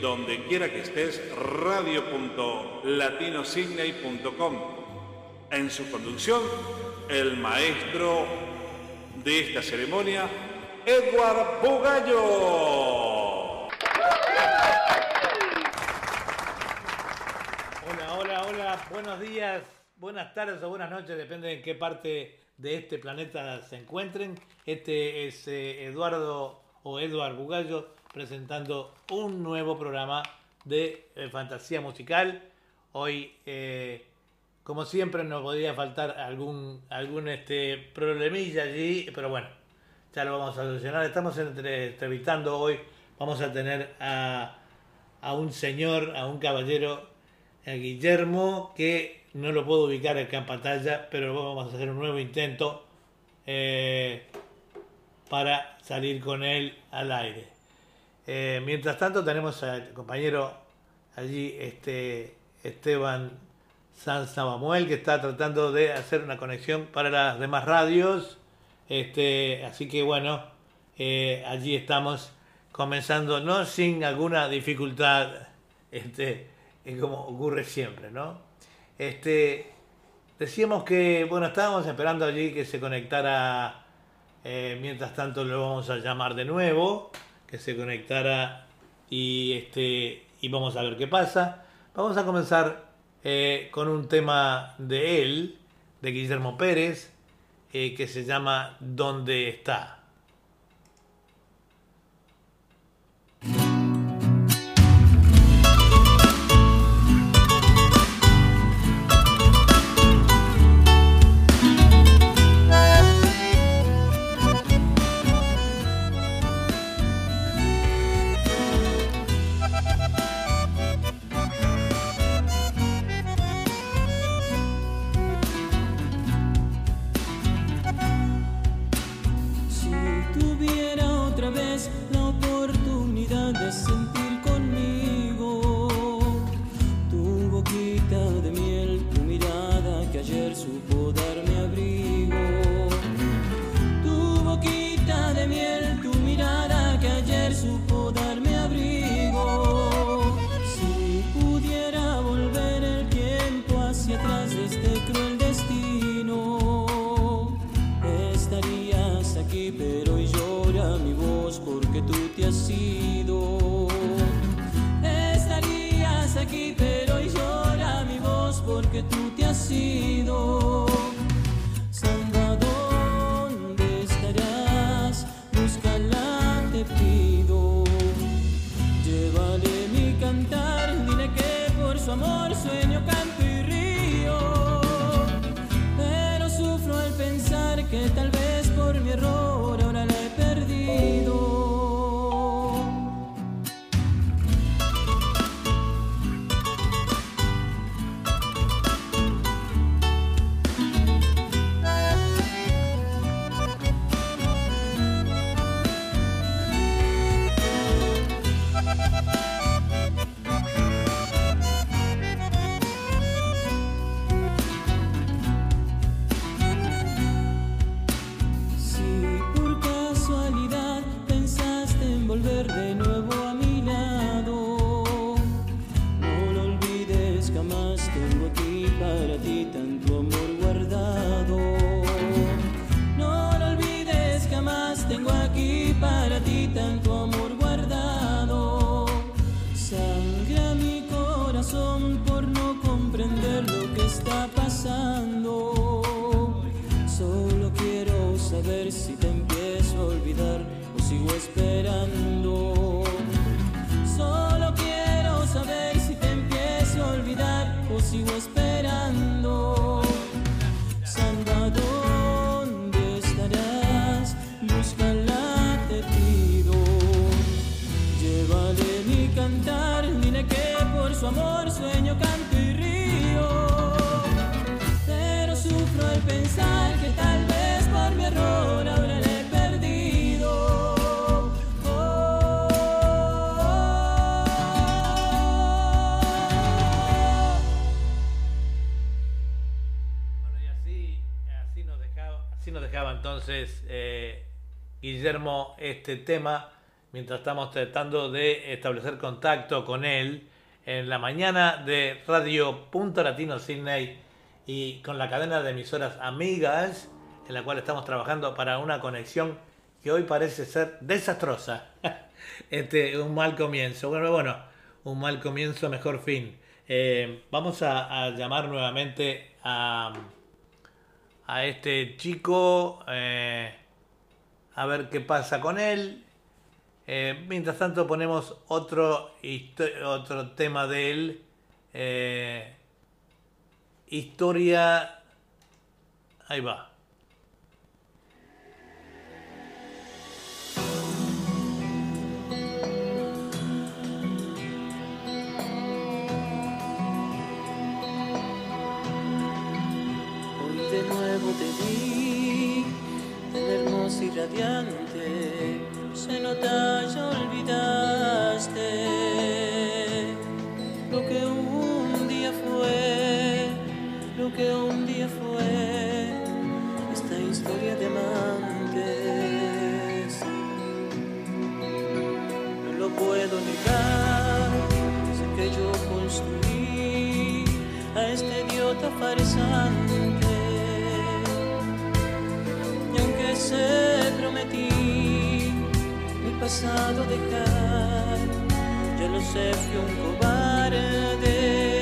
donde quiera que estés, radio.latinosidney.com. En su conducción, el maestro de esta ceremonia, Edward Bugallo. Hola, hola, hola, buenos días, buenas tardes o buenas noches, depende de en qué parte de este planeta se encuentren. Este es eh, Eduardo o Edward Bugallo presentando un nuevo programa de eh, fantasía musical. Hoy, eh, como siempre, nos podría faltar algún, algún este, problemilla allí, pero bueno, ya lo vamos a solucionar. Estamos entrevistando hoy, vamos a tener a, un señor, a un caballero, a Guillermo, que no lo puedo ubicar acá en pantalla, pero vamos a hacer un nuevo intento eh, para salir con él al aire. Eh, mientras tanto tenemos al compañero allí, este, Esteban Sanz que está tratando de hacer una conexión para las demás radios. Este, así que bueno, eh, allí estamos comenzando, no sin alguna dificultad, este, como ocurre siempre, ¿no? Este, decíamos que, bueno, estábamos esperando allí que se conectara, eh, mientras tanto lo vamos a llamar de nuevo que se conectara y, este, y vamos a ver qué pasa. Vamos a comenzar eh, con un tema de él, de Guillermo Pérez, eh, que se llama ¿Dónde está? Este tema mientras estamos tratando de establecer contacto con él en la mañana de Radio Punto Latino Sydney y con la cadena de emisoras amigas en la cual estamos trabajando para una conexión que hoy parece ser desastrosa. Este, un mal comienzo. Bueno, bueno, un mal comienzo, mejor fin. Eh, vamos a, a llamar nuevamente a, a este chico, eh, a ver qué pasa con él. Eh, mientras tanto ponemos otro, otro tema de él. eh, historia... Ahí va. Y radiante, se nota ya olvidaste lo que un día fue, lo que un día fue, esta historia de amantes. No lo puedo negar, sé que yo construí a este idiota farsante. Se prometí mi pasado dejar, ya lo sé, fui un cobarde.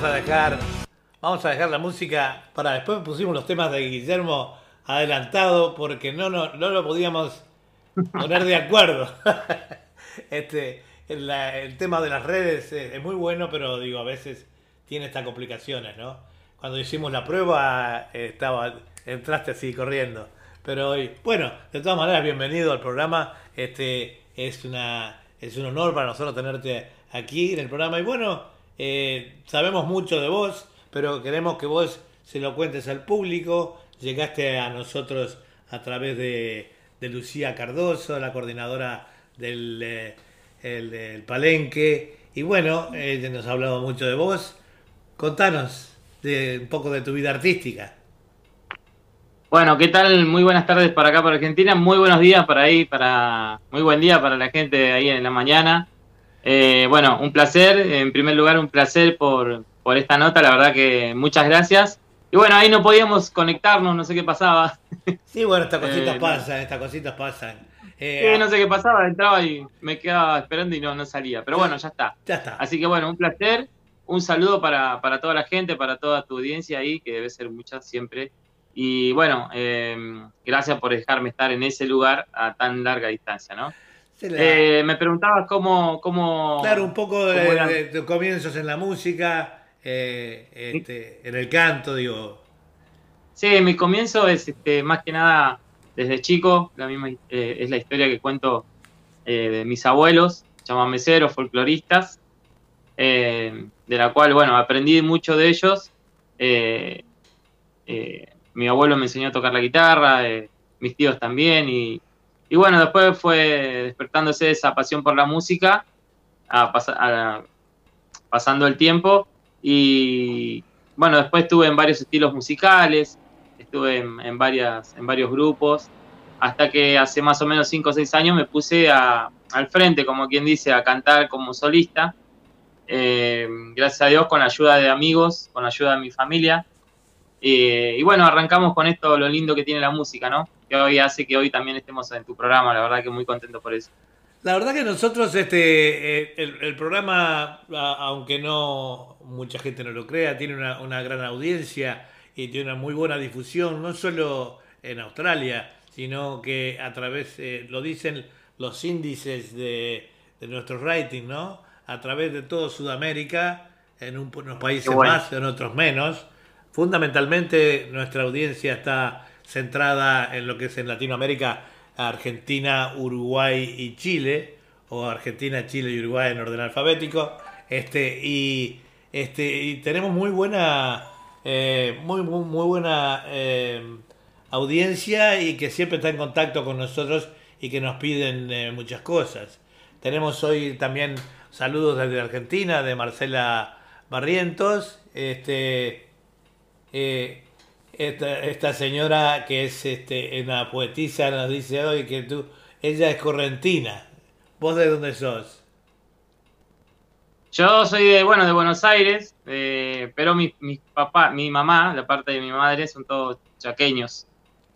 Vamos a dejar, vamos a dejar la música para después pusimos los temas de Guillermo adelantado porque no, no, no lo podíamos poner de acuerdo. este, el, el tema de las redes es, es muy bueno, pero digo, a veces tiene estas complicaciones, ¿no? Cuando hicimos la prueba estaba, entraste así corriendo. Pero hoy, bueno, de todas maneras, bienvenido al programa. Este es una es un honor para nosotros tenerte aquí en el programa. Y bueno, eh, sabemos mucho de vos, pero queremos que vos se lo cuentes al público. Llegaste a nosotros a través de, de Lucía Cardoso, la coordinadora del, eh, Palenque. Y bueno, ella nos ha hablado mucho de vos. Contanos de, un poco de tu vida artística. Bueno, ¿qué tal? Muy buenas tardes para acá, para Argentina. Muy buenos días para ahí, para muy buen día para la gente ahí en la mañana. Eh, bueno, un placer. En primer lugar, un placer por, por esta nota. La verdad que muchas gracias. Y bueno, ahí no podíamos conectarnos, no sé qué pasaba. Sí, bueno, estas cositas Eh, pasan, estas cositas pasan. Eh, Eh, no sé qué pasaba, entraba y me quedaba esperando y no, no salía. Pero bueno, ya está. Ya está. Así que bueno, un placer. Un saludo para, para toda la gente, para toda tu audiencia ahí, que debe ser mucha siempre. Y bueno, eh, gracias por dejarme estar en ese lugar a tan larga distancia, ¿no? La- Eh, me preguntabas cómo... cómo Claro, un poco de, de comienzos en la música, eh, este, en el canto, digo. Sí, mi comienzo es este, más que nada desde chico, la misma eh, es la historia que cuento de mis abuelos, chamameceros, folcloristas, eh, de la cual, bueno, aprendí mucho de ellos. Mi abuelo me enseñó a tocar la guitarra, mis tíos también, y, y bueno, después fue despertándose esa pasión por la música, a pas- pasando el tiempo, y bueno, después estuve en varios estilos musicales, estuve en, en varias, en varios grupos, hasta que hace más o menos 5 o 6 años me puse a- al frente, como quien dice, a cantar como solista. Eh, gracias a Dios, con la ayuda de amigos, con la ayuda de mi familia. Eh, y bueno, arrancamos con esto, lo lindo que tiene la música, ¿no? Que hoy hace que hoy también estemos en tu programa, la verdad que muy contento por eso. La verdad que nosotros, este, eh, el, el programa, a- aunque no mucha gente no lo crea, tiene una, una gran audiencia y tiene una muy buena difusión, no solo en Australia, sino que a través, eh, lo dicen los índices de, de nuestro rating, ¿no? A través de todo Sudamérica, en un- unos países bueno. más, en otros menos. Fundamentalmente nuestra audiencia está centrada en lo que es en Latinoamérica, Argentina, Uruguay y Chile, o Argentina, Chile y Uruguay en orden alfabético. Este, y, este, y tenemos muy buena, eh, muy, muy, muy buena eh, audiencia y que siempre está en contacto con nosotros y que nos piden eh, muchas cosas. Tenemos hoy también saludos desde Argentina, de Marcela Barrientos, este, esta, esta señora que es este, una poetisa nos dice hoy que tú, ella es correntina. ¿Vos de dónde sos? Yo soy de, bueno, de Buenos Aires, eh, pero mi, mi papá, mi mamá, la parte de mi madre, son todos chaqueños.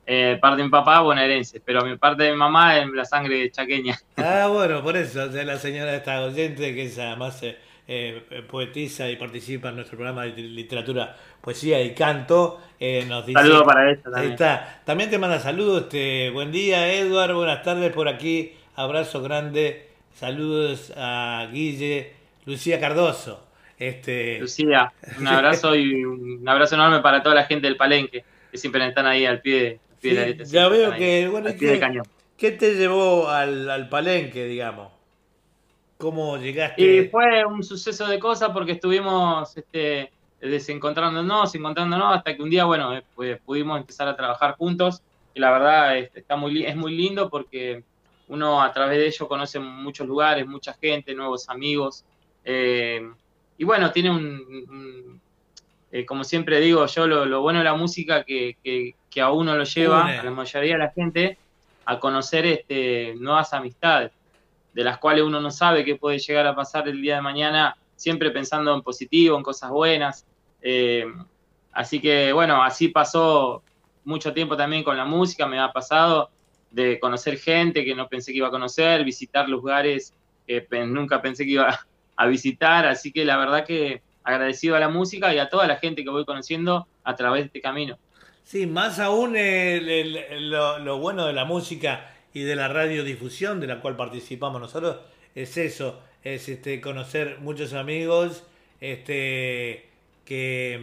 Eh, parte de mi papá, bonaerense, pero mi parte de mi mamá es la sangre chaqueña. Ah, bueno, por eso, o sea, la señora esta oyente que es además eh, eh, poetisa y participa en nuestro programa de literatura, poesía y canto, eh, nos dice... Saludo para ella Ahí también. está. También te manda saludos. Este, buen día, Edward. Buenas tardes por aquí. Abrazo grande. Saludos a Guille, Lucía Cardoso. Este, Lucía, un abrazo y un abrazo enorme para toda la gente del Palenque, que siempre están ahí al pie, de- al pie de la letra. ya veo ahí, que, bueno, ¿qué, qué te llevó al, al palenque, digamos? ¿Cómo llegaste? Y fue un suceso de cosas porque estuvimos este, desencontrándonos, encontrándonos, hasta que un día, bueno, eh, pues, pudimos empezar a trabajar juntos. Y la verdad este, está muy, es muy lindo porque uno a través de ello conoce muchos lugares, mucha gente, nuevos amigos. eh, y bueno, tiene un, un- eh, como siempre digo yo, lo, lo bueno de la música que, que, que a uno lo lleva, Une. a la mayoría de la gente, a conocer este, nuevas amistades de las cuales uno no sabe qué puede llegar a pasar el día de mañana, siempre pensando en positivo, en cosas buenas. Eh, así que bueno, así pasó mucho tiempo también con la música, me ha pasado de conocer gente que no pensé que iba a conocer, visitar lugares que pe- nunca pensé que iba a visitar, así que la verdad que agradecido a la música y a toda la gente que voy conociendo a través de este camino. Sí, más aún lo bueno de la música y de la radiodifusión de la cual participamos nosotros es eso, es este conocer muchos amigos este que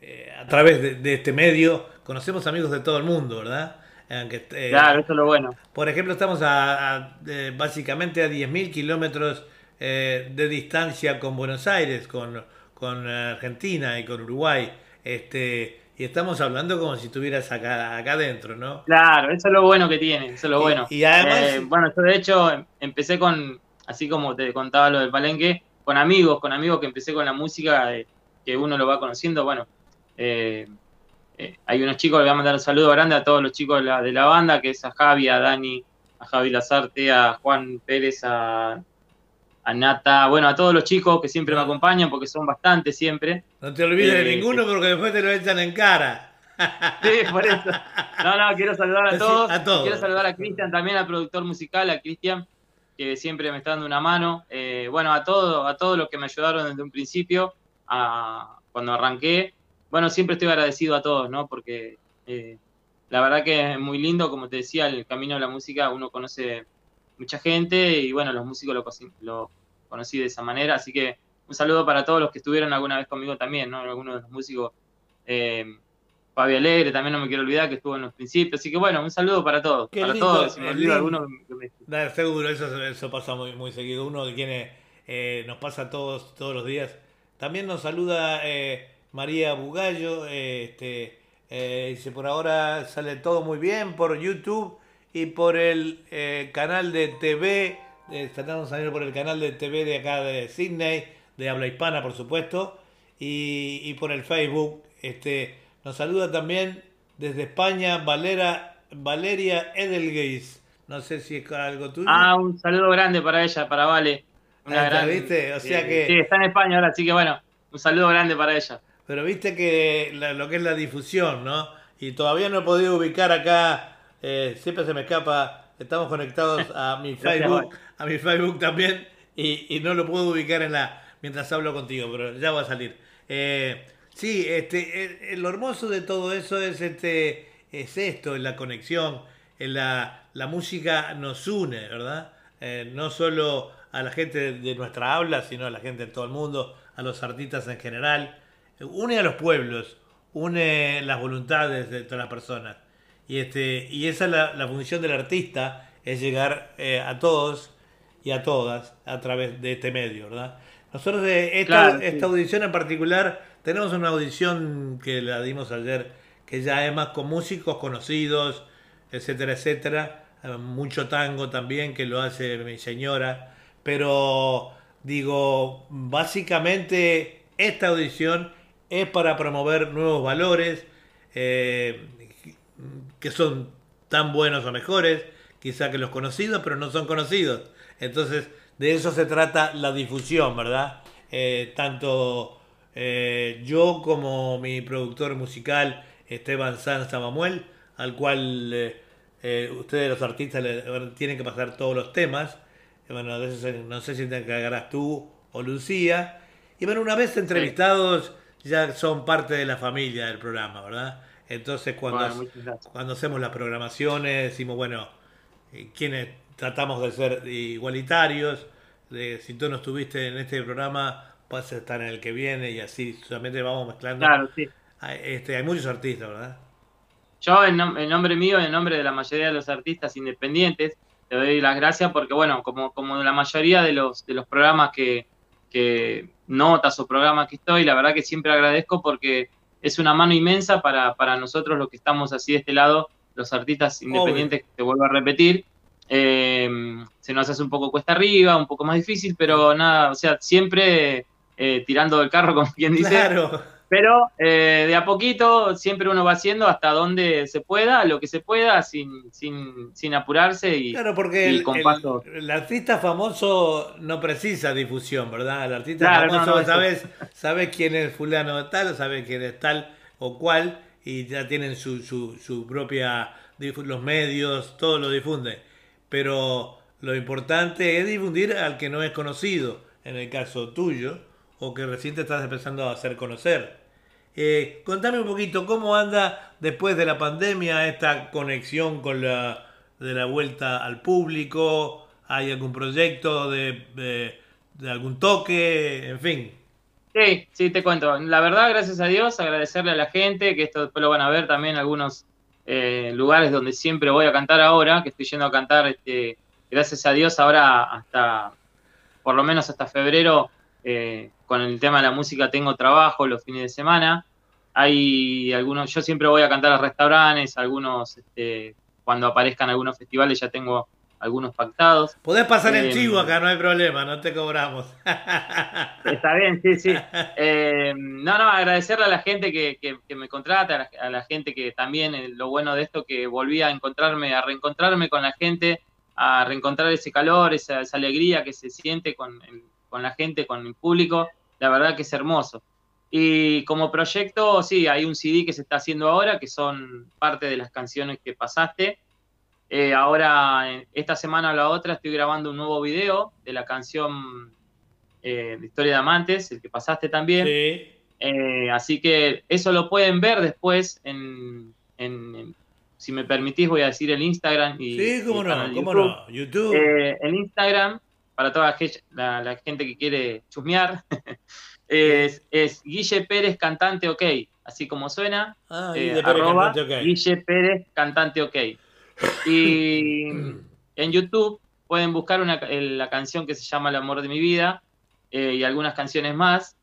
eh, a través de, de este medio conocemos amigos de todo el mundo, ¿verdad? Aunque, eh, Claro, eso es lo bueno. por ejemplo, estamos a, a, eh, básicamente a 10.000 kilómetros eh, de distancia con Buenos Aires, con, con Argentina y con Uruguay. Este, y estamos hablando como si estuvieras acá, acá adentro, ¿no? Claro, eso es lo bueno que tiene, eso es lo Y- bueno. y además- Eh, bueno, yo de hecho em- empecé con, así como te contaba lo del palenque, con amigos, con amigos que empecé con la música, eh, que uno lo va conociendo, bueno, eh, eh, hay unos chicos, le voy a mandar un saludo grande a todos los chicos de la, de la banda, que es a Javi, a Dani, a Javi Lazarte, a Juan Pérez, a, a Nata, bueno, a todos los chicos que siempre me acompañan, porque son bastantes siempre. No te olvides de Eh, ninguno porque después te lo echan en cara. Sí, por eso. No, no, quiero saludar a todos. a todos. Quiero saludar a Cristian también, al productor musical, a Cristian, que siempre me está dando una mano. Eh, bueno, a todos, a todos los que me ayudaron desde un principio, a, cuando arranqué. Bueno, siempre estoy agradecido a todos, ¿no? Porque eh, la verdad que es muy lindo, como te decía, el camino de la música, uno conoce mucha gente y bueno, los músicos lo, lo conocí de esa manera. Así que un saludo para todos los que estuvieron alguna vez conmigo también, ¿no? Algunos de los músicos. Eh, Fabio Alegre, también no me quiero olvidar que estuvo en los principios. Así que bueno, un saludo para todos. Qué para lindo, todos, si me olvido alguno que me- seguro, eso, eso pasa muy, muy seguido. Uno de quienes eh, nos pasa todos, todos los días. También nos saluda eh, María Bugallo. eh, este, dice, por ahora sale todo muy bien por YouTube y por el canal de TV. Eh, de salir por el canal de TV de acá de Sydney, de habla hispana, por supuesto. Y, y por el Facebook. Este, nos saluda también desde España Valera, Valeria Edelgeis. No sé si es algo tuyo. Ah, un saludo grande para ella, para Vale. Una está, gran- ¿viste? O sea eh, que- Sí, está en España ahora, así que bueno, un saludo grande para ella. Pero viste que la- lo que es la difusión, ¿no? Y todavía no he podido ubicar acá, eh, siempre se me escapa, estamos conectados a mi Facebook, a mi Facebook también, y, y no lo puedo ubicar en la mientras hablo contigo, pero ya va a salir. Eh, sí, este, lo hermoso de todo eso es este, es esto, es la conexión, en la, la música nos une, ¿verdad? Eh, no solo a la gente de nuestra habla, sino a la gente de todo el mundo, a los artistas en general. Une a los pueblos, une las voluntades de todas las personas. Y, este, y esa es la, la función del artista, es llegar eh, a todos y a todas a través de este medio, ¿verdad? Nosotros de esta, Claro, sí. esta audición en particular, tenemos una audición que la dimos ayer, que ya es más con músicos conocidos, etcétera, etcétera. Eh, Mucho tango también, que lo hace mi señora. Pero digo, básicamente esta audición es para promover nuevos valores eh, que son tan buenos o mejores, quizá que los conocidos, pero no son conocidos. Entonces, de eso se trata la difusión, ¿verdad? Eh, tanto eh, yo como mi productor musical, Esteban Sanz Mamuel, al cual eh, eh, ustedes los artistas le, tienen que pasar todos los temas. Eh, Bueno, de eso se- no sé si te encargarás tú o Lucía. Y bueno, una vez entrevistados, ya son parte de la familia del programa, ¿verdad? Entonces, cuando, Bueno, cuando hacemos las programaciones, decimos, bueno, eh, quienes tratamos de ser igualitarios, de, si tú no estuviste en este programa, vas a estar en el que viene y así solamente vamos mezclando. Claro, sí. Hay, este, hay muchos artistas, ¿verdad? Yo, en, nom- en nombre mío, en nombre de la mayoría de los artistas independientes, te doy las gracias porque, bueno, como, como la mayoría de los, de los programas que, que notas o programas que estoy, la verdad que siempre agradezco porque es una mano inmensa para, para nosotros los que estamos así de este lado, los artistas independientes, que te vuelvo a repetir. Eh, se nos hace un poco cuesta arriba, un poco más difícil, pero nada, o sea, siempre eh, tirando del carro, como quien dice. Claro. Pero eh, de a poquito siempre uno va haciendo hasta donde se pueda, lo que se pueda, sin, sin, sin apurarse y Claro, porque y el, con el- paso. el artista famoso no precisa difusión, ¿verdad? El artista Claro, no, famoso, no, eso- sabes, sabes quién es fulano de tal, sabes quién es tal o cual, y ya tienen su, su, su propia, los medios, todo lo difunden. Pero lo importante es difundir al que no es conocido, en el caso tuyo, o que recién te estás empezando a hacer conocer. Eh, contame un poquito cómo anda después de la pandemia esta conexión con la de la vuelta al público. ¿Hay algún proyecto de, de- de algún toque? En fin. Sí, sí, te cuento. La verdad, gracias a Dios, agradecerle a la gente, que esto después lo van a ver también algunos eh, lugares donde siempre voy a cantar ahora, que estoy yendo a cantar, este, gracias a Dios, ahora hasta, por lo menos hasta febrero, eh, con el tema de la música tengo trabajo los fines de semana. Hay algunos, yo siempre voy a cantar a restaurantes, algunos, este, cuando aparezcan algunos festivales ya tengo algunos pactados. Podés pasar Eh, chivo acá, no hay problema, no te cobramos. Está bien, sí, sí. Eh, no, no, agradecerle a la gente que, que- que me contrata, a la, a la gente que también, eh, lo bueno de esto, que volví a encontrarme, a reencontrarme con la gente, a reencontrar ese calor, esa, esa alegría que se siente con, con la gente, con el público, la verdad que es hermoso. Y como proyecto, sí, hay un CD que se está haciendo ahora, que son parte de las canciones que pasaste. Eh, ahora, esta semana o la otra, estoy grabando un nuevo video de la canción eh, de Historia de Amantes, el que pasaste también. Sí. Eh, así que eso lo pueden ver después en, en- en- si me permitís, voy a decir el Instagram y, Sí, cómo y no, cómo YouTube. no. YouTube. Eh, el Instagram, para toda la, la- gente que quiere chusmear, es, es Guille Pérez Cantante OK, así como suena, ah, eh, de Pérez arroba Cantante, ok. Guille Pérez Cantante OK. Y en YouTube pueden buscar una, la canción que se llama El amor de mi vida eh, y algunas canciones más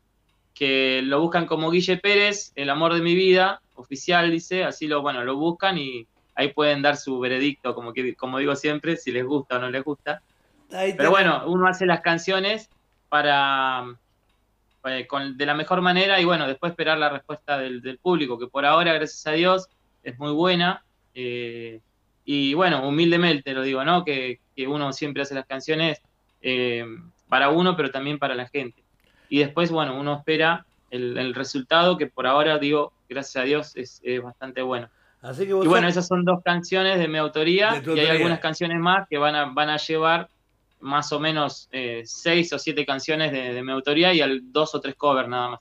que lo buscan como Guille Pérez, El amor de mi vida, oficial dice, así lo bueno, lo buscan y ahí pueden dar su veredicto, como que como digo siempre, si les gusta o no les gusta. Pero bueno, uno hace las canciones para, eh, con- de la mejor manera y bueno, después esperar la respuesta del, del público, que por ahora, gracias a Dios, es muy buena. eh, y bueno, humildemente te lo digo, ¿no? Que, que uno siempre hace las canciones eh, para uno, pero también para la gente. Y después, bueno, uno espera el, el resultado, que por ahora, digo, gracias a Dios, es, es bastante bueno. Así que vos Y bueno, sos- esas son dos canciones de mi autoría De y hay algunas canciones más que van a, van a llevar más o menos eh, seis o siete canciones de, de mi autoría y al, dos o tres covers nada más.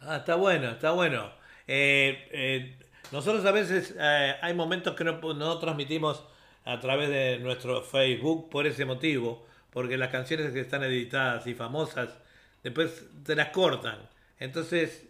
Ah, está bueno, está bueno. Eh, eh, nosotros a veces eh, hay momentos que no, no transmitimos a través de nuestro Facebook por ese motivo, porque las canciones que están editadas y famosas después te las cortan. Entonces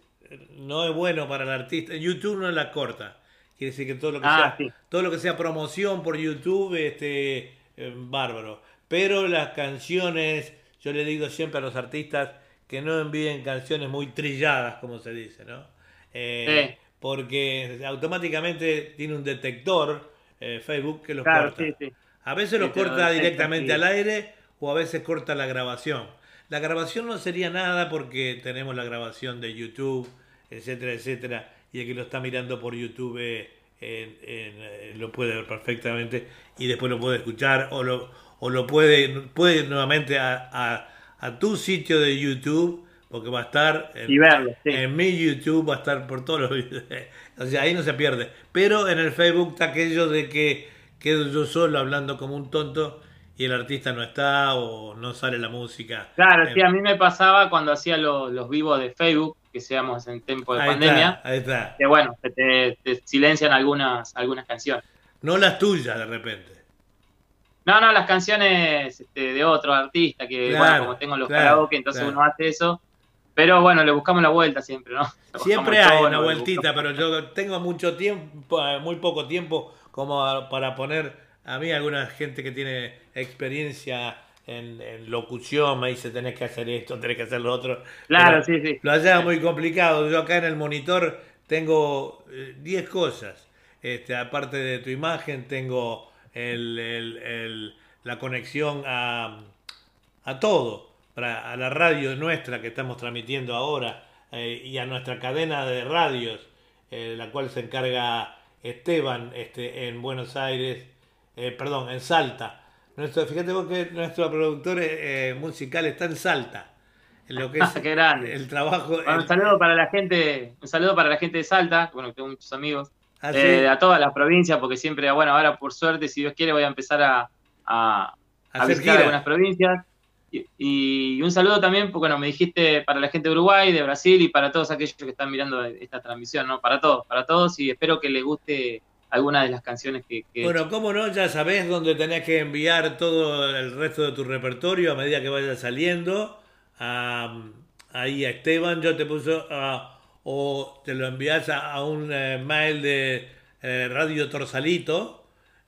no es bueno para el artista. YouTube no las corta. Quiere decir que todo lo que Ah, sea sí. todo lo que sea promoción por YouTube, este, eh, bárbaro. Pero las canciones, yo le digo siempre a los artistas que no envíen canciones muy trilladas, como se dice, ¿no? Eh, Sí. Porque automáticamente tiene un detector eh, Facebook que los Claro, corta. sí, sí. A veces los lo corta directamente al aire o a veces corta la grabación. La grabación no sería nada porque tenemos la grabación de YouTube, etcétera, etcétera, y el que lo está mirando por YouTube eh, eh, lo puede ver perfectamente y después lo puede escuchar o lo, o lo puede, puede ir nuevamente a, a- a tu sitio de YouTube porque va a estar en, Y verlo, sí. en mi YouTube, va a estar por todos los videos. O sea, ahí no se pierde. Pero en el Facebook está aquello de que quedo yo solo hablando como un tonto y el artista no está o no sale la música. Claro, Eh, sí, a mí me pasaba cuando hacía lo- los vivos de Facebook, que seamos en tiempo de ahí pandemia, está, ahí está. que bueno, te, te silencian algunas, algunas canciones. No las tuyas de repente. No, no, las canciones este, de otros artistas, que Claro, bueno, como tengo los claro, karaoke, entonces claro. uno hace eso. Pero bueno, le buscamos la vuelta siempre, ¿no? Siempre hay una vueltita, pero yo tengo mucho tiempo, eh, muy poco tiempo como para poner a mí alguna gente que tiene experiencia en, en locución me dice tenés que hacer esto, tenés que hacer lo otro. Claro, Pero sí, sí. Lo hallaba muy complicado. Yo acá en el monitor tengo eh, 10 cosas. Este, aparte de tu imagen, tengo el- el- el- la conexión a, a todo, para, a la radio nuestra que estamos transmitiendo ahora eh, y a nuestra cadena de radios, eh, la cual se encarga Esteban este, en Buenos Aires, eh, perdón, en Salta. Nuestro, fíjate vos que nuestro productor eh, musical está en Salta. En lo que es Qué grande. el trabajo. Bueno, un saludo para la gente, un saludo para la gente de Salta, bueno, que tengo muchos amigos, eh, a todas las provincias, porque siempre, bueno, ahora por suerte, si Dios quiere, voy a empezar a, a, a hacer visitar algunas provincias. Y, un saludo también, porque bueno, me dijiste para la gente de Uruguay, de Brasil y para todos aquellos que están mirando esta transmisión, ¿no? Para todos, para todos y espero que les guste alguna de las canciones que... Bueno, cómo no, ya sabés dónde tenés que enviar todo el resto de tu repertorio a medida que vaya saliendo. a- ahí a Esteban, yo te puso a- o te lo envías a, un eh, mail de eh, Radio Torsalito.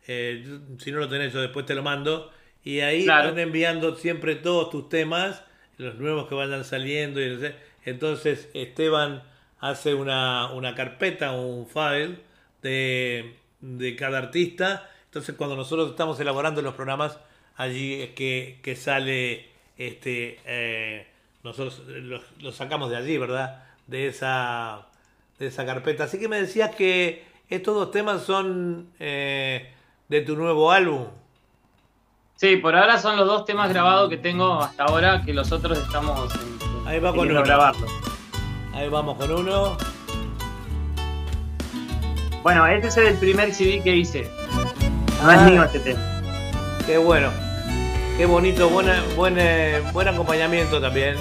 eh, si no lo tenés, yo después te lo mando. Y ahí Claro. van enviando siempre todos tus temas, los nuevos que vayan saliendo. Y no sé. Entonces Esteban hace una, una carpeta, un file de, de cada artista. Entonces cuando nosotros estamos elaborando los programas, allí es que, que sale, este, eh, nosotros los, los sacamos de allí, ¿verdad? De esa, de esa carpeta. Así que me decías que estos dos temas son eh, de tu nuevo álbum. Sí, por ahora son los dos temas grabados que tengo hasta ahora, que los otros estamos en, Ahí va con uno. grabarlos. Ahí vamos con uno. Bueno, este es el primer CD que hice. No es Ah. mío este tema. Qué bueno. Qué bonito, buena, buen, buen acompañamiento también.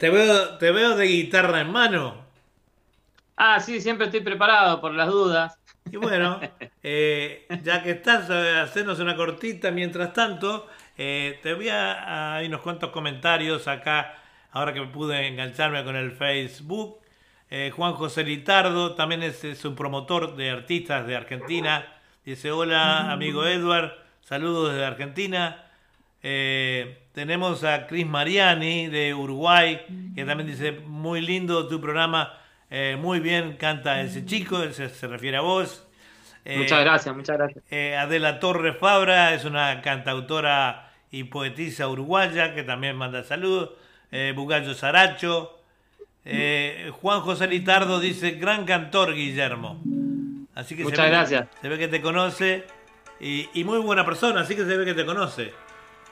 Te veo, te veo de guitarra en mano. Ah, sí, siempre estoy preparado por las dudas. Y bueno, eh, ya que estás, hacernos una cortita mientras tanto. eh, te voy a, a- hay unos cuantos comentarios acá, ahora que pude engancharme con el Facebook. Eh, Juan José Litardo también es, es un promotor de artistas de Argentina. Dice, hola amigo Edward, saludos desde Argentina. Eh, tenemos a Cris Mariani de Uruguay, que también dice, muy lindo tu programa, eh, muy bien canta ese chico, él se, se refiere a vos. Eh, Muchas gracias, muchas gracias. eh, Adela Torres Fabra es una cantautora y poetisa uruguaya que también manda saludos. Eh, Bugallo Saracho. Eh, Juan José Litardo dice, gran cantor Guillermo. Así que se Muchas ve que- gracias. se ve que te conoce y, y muy buena persona, así que se ve que te conoce.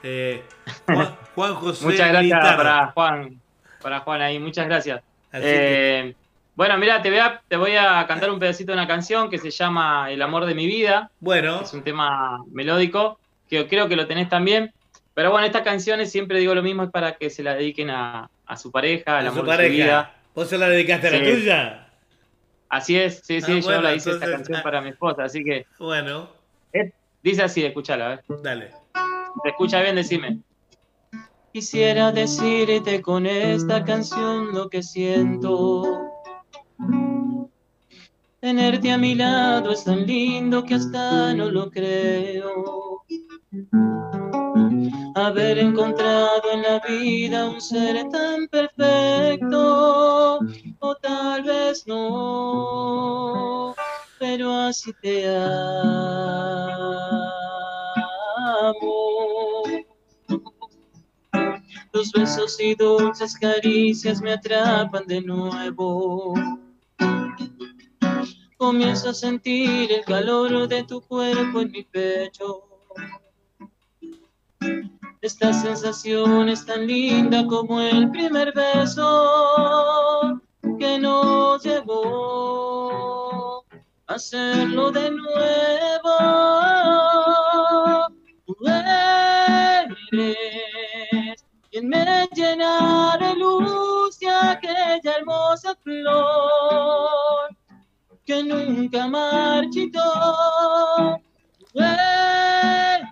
Eh, Juan, Juan José Muchas gracias para Juan, para Juan ahí, muchas gracias. Eh, bueno, mira, te voy, a, te voy a cantar un pedacito de una canción que se llama El amor de mi vida. Bueno, Es un tema melódico que creo que lo tenés también. Pero bueno, estas canciones siempre digo lo mismo, es para que se la dediquen a, a su pareja, al su amor de su vida. ¿Vos se la dedicaste a la tuya? Así es, sí, sí, Ah, yo bueno, la hice esta canción ah. para mi esposa, así que Bueno, eh, dice así, escúchala, a ver. dale. ¿Te escucha bien? Decime. Quisiera decirte con esta canción lo que siento. Tenerte a mi lado es tan lindo que hasta no lo creo. Haber encontrado en la vida un ser tan perfecto, o tal vez no, pero así te amo. Los besos y dulces caricias me atrapan de nuevo. Comienzo a sentir el calor de tu cuerpo en mi pecho. Esta sensación es tan linda como el primer beso que nos llevó a hacerlo de nuevo. Quien me llena de luz aquella hermosa flor que nunca marchitó. Eres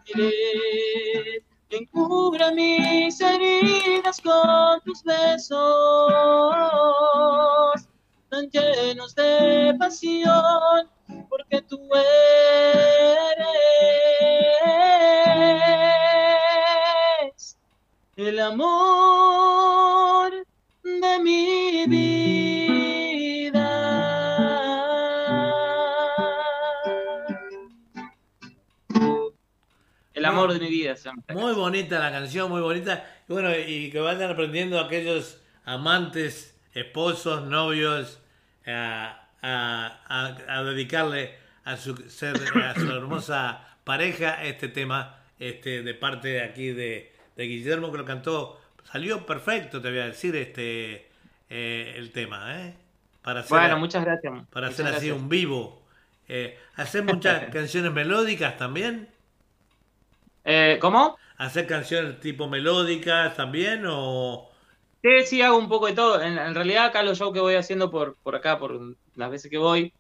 quien cubra mis heridas con tus besos tan llenos de pasión, porque tú eres el amor mi vida. El amor de mi vida. esta Muy bonita la canción, muy bonita. Y bueno, y que vayan aprendiendo aquellos amantes, esposos, novios, a, a- a- a dedicarle a su, ser- a su hermosa pareja este tema este, de parte de aquí de, de Guillermo que lo cantó. Salió perfecto, te voy a decir, este eh, el tema, ¿eh? Para hacer, Bueno, muchas gracias. para muchas hacer así un vivo. Eh, ¿Hacer muchas canciones melódicas también? Eh, ¿Cómo? ¿Hacer canciones tipo melódicas también o...? Sí, sí, hago un poco de todo. En, en realidad, acá los shows que voy haciendo por, por acá, por las veces que voy,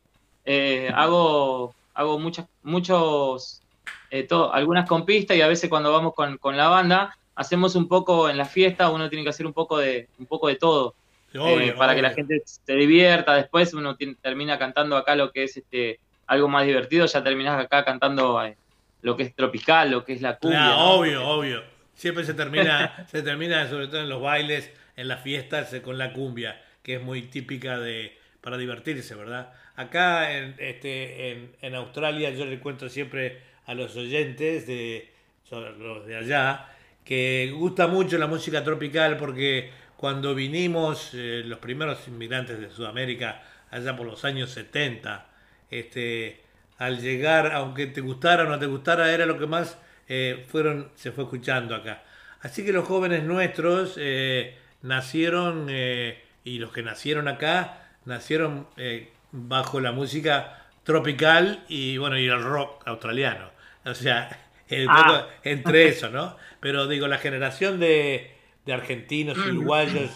eh, hago, hago muchas, muchos, eh, to- algunas con pista y a veces cuando vamos con, con la banda, hacemos un poco en la fiesta, uno tiene que hacer un poco de, un poco de todo. eh, Obvio, para que la gente se divierta. Después uno tiene- termina cantando acá lo que es este algo más divertido, ya terminás acá cantando eh, lo que es tropical, lo que es la cumbia. Claro, ¿no? obvio, obvio. Siempre se termina, se termina, sobre todo en los bailes, en las fiestas, eh, con la cumbia, que es muy típica de para divertirse, ¿verdad? Acá en, este, en, en Australia yo le cuento siempre a los oyentes de los de allá que gusta mucho la música tropical porque cuando vinimos eh, los primeros inmigrantes de Sudamérica allá por los años 70 este al llegar aunque te gustara o no te gustara era lo que más eh, fueron se fue escuchando acá. Así que los jóvenes nuestros eh, nacieron eh, y los que nacieron acá nacieron eh, bajo la música tropical y bueno y el rock australiano. O sea el Ah. entre eso no pero digo la generación de, de argentinos uruguayos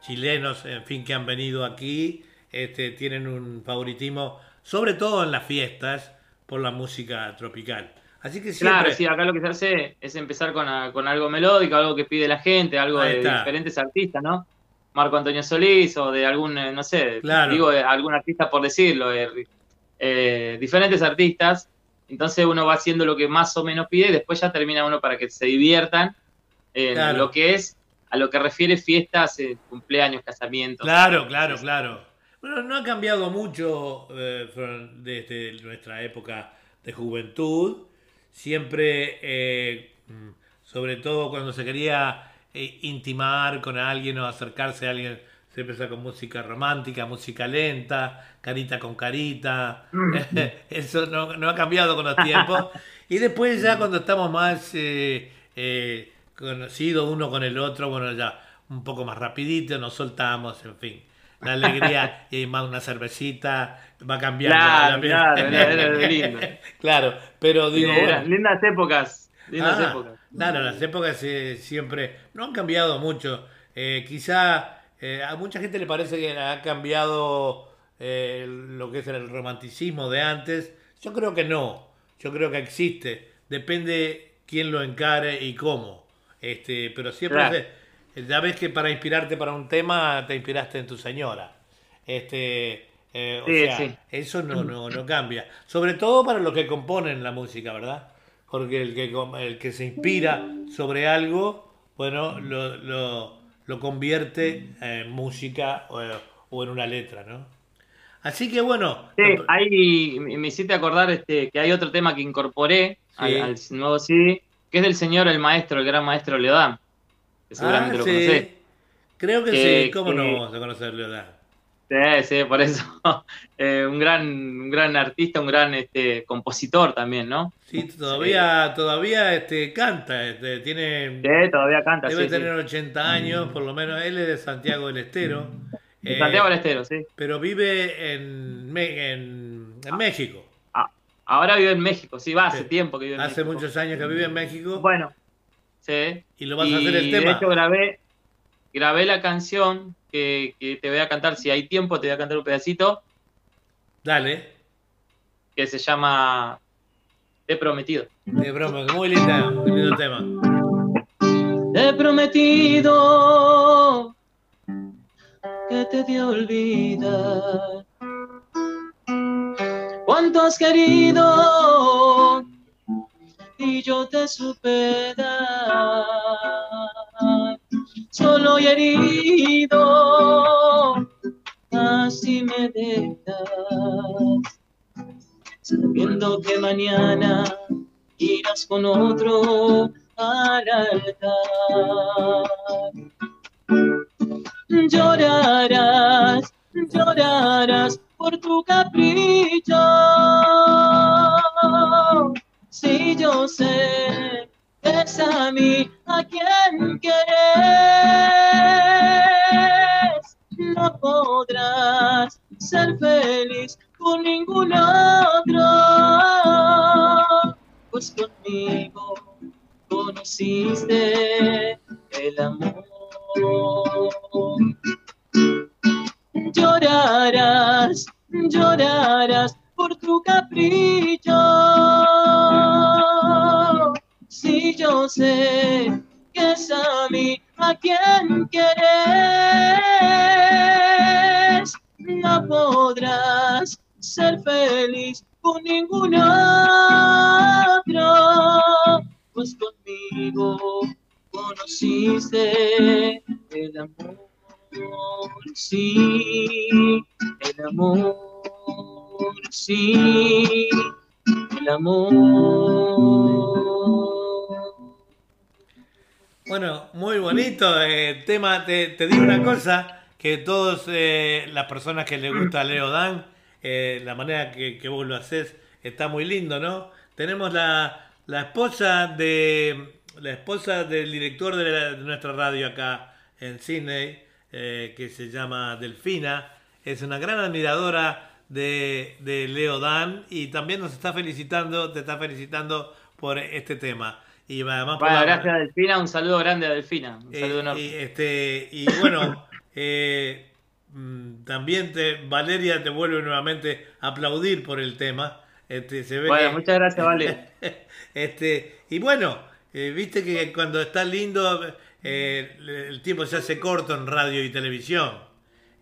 chilenos en fin que han venido aquí este tienen un favoritismo sobre todo en las fiestas por la música tropical así que siempre Claro, sí, acá lo que se hace es empezar con, a- con algo melódico, algo que pide la gente, algo de diferentes artistas, ¿no? Marco Antonio Solís o de algún, eh, no sé, Claro. digo de algún artista por decirlo, eh, eh, diferentes artistas. Entonces uno va haciendo lo que más o menos pide y después ya termina uno para que se diviertan en Claro. lo que es, a lo que refiere fiestas, eh, cumpleaños, casamientos. Claro, claro, claro. Bueno, no ha cambiado mucho eh, from- desde nuestra época de juventud. Siempre, eh, sobre todo cuando se quería eh, intimar con alguien o acercarse a alguien, se empezó con música romántica, música lenta, carita con carita. Eso no, no ha cambiado con los tiempos. Y después ya cuando estamos más eh, eh, conocidos uno con el otro, bueno, ya un poco más rapidito, nos soltamos, en fin. La alegría y más una cervecita va cambiando. Claro, claro, era- era lindo. Claro, pero digo, Eran bueno, lindas épocas, lindas Ah, épocas. Claro, las épocas eh, siempre no han cambiado mucho. Eh, quizá eh, a mucha gente le parece que ha cambiado eh, lo que es el romanticismo de antes. Yo creo que no. Yo creo que existe. Depende quién lo encare y cómo. Este, pero siempre Claro. se- ya ves que para inspirarte para un tema te inspiraste en tu señora. Este, eh, o sea, sí. eso no, no, no cambia. Sobre todo para los que componen la música, ¿verdad? Porque el que, el que se inspira sobre algo, bueno, lo, lo, lo convierte en música o, o en una letra, ¿no? Así que bueno, Sí, lo- hay, me hiciste acordar este, que hay otro tema que incorporé al, Sí. al nuevo CD, que es del señor, el maestro, el gran maestro Leodán, que seguramente Ah, lo sí. conocés. Creo que, Que- sí, ¿cómo que- no vamos a conocerlo? ¿verdad? Sí, sí, por eso. Eh, un, gran, un gran artista, un gran este, compositor también, ¿no? Sí, todavía, todavía este, canta, este, tiene, Sí, todavía canta, debe sí, sí. tener 80 años, por lo menos él es de Santiago del Estero. De eh, Santiago del Estero, sí. pero vive en, México. Ah, ahora vive en México, sí, va, hace Sí. tiempo que vive en Hace México. muchos años que vive en México. Bueno, sí. y lo vas a hacer el tema. De hecho, grabé, grabé la canción que, que te voy a cantar, si hay tiempo, te voy a cantar un pedacito, Dale, que se llama Te he prometido. de broma, muy linda, muy lindo tema. Te he prometido que te de olvidar. Cuánto has querido y yo te supe dar. Solo y herido, así me dejas, sabiendo que mañana irás con otro al altar. Llorarás, llorarás por tu capricho. Si yo sé es a mí a quien quieres, no podrás ser feliz con ningún otro, pues conmigo conociste el amor. Llorarás, llorarás por tu capricho. Si yo sé que es a mí a quien quieres, no podrás ser feliz con ningún otro, pues conmigo conociste el amor, sí, el amor, sí, el amor. Bueno, muy bonito el tema. Te, digo una cosa, que todas eh, las personas que les gusta Leo Dan, eh, la manera que, que vos lo haces, está muy lindo, ¿no? Tenemos la, la esposa de la esposa del director de, la- de nuestra radio acá en Sydney, eh, que se llama Delfina, es una gran admiradora de, de Leo Dan y también nos está felicitando, te está felicitando por este tema. Y además Bueno, la- gracias a Delfina, un saludo grande a Delfina, un eh, saludo y, enorme. este, y bueno, eh, mm, también te, Valeria te vuelve nuevamente a aplaudir por el tema. Este, se ve Bueno, que- muchas gracias, Vale. este, y bueno, eh, viste que cuando está lindo, el tiempo se hace corto en radio y televisión.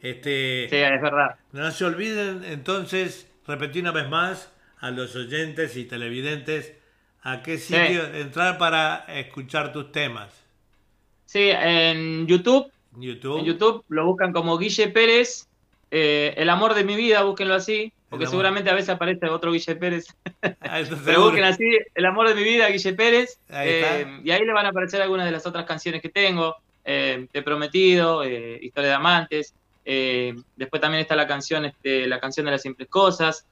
Este, Sí, es verdad. No se olviden entonces, repetir una vez más a los oyentes y televidentes a qué sitio entrar para escuchar tus temas. Sí, en YouTube, YouTube. en YouTube lo buscan como Guille Pérez, eh, El amor de mi vida, búsquenlo así, porque seguramente a veces aparece otro Guille Pérez. Ah, Pero busquen así, El amor de mi vida, Guille Pérez, Ahí eh, y ahí le van a aparecer algunas de las otras canciones que tengo, eh, Te prometido, eh, Historia de amantes, eh, después también está la canción, este, la canción de las simples cosas,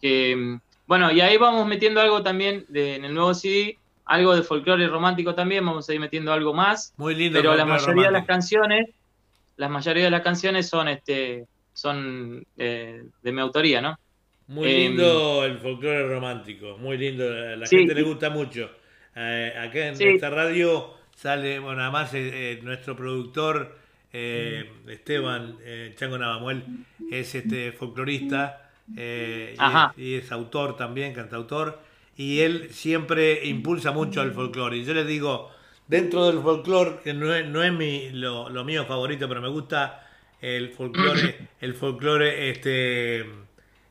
que mm, bueno, y ahí vamos metiendo algo también de- en el nuevo CD, algo de folclore romántico también, vamos a ir metiendo algo más. Muy lindo. Pero la mayoría de las romántico. canciones, la mayoría de las canciones son este son eh, de mi autoría, ¿no? Muy em, lindo el folclore romántico. Muy lindo. A la Sí. gente le gusta mucho. Eh, acá en Sí. esta radio sale, bueno, además eh, eh, nuestro productor eh, Esteban eh, Chango Navamuel es este folclorista eh, y, es, y es autor también, cantautor. Y él siempre impulsa mucho el folclore. Y yo les digo, dentro del folclore, que no es, no es mi, lo, lo mío favorito, pero me gusta el folclore, el folclore este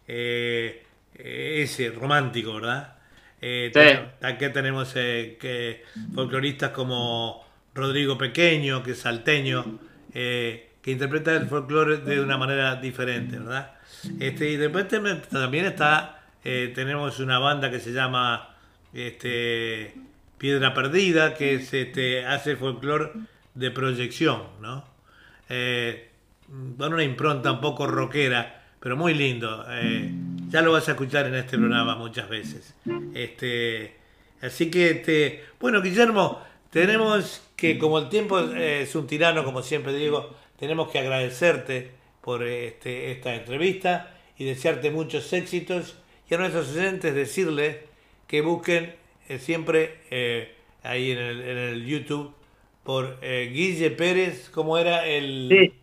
eh, ese romántico, ¿verdad? Eh, Sí. Acá tenemos que folcloristas como Rodrigo Pequeño, que es salteño, que interpreta el folclore de una manera diferente, ¿verdad? Este, y después también está, eh, tenemos una banda que se llama este, Piedra Perdida, que es, este, hace folclore de proyección, ¿no? Eh, con una impronta un poco rockera, pero muy lindo. Eh, ya lo vas a escuchar en este programa muchas veces. Este, así que, bueno, Guillermo, tenemos que, como el tiempo eh, es un tirano, como siempre digo, tenemos que agradecerte por este, esta entrevista y desearte muchos éxitos y a nuestros oyentes decirles que busquen eh, siempre eh, ahí en el, en el YouTube por eh, Guille Pérez, ¿cómo era el...? Sí.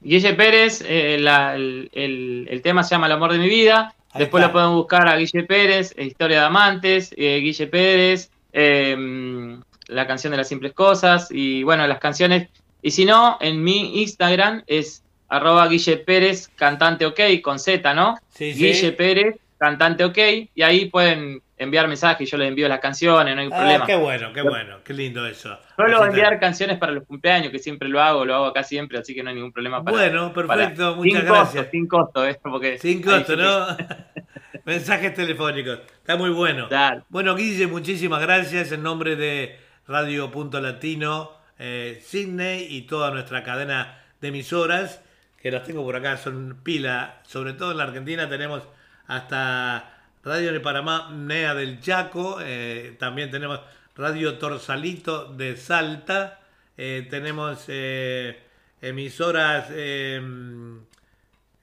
Guille Pérez, la- el, el- el tema se llama El amor de mi vida. Ahí Después está. lo pueden buscar a Guille Pérez, Historia de Amantes, Guille Pérez, eh, la canción de las simples cosas y bueno, las canciones. Y si no, en mi Instagram es arroba Guille Pérez, cantante ok, con Z, ¿no? Sí, sí. Guille Pérez, cantante ok, y ahí pueden enviar mensajes, yo les envío las canciones, no hay Ah, problema. qué bueno, qué bueno, qué lindo eso. Así enviar canciones para los cumpleaños, que siempre lo hago, lo hago acá siempre, así que no hay ningún problema para. Bueno, perfecto, para- muchas sin gracias. Costo, sin costo, ¿eh? Porque Sin costo, ¿no? Mensajes telefónicos. Está muy bueno. Dale. Bueno, Guille, muchísimas gracias en nombre de Radio Punto Latino, eh, Sydney y toda nuestra cadena de emisoras, que las tengo por acá, son pila. Sobre todo en la Argentina tenemos hasta Radio de Panamá, NEA del Chaco, eh, también tenemos Radio Torsalito de Salta, eh, tenemos eh, emisoras...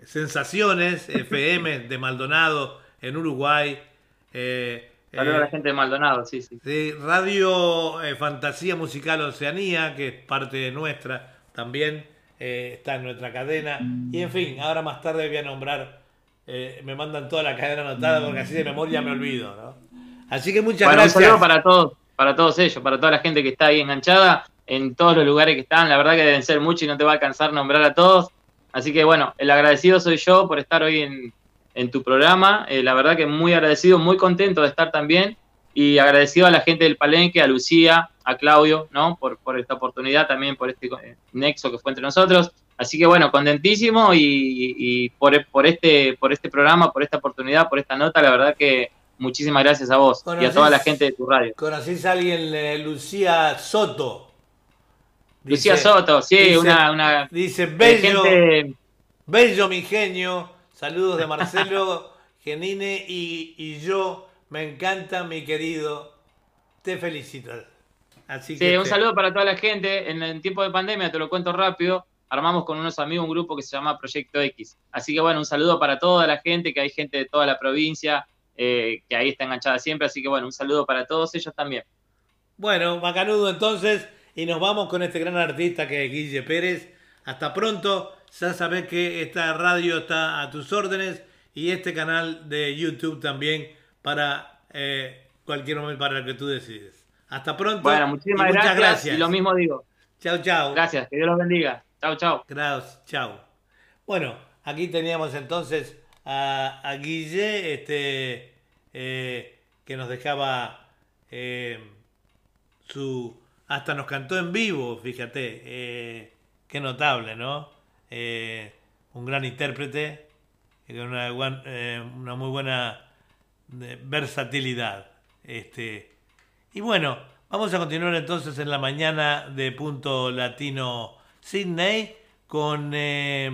Sensaciones FM de Maldonado en Uruguay. Saludos a la gente de Maldonado, sí, sí. de Radio Fantasía Musical Oceanía, que es parte nuestra, también eh, está en nuestra cadena. Y en fin, ahora más tarde voy a nombrar, eh, me mandan toda la cadena anotada porque así de memoria me olvido. ¿no? Así que muchas Bueno, un gracias. saludo para todos, para todos ellos, para toda la gente que está ahí enganchada en todos los lugares que están. La verdad que deben ser muchos y no te va a alcanzar nombrar a todos. Así que bueno, el agradecido soy yo por estar hoy en, en tu programa. Eh, la verdad que muy agradecido, muy contento de estar también. Y agradecido a la gente del Palenque, a Lucía, a Claudio, ¿no? Por, por esta oportunidad, también por este eh, nexo que fue entre nosotros. Así que bueno, contentísimo y, y por, por, este, por este programa, por esta oportunidad, por esta nota, la verdad que muchísimas gracias a vos y a toda la gente de tu radio. ¿Conocís a alguien, eh, Lucía Soto? Lucía Soto, sí, dice- una, una Dice, eh, bello. gente, Bello mi genio, saludos de Marcelo Genine y, y yo, me encanta mi querido, te felicito. Así sí, un saludo para toda la gente. En el tiempo de pandemia, te lo cuento rápido, armamos con unos amigos un grupo que se llama Proyecto X. Así que bueno, un saludo para toda la gente, que hay gente de toda la provincia, eh, que ahí está enganchada siempre. Así que bueno, un saludo para todos ellos también. Bueno, macanudo entonces, y nos vamos con este gran artista que es Guille Pérez. Hasta pronto, ya sabés que esta radio está a tus órdenes y este canal de YouTube también para eh, cualquier momento para el que tú decides. Hasta pronto. Bueno, muchísimas muchas gracias, gracias. Y lo mismo digo. Chao, chao. Gracias, que Dios los bendiga. Chao, chao. Gracias, chao. Bueno, aquí teníamos entonces a, a Guille, este, eh, que nos dejaba eh, su... Hasta nos cantó en vivo, fíjate. eh, qué notable, ¿no? Un gran intérprete, y con una, una muy buena versatilidad. Este, y bueno, vamos a continuar entonces en la mañana de Punto Latino Sydney con, eh,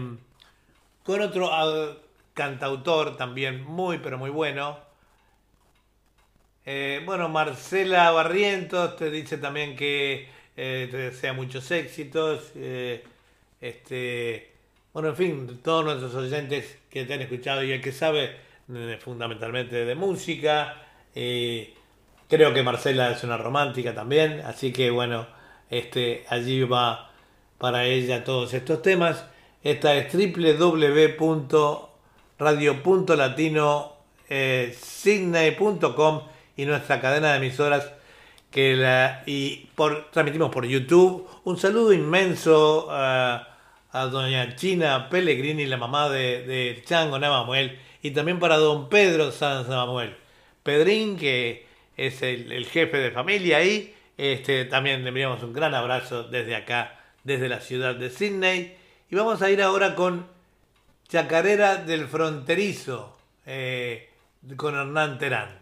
con otro cantautor también muy, pero muy bueno. Eh, bueno, Marcela Barrientos te dice también que eh, te desea muchos éxitos. este, bueno, en fin, todos nuestros oyentes que te han escuchado y el que sabe fundamentalmente de música. Creo que Marcela es una romántica también, así que bueno, este, allí va para ella todos estos temas. Esta es www.radio.latino.sydney.com y nuestra cadena de emisoras que la, y por, transmitimos por YouTube. Un saludo inmenso a, a doña China Pellegrini, la mamá de, Chango Navamuel, y también para don Pedro Sanz Navamuel. Pedrín, que es el, jefe de familia ahí, este, también le enviamos un gran abrazo desde acá, desde la ciudad de Sydney. Y vamos a ir ahora con Chacarera del Fronterizo, eh, con Hernán Terán.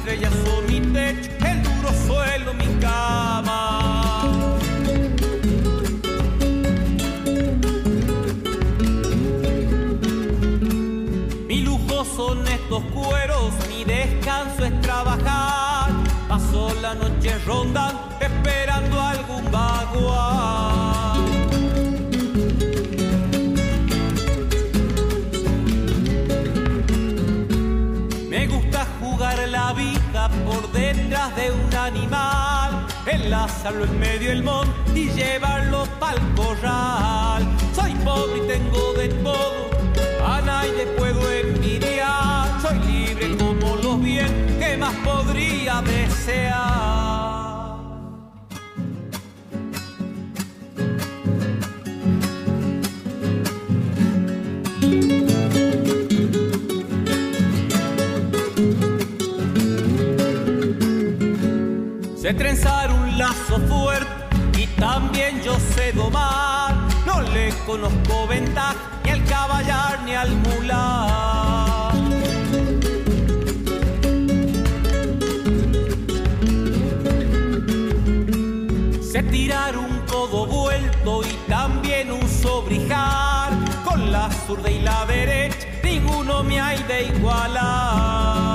Estrellas son mi techo, el duro suelo mi cama. Mi lujo son estos cueros, mi descanso es trabajar. Paso la noche rondando, esperando algún vaguar. Detrás de un animal, enlazarlo en medio del monte y llevarlo pa'l corral. Soy pobre y tengo de todo, a nadie puedo envidiar. Soy libre como los bien, ¿qué más podría desear? Sé trenzar un lazo fuerte y también yo sé domar. No le conozco ventaja ni al caballar ni al mular. Sé tirar un codo vuelto y también un sobrijar. Con la zurda y la derecha ninguno me hay de igualar.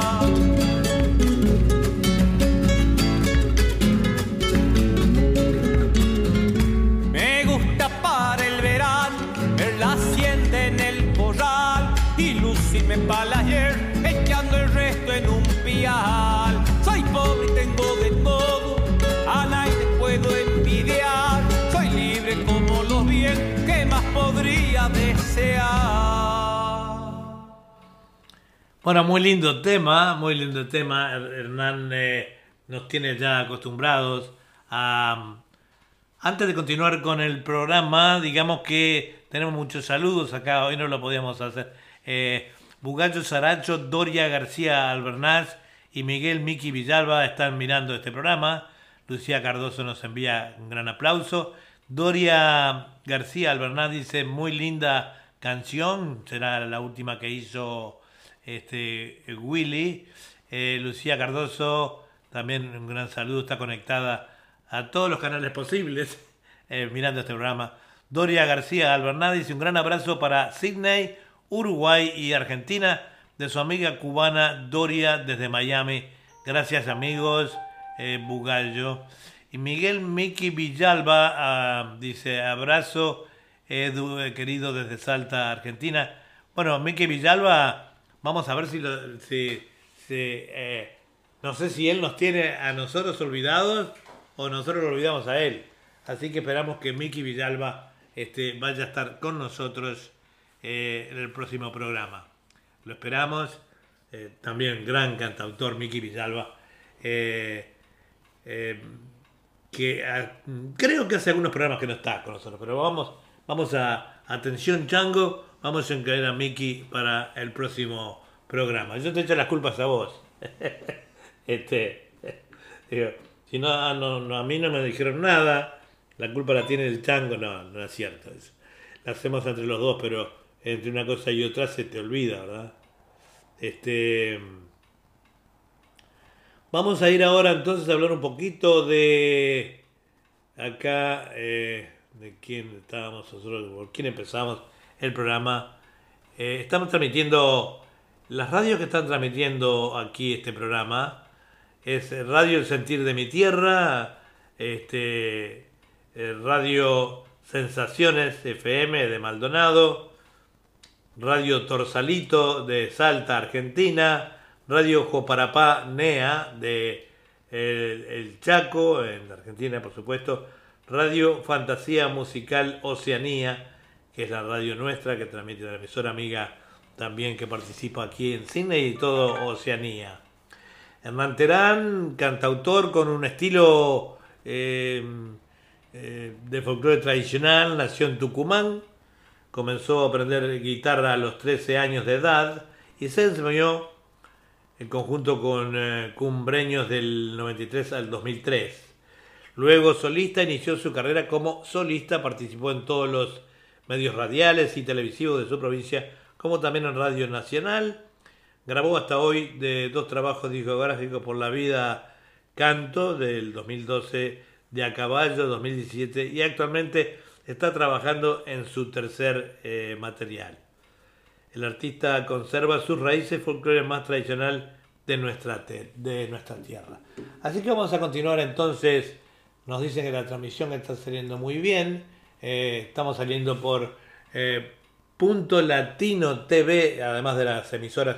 Bueno, muy lindo tema, muy lindo tema. Her- Hernán eh, nos tiene ya acostumbrados. Antes de continuar con el programa, digamos que tenemos muchos saludos acá, hoy no lo podíamos hacer. Eh, Bugallo Saracho, Doria García Albernaz y Miguel Miki Villalba están mirando este programa. Lucía Cardoso nos envía un gran aplauso. Doria García Albernaz dice, muy linda canción, será la última que hizo este, Willy. Eh, Lucía Cardoso, también un gran saludo, está conectada a todos los canales posibles eh, mirando este programa. Doria García Albernaz dice un gran abrazo para Sydney, Uruguay y Argentina de su amiga cubana Doria desde Miami. Gracias amigos, eh, Bugallo. Y Miguel Miki Villalba ah, dice abrazo, Edu, querido desde Salta, Argentina. Bueno, Miki Villalba, vamos a ver si, lo- eh, no sé si él nos tiene a nosotros olvidados o nosotros lo olvidamos a él. Así que esperamos que Miki Villalba este, vaya a estar con nosotros eh, en el próximo programa. Lo esperamos. Eh, también gran cantautor Miki Villalba. que ah, creo que hace algunos programas que no está con nosotros, pero vamos, vamos a atención Chango, vamos a incluir a Miki para el próximo programa. Yo te echo las culpas a vos. este, digo, si no, ah, no, no, a mí no me dijeron nada, la culpa la tiene el Chango, no, no es cierto. la hacemos entre los dos, pero entre una cosa y otra se te olvida, ¿verdad? Este. Vamos a ir ahora entonces a hablar un poquito de acá, eh, de quién estábamos nosotros, por quién empezamos el programa. Eh, estamos transmitiendo, las radios que están transmitiendo aquí este programa es Radio El Sentir de mi Tierra, este, eh, Radio Sensaciones FM de Maldonado, Radio Torsalito de Salta, Argentina, Radio Joparapá NEA de el, el Chaco, en Argentina por supuesto, Radio Fantasía Musical Oceanía, que es la radio nuestra que transmite la emisora amiga también que participa aquí en Sydney y todo Oceanía. Hernán Terán, cantautor con un estilo eh, eh, de folclore tradicional, nació en Tucumán, comenzó a aprender guitarra a los 13 años de edad y se enseñó en conjunto con eh, Cumbreños del 93 al 2003. Luego solista, inició su carrera como solista, participó en todos los medios radiales y televisivos de su provincia, como también en Radio Nacional. Grabó hasta hoy de dos trabajos discográficos por la vida Canto del 2012, de A Caballo 2017 y actualmente está trabajando en su tercer eh, material. El artista conserva sus raíces folclore más tradicional de nuestra, de nuestra tierra. Así que vamos a continuar entonces. Nos dicen que la transmisión está saliendo muy bien. Eh, estamos saliendo por eh, Punto Latino TV, además de las emisoras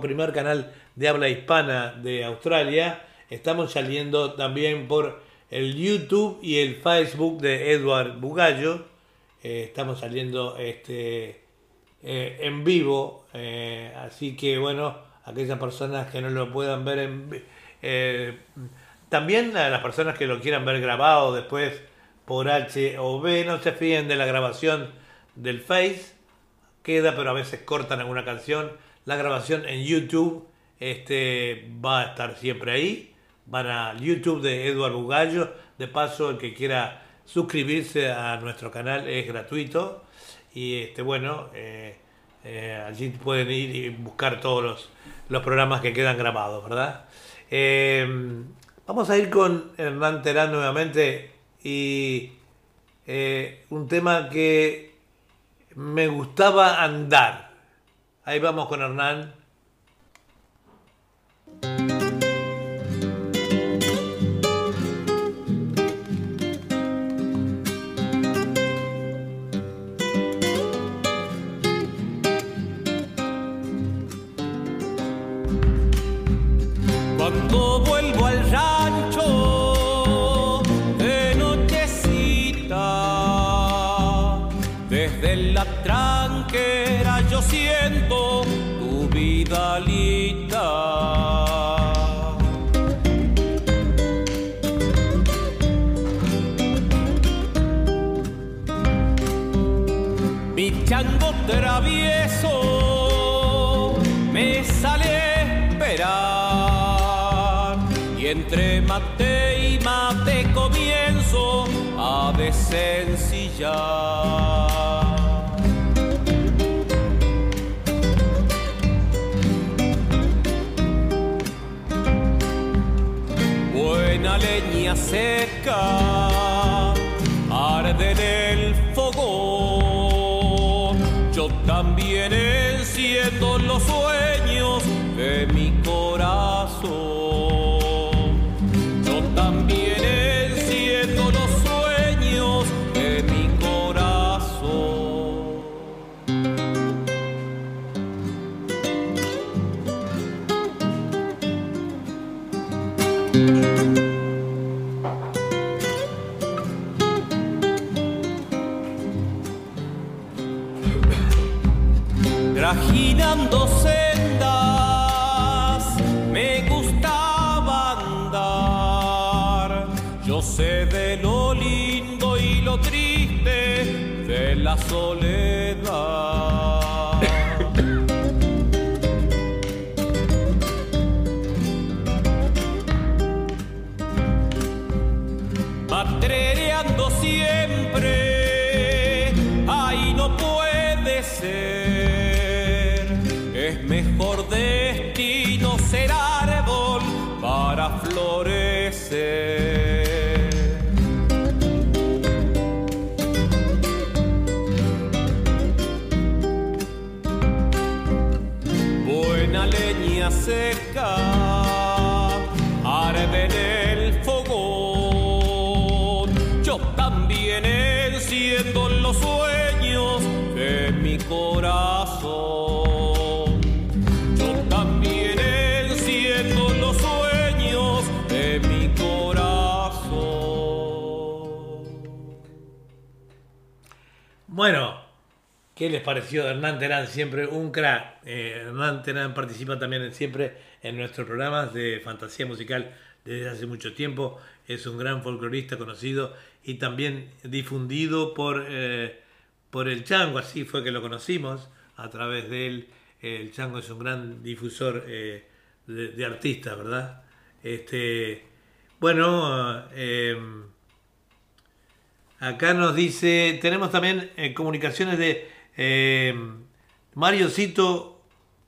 primer canal de habla hispana de Australia. Estamos saliendo también por el YouTube y el Facebook de Edward Bugallo. Eh, estamos saliendo este, en vivo, así que bueno, aquellas personas que no lo puedan ver en también a las personas que lo quieran ver grabado después por H o B, no se fíen de la grabación del Face, queda pero a veces cortan alguna canción. La grabación en YouTube este, va a estar siempre ahí. Van al YouTube de Eduardo Bugallo. De paso, el que quiera suscribirse a nuestro canal es gratuito. Y este, bueno, eh, eh, allí pueden ir y buscar todos los, los programas que quedan grabados, ¿verdad? Eh, vamos a ir con Hernán Terán nuevamente y eh, un tema que me gustaba andar. Ahí vamos con Hernán. Tranquera yo siento tu vidalita. Mi chango travieso me sale a esperar y entre mate y mate comienzo a desencillar. Seca arde en el fogón. Yo también enciendo los sueños ¿qué les pareció Hernán Terán? Siempre un crack. Eh, Hernán Terán participa también en- siempre en nuestros programas de fantasía musical desde hace mucho tiempo. Es un gran folclorista conocido y también difundido por, eh, por el Chango. Así fue que lo conocimos a través de él. El Chango es un gran difusor eh, de, de artistas, ¿verdad? Este, bueno, Acá nos dice, tenemos también comunicaciones de eh, Mario Cito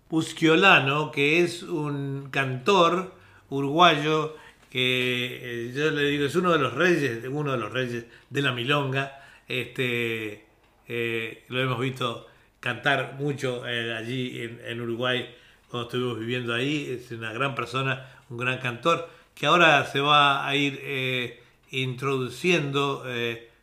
Usquiolano, que es un cantor uruguayo que eh, yo le digo es uno de los reyes, uno de los reyes de la milonga. Este, eh, lo hemos visto cantar mucho eh, allí en, Uruguay cuando estuvimos viviendo ahí. Es una gran persona, un gran cantor que ahora se va a ir introduciendo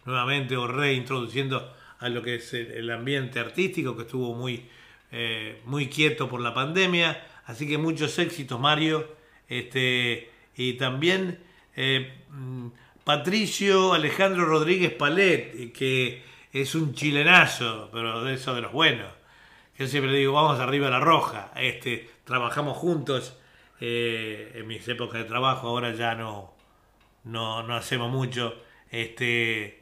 nuevamente o reintroduciendo a lo que es el, ambiente artístico que estuvo muy, eh, muy quieto por la pandemia. Así que muchos éxitos, Mario. Este, y también eh, mm, Patricio Alejandro Rodríguez Palet, que es un chilenazo, pero de eso de los buenos. Yo siempre digo, vamos arriba a la roja. Este, trabajamos juntos eh, en mis épocas de trabajo, ahora ya no, no, no hacemos mucho. Este,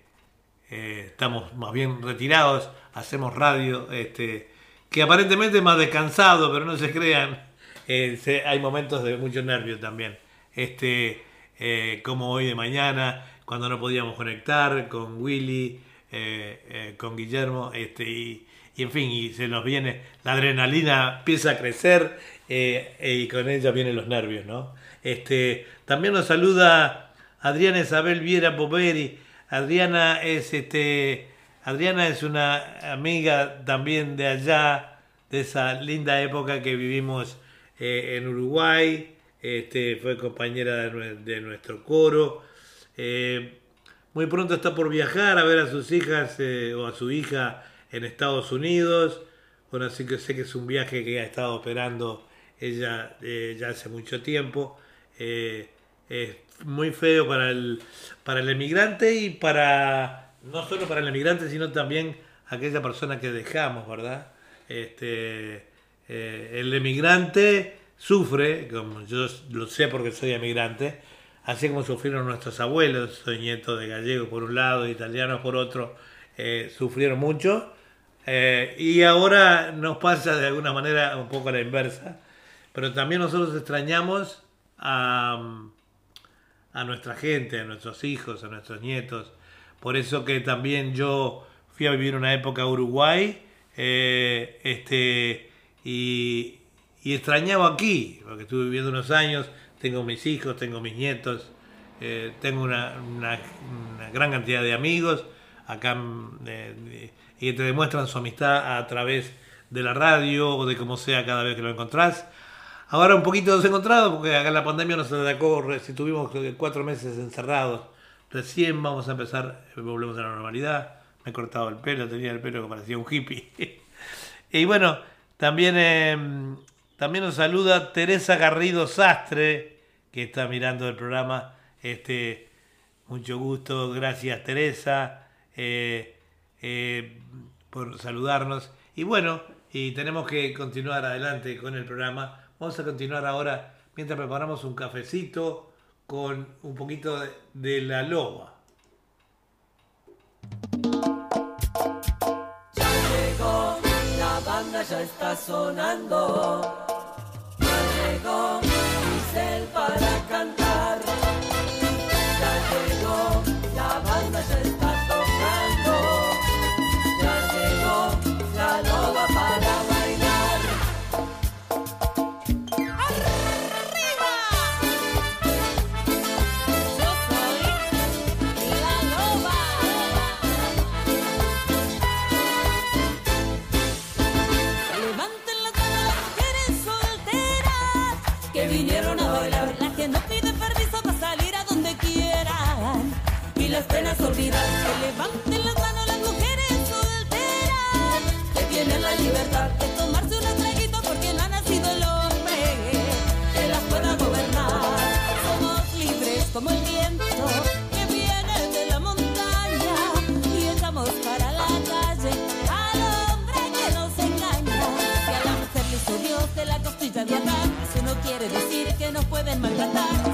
eh, estamos más bien retirados, hacemos radio, este, que aparentemente más descansado, pero no se crean, eh, hay momentos de mucho nervio también. Este, eh, como hoy de mañana, cuando no podíamos conectar con Willy, con Guillermo, este, y, en fin, y se nos viene, la adrenalina empieza a crecer y con ella vienen los nervios, ¿no? Este, también nos saluda Adriana Isabel Viera Poveri. Adriana es este Adriana es una amiga también de allá, de esa linda época que vivimos eh, en Uruguay. Este, fue compañera de, nue- de nuestro coro. Eh, muy pronto está por viajar a ver a sus hijas eh, o a su hija en Estados Unidos. Bueno, así que sé que es un viaje que ha estado operando ella ya hace mucho tiempo. Muy feo para el, para el emigrante y para, no solo para el emigrante, sino también aquella persona que dejamos, ¿verdad? Este, eh, el emigrante sufre, como yo lo sé porque soy emigrante, así como sufrieron nuestros abuelos, soy nieto de gallegos por un lado, de italianos por otro, eh, sufrieron mucho. eh, y ahora nos pasa de alguna manera un poco a la inversa, pero también nosotros extrañamos a, a nuestra gente, a nuestros hijos, a nuestros nietos. Por eso que también yo fui a vivir una época a Uruguay eh, este, y, y extrañaba aquí, porque estuve viviendo unos años, tengo mis hijos, tengo mis nietos, eh, tengo una, gran cantidad de amigos acá de- y te demuestran su amistad a través de la radio o de como sea cada vez que lo encontrás. Ahora un poquito desencontrado porque acá la pandemia nos atacó, si tuvimos cuatro meses encerrados. Recién vamos a empezar, eh, volvemos a la normalidad. Me he cortado el pelo, tenía el pelo que parecía un hippie. y bueno, también, eh, también nos saluda Teresa Garrido Sastre, que está mirando el programa. Este, mucho gusto, gracias Teresa eh, eh, por saludarnos. Y bueno, y tenemos que continuar adelante con el programa. Vamos a continuar ahora mientras preparamos un cafecito con un poquito de, de la loba. Ya llegó, la banda ya está sonando. Ya llegó, Giselle para cantar. Atrás, eso no quiere decir que nos pueden maltratar.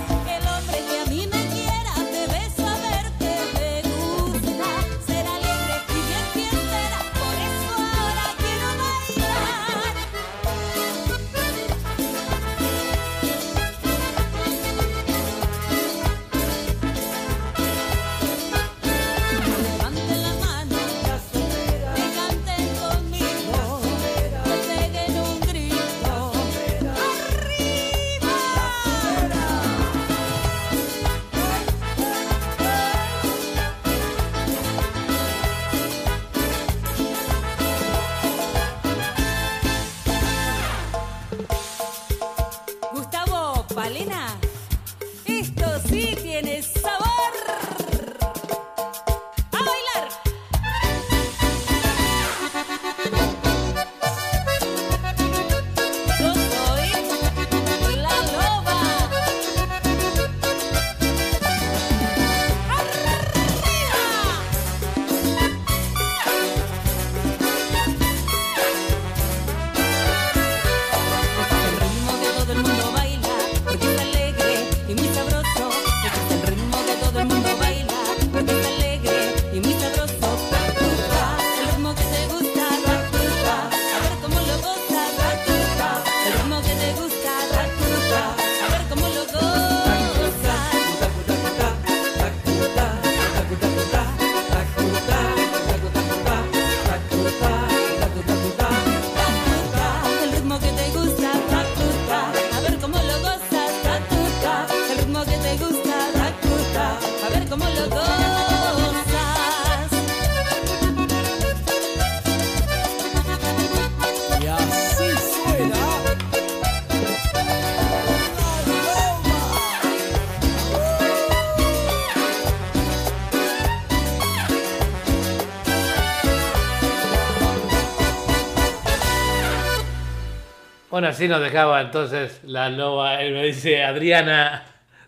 Así nos dejaba entonces la loba. Él me dice, Adriana,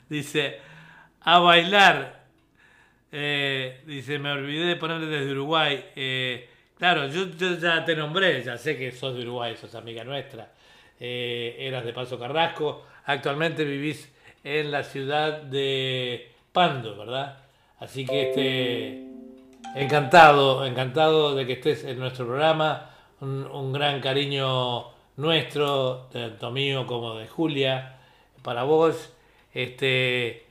dice, a bailar. Eh, dice, me olvidé de ponerle desde Uruguay. Eh, claro, yo, ya te nombré, ya sé que sos de Uruguay, sos amiga nuestra. Eh, eras de Paso Carrasco. Actualmente vivís en la ciudad de Pando, ¿verdad? Así que este, encantado, encantado de que estés en nuestro programa. Un gran cariño nuestro, tanto mío como de Julia, para vos. Este,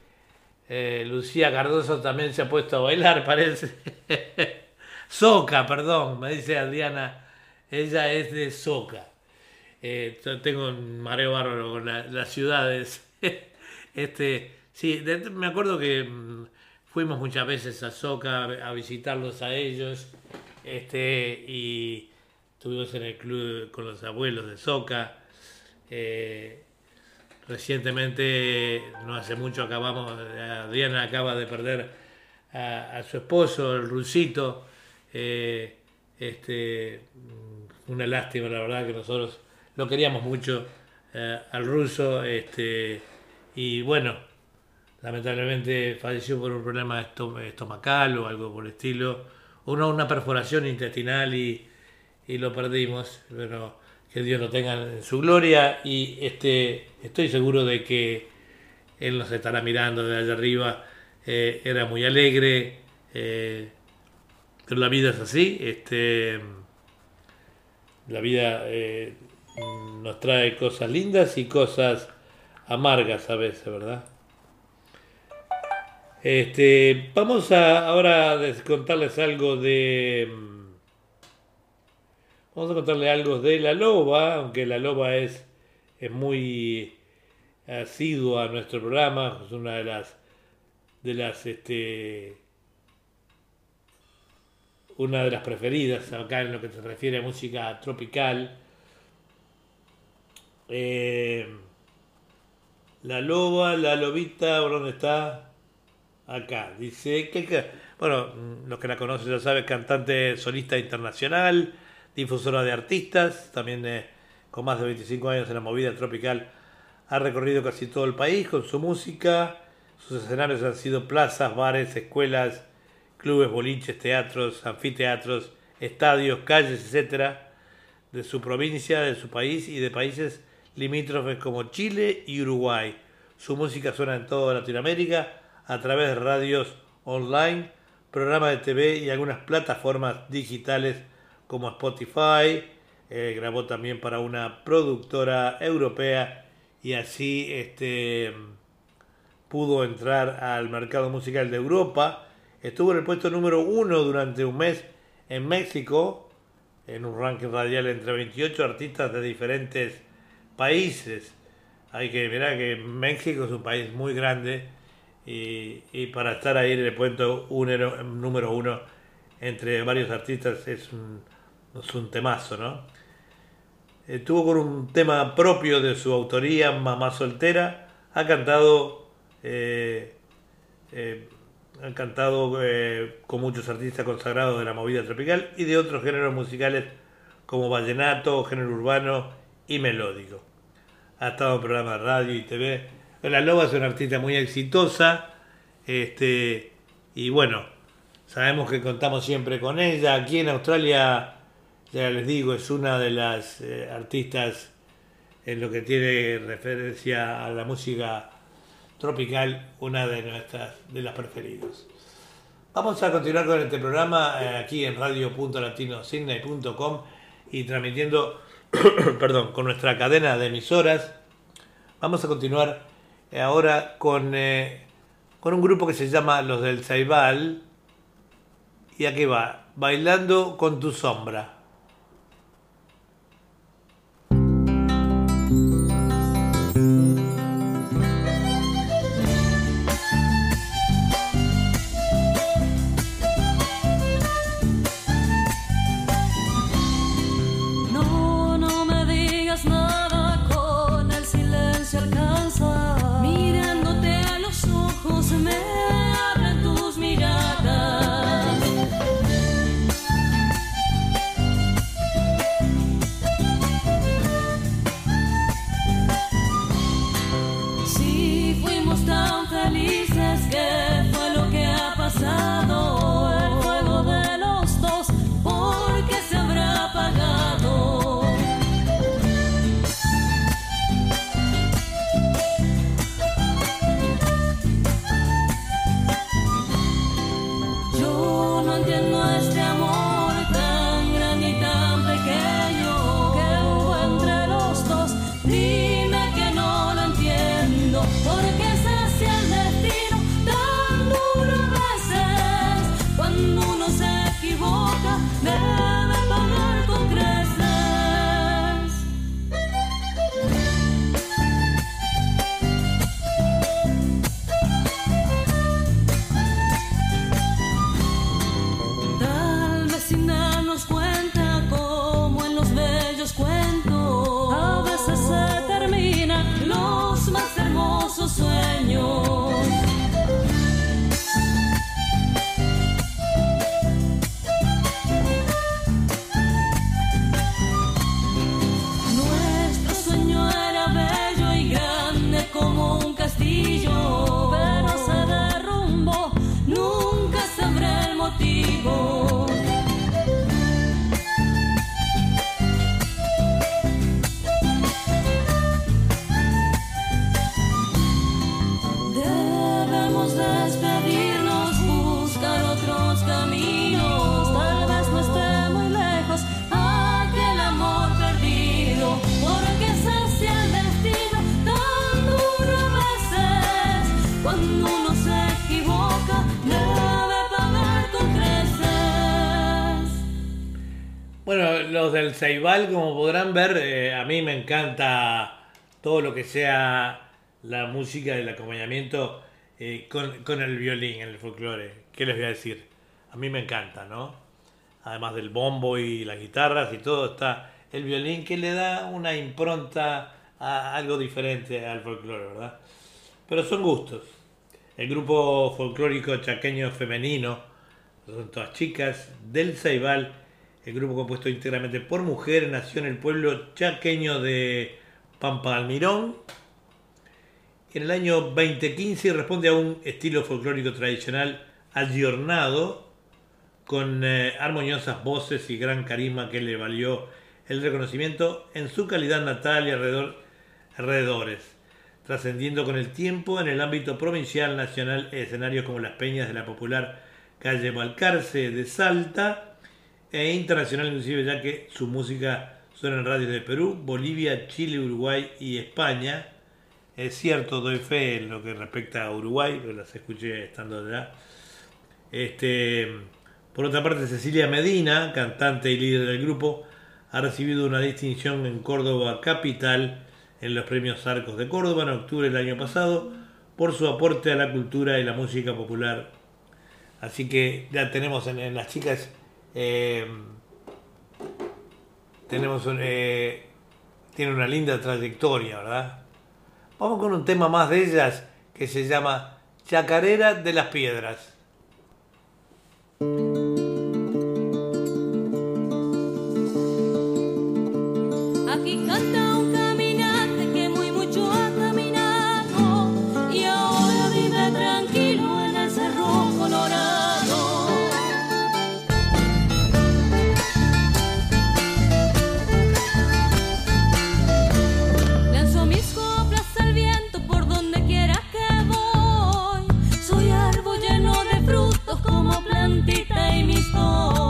eh, Lucía Cardoso también se ha puesto a bailar, parece. Soca, perdón, me dice Adriana. Ella es de Soca. Eh, tengo un mareo bárbaro con la- las ciudades. este, sí, me acuerdo que mm, fuimos muchas veces a Soca a visitarlos a ellos. Este, y estuvimos en el club con los abuelos de Soca. Eh, recientemente, no hace mucho, acabamos, Adriana acaba de perder a, su esposo, el Rusito. Eh, este, mm, una lástima, la verdad, que nosotros lo queríamos mucho eh, al ruso. Este, y bueno, lamentablemente falleció por un problema esto- estomacal o algo por el estilo, una, una perforación intestinal y, y lo perdimos, pero que Dios lo tenga en su gloria y este, estoy seguro de que Él nos estará mirando desde allá arriba, Eh, era muy alegre, eh, pero la vida es así, este, la vida eh, nos trae cosas lindas y cosas amargas a veces, ¿verdad? Este, vamos a ahora a contarles algo de. Vamos a contarle algo de la loba, aunque la loba es, es muy asidua a nuestro programa, es una de las de las este una de las preferidas acá en lo que se refiere a música tropical. Eh, la loba, la lobita, ¿por ¿dónde está? Acá. Dice que, bueno, los que la conocen ya saben, cantante solista internacional, difusora de artistas, también con más de 25 años en la movida tropical, ha recorrido casi todo el país con su música. Sus escenarios han sido plazas, bares, escuelas, clubes, boliches, teatros, anfiteatros, estadios, calles, etcétera, de su provincia, de su país y de países limítrofes como Chile y Uruguay. Su música suena en toda Latinoamérica a través de radios online, programas de TV y algunas plataformas digitales como Spotify. Eh, grabó también para una productora europea y así este, pudo entrar al mercado musical de Europa. Estuvo en el puesto número uno durante un mes en México, en un ranking radial entre 28 artistas de diferentes países. Hay que mirar que México es un país muy grande y, y para estar ahí en el puesto número uno entre varios artistas es un, es un temazo, ¿no? Estuvo con un tema propio de su autoría, Mamá Soltera. Ha cantado, eh, eh, ha cantado eh, con muchos artistas consagrados de la movida tropical y de otros géneros musicales como vallenato, género urbano y melódico. Ha estado en programas de radio y TV. La Loba es una artista muy exitosa. Este, y bueno, sabemos que contamos siempre con ella. Aquí en Australia, ya les digo, es una de las eh, artistas en lo que tiene referencia a la música tropical, una de nuestras, de las preferidas. Vamos a continuar con este programa eh, aquí en radio.latinosidney.com y transmitiendo, perdón, con nuestra cadena de emisoras. Vamos a continuar eh, ahora con, con un grupo que se llama Los del Ceibal. Y aquí va, bailando con tu sombra. Del Ceibal, como podrán ver, eh, a mí me encanta todo lo que sea la música, el acompañamiento eh, con, con el violín en el folclore. ¿Qué les voy a decir? A mí me encanta, ¿no? Además del bombo y las guitarras y todo, está el violín que le da una impronta algo diferente al folclore, ¿verdad? Pero son gustos. El grupo folclórico chaqueño femenino, son todas chicas, del Ceibal, el grupo compuesto íntegramente por mujeres, nació en el pueblo chaqueño de Pampa Almirón. En el año 2015 responde a un estilo folclórico tradicional ayornado, con eh, armoniosas voces y gran carisma que le valió el reconocimiento en su calidad natal y alrededor, alrededores, trascendiendo con el tiempo en el ámbito provincial, nacional, escenarios como las peñas de la popular calle Balcarce de Salta e internacional inclusive ya que su música suena en radios de Perú, Bolivia, Chile, Uruguay y España. Es cierto, doy fe en lo que respecta a Uruguay, porque las escuché estando allá. Este, por otra parte, Cecilia Medina, cantante y líder del grupo, ha recibido una distinción en Córdoba Capital en los premios Arcos de Córdoba en octubre del año pasado por su aporte a la cultura y la música popular. Así que ya tenemos en, en las chicas, eh, tenemos eh, tiene una linda trayectoria, ¿verdad? Vamos con un tema más de ellas que se llama Chacarera de las Piedras. 多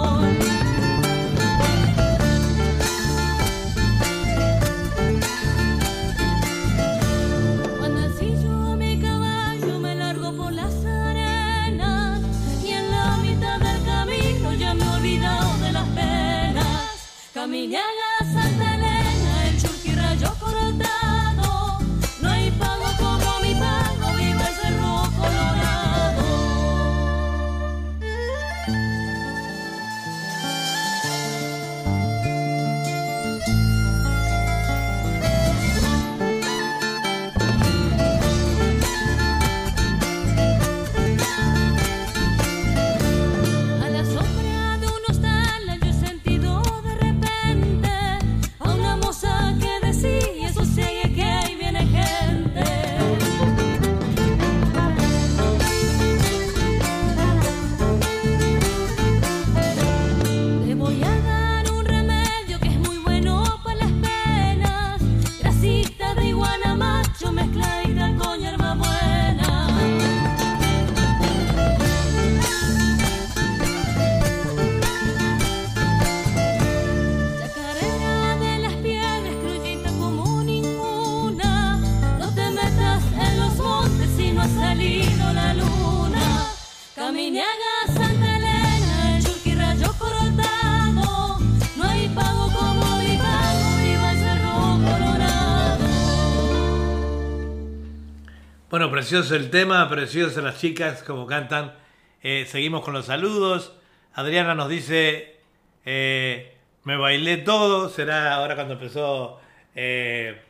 precioso el tema, preciosas las chicas como cantan. Eh, seguimos con los saludos. Adriana nos dice, eh, me bailé todo, será ahora cuando empezó, eh,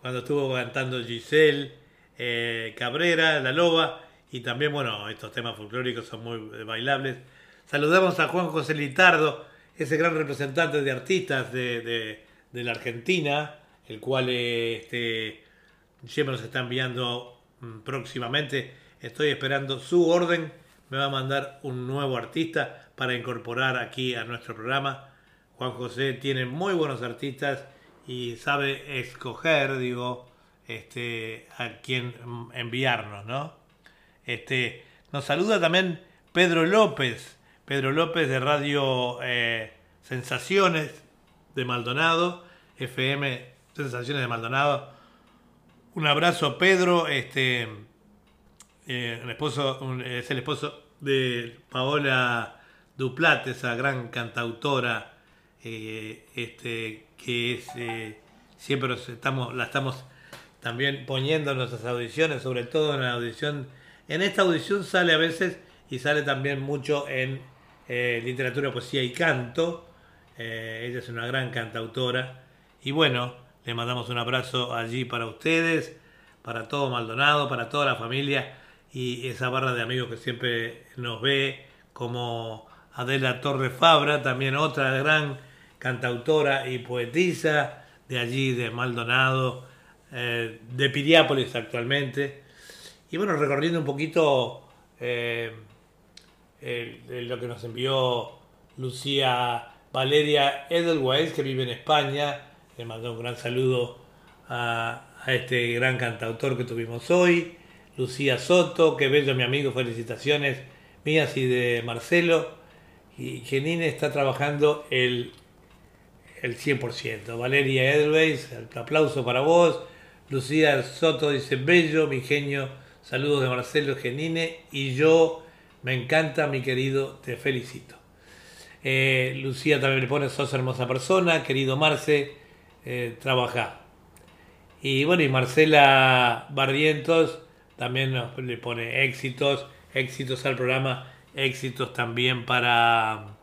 cuando estuvo cantando Giselle Cabrera, La Loba, y también, bueno, estos temas folclóricos son muy bailables. Saludamos a Juan José Litardo, ese gran representante de artistas de, de- la Argentina, el cual este, siempre nos está enviando próximamente. Estoy esperando su orden me va a mandar un nuevo artista para incorporar aquí a nuestro programa. Juan José tiene muy buenos artistas y sabe escoger, digo, este, a quién enviarnos, ¿no? Este, nos saluda también Pedro López, Pedro López de Radio eh, Sensaciones de Maldonado, FM Sensaciones de Maldonado. Un abrazo, Pedro, este, eh, el esposo, es el esposo de Paola Duplat, esa gran cantautora, eh, este, que es, siempre estamos, la estamos también poniendo en nuestras audiciones, sobre todo en la audición. En esta audición sale a veces y sale también mucho en eh, literatura, poesía y canto. Eh, ella es una gran cantautora. Y bueno, le mandamos un abrazo allí para ustedes, para todo Maldonado, para toda la familia y esa barra de amigos que siempre nos ve, como Adela Torre Fabra, también otra gran cantautora y poetisa de allí, de Maldonado eh, de Piriápolis actualmente. Y bueno, recorriendo un poquito eh, lo que nos envió Lucía Valeria Edelweiss, que vive en España. Le mando un gran saludo a, este gran cantautor que tuvimos hoy. Lucía Soto, que bello mi amigo, felicitaciones mías y de Marcelo. Y Genine está trabajando el, el 100%. Valeria Edelweiss, el aplauso para vos. Lucía Soto dice, bello, mi genio, saludos de Marcelo Genine y yo, me encanta, mi querido, te felicito. Eh, Lucía también le pone, sos hermosa persona, querido Marce, eh, trabaja. Y bueno, y Marcela Barrientos también nos le pone éxitos, éxitos al programa, éxitos también para,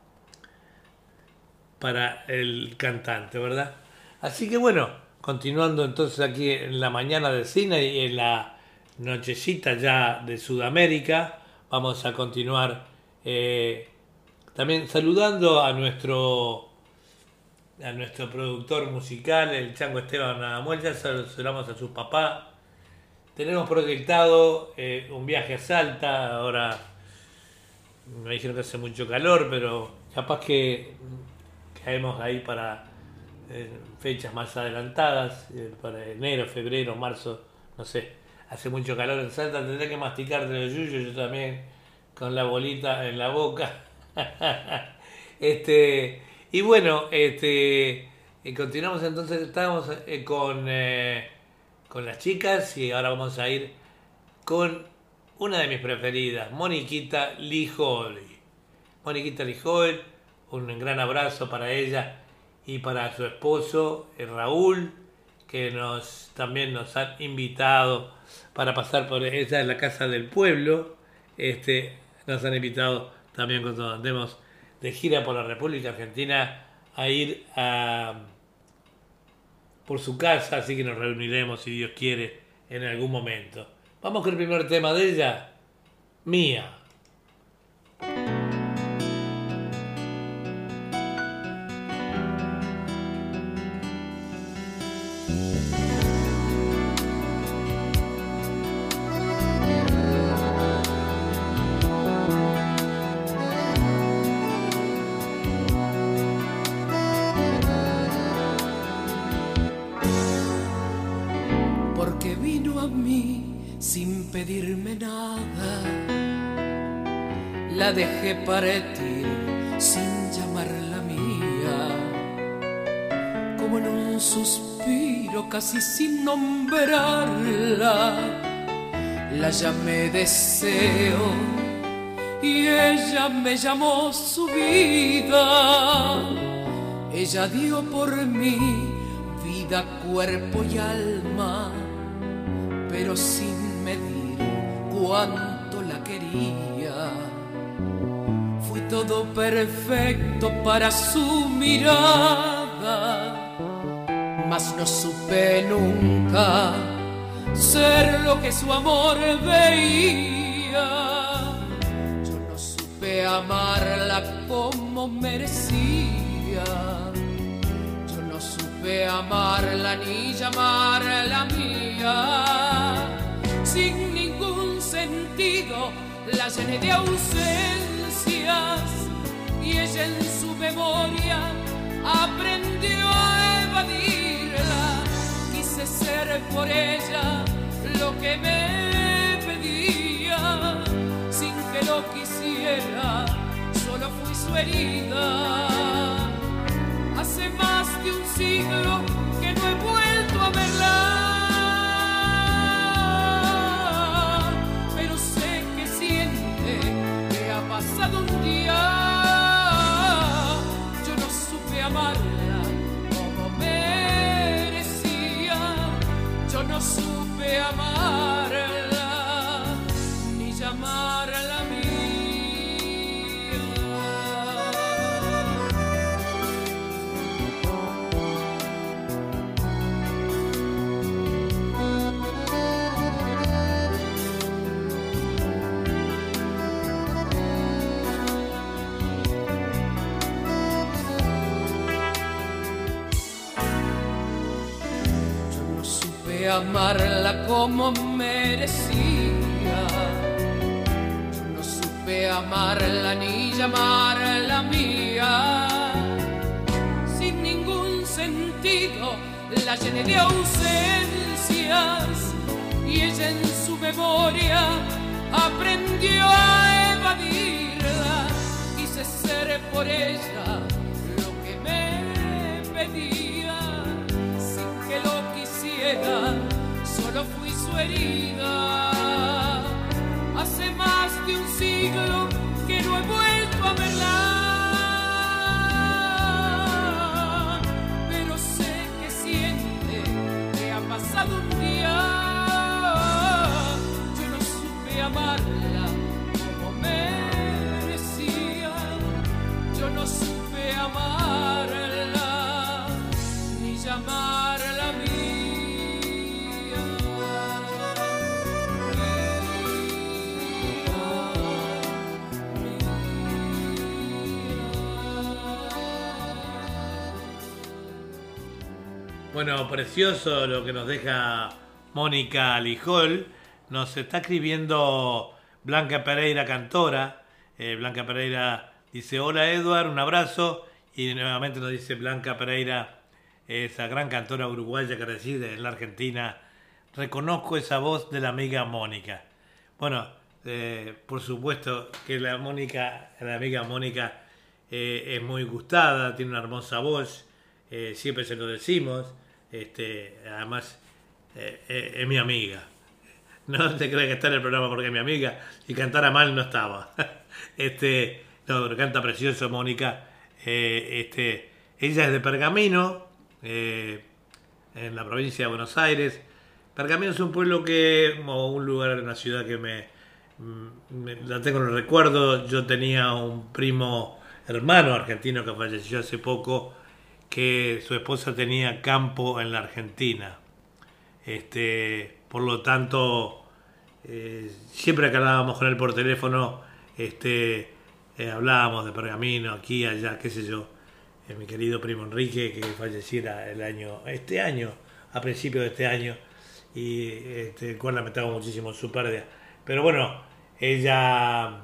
para el cantante, ¿verdad? Así que bueno, Continuando entonces aquí en la mañana de cine y en la nochecita ya de Sudamérica, vamos a continuar eh, también saludando a nuestro a nuestro productor musical, el Chango Esteban Adamuel, ya saludamos a su papá. Tenemos proyectado eh, un viaje a Salta, ahora me dijeron que hace mucho calor, pero capaz que caemos ahí para fechas más adelantadas, eh, para enero, febrero, marzo, no sé. Hace mucho calor en Salta, tendré que masticarte los yuyos yo también, con la bolita en la boca. este, y bueno, este, y continuamos entonces, estamos eh, con, eh, con las chicas y ahora vamos a ir con una de mis preferidas, Moniquita Lijoli. Moniquita Lijol, un gran abrazo para ella y para su esposo eh, Raúl, que nos también nos han invitado para pasar por esa es la casa del pueblo. Este, nos han invitado también cuando andemos de gira por la República Argentina a ir a por su casa, así que nos reuniremos si Dios quiere en algún momento. Vamos con el primer tema de ella, Mía. Dejé partir sin llamarla mía, como en un suspiro casi sin nombrarla, la llamé deseo y ella me llamó su vida, ella dio por mí vida, cuerpo y alma, pero sin medir cuánto la quería todo perfecto para su mirada, mas no supe nunca ser lo que su amor veía. Yo no supe amarla como merecía. Yo no supe amarla ni llamarla mía. Sin ningún sentido la llené de y ella en su memoria aprendió a evadirla. Quise ser por ella lo que me pedía, sin que lo quisiera, solo fui su herida. Hace más de un siglo que no he vuelto a verla. Supe amarla amarla como merecía. No supe amarla ni llamarla mía. Sin ningún sentido la llené de ausencias y ella en su memoria aprendió a evadirla. Quise ser por ella lo que me pedía solo fui su herida. Hace más de un siglo que no he vuelto a verla, pero sé que siente que ha pasado un día. Yo no supe amarla Bueno, precioso lo que nos deja Mónica Lijol. Nos está escribiendo Blanca Pereira, cantora. Eh, Blanca Pereira dice, hola Edward, un abrazo. Y nuevamente nos dice Blanca Pereira, esa gran cantora uruguaya que reside en la Argentina. Reconozco esa voz de la amiga Mónica. Bueno, eh, por supuesto que la Mónica, la amiga Mónica eh, es muy gustada, tiene una hermosa voz, siempre se lo decimos, este, además eh, eh, es mi amiga. No te creas que está en el programa porque es mi amiga y cantara mal no estaba. Este, no, canta precioso Mónica. Eh, este, ella es de Pergamino, en la provincia de Buenos Aires. Pergamino es un pueblo que, o un lugar, una ciudad que me, me- la tengo en el recuerdo. Yo tenía un primo hermano argentino que falleció hace poco, que su esposa tenía campo en la Argentina. Este, por lo tanto, eh, siempre que hablábamos con él por teléfono, este, eh, hablábamos de Pergamino, aquí, allá, qué sé yo. Eh, mi querido primo Enrique, que falleciera el año, este año, a principios de este año, y este, el cual lamentamos muchísimo su pérdida. Pero bueno, ella,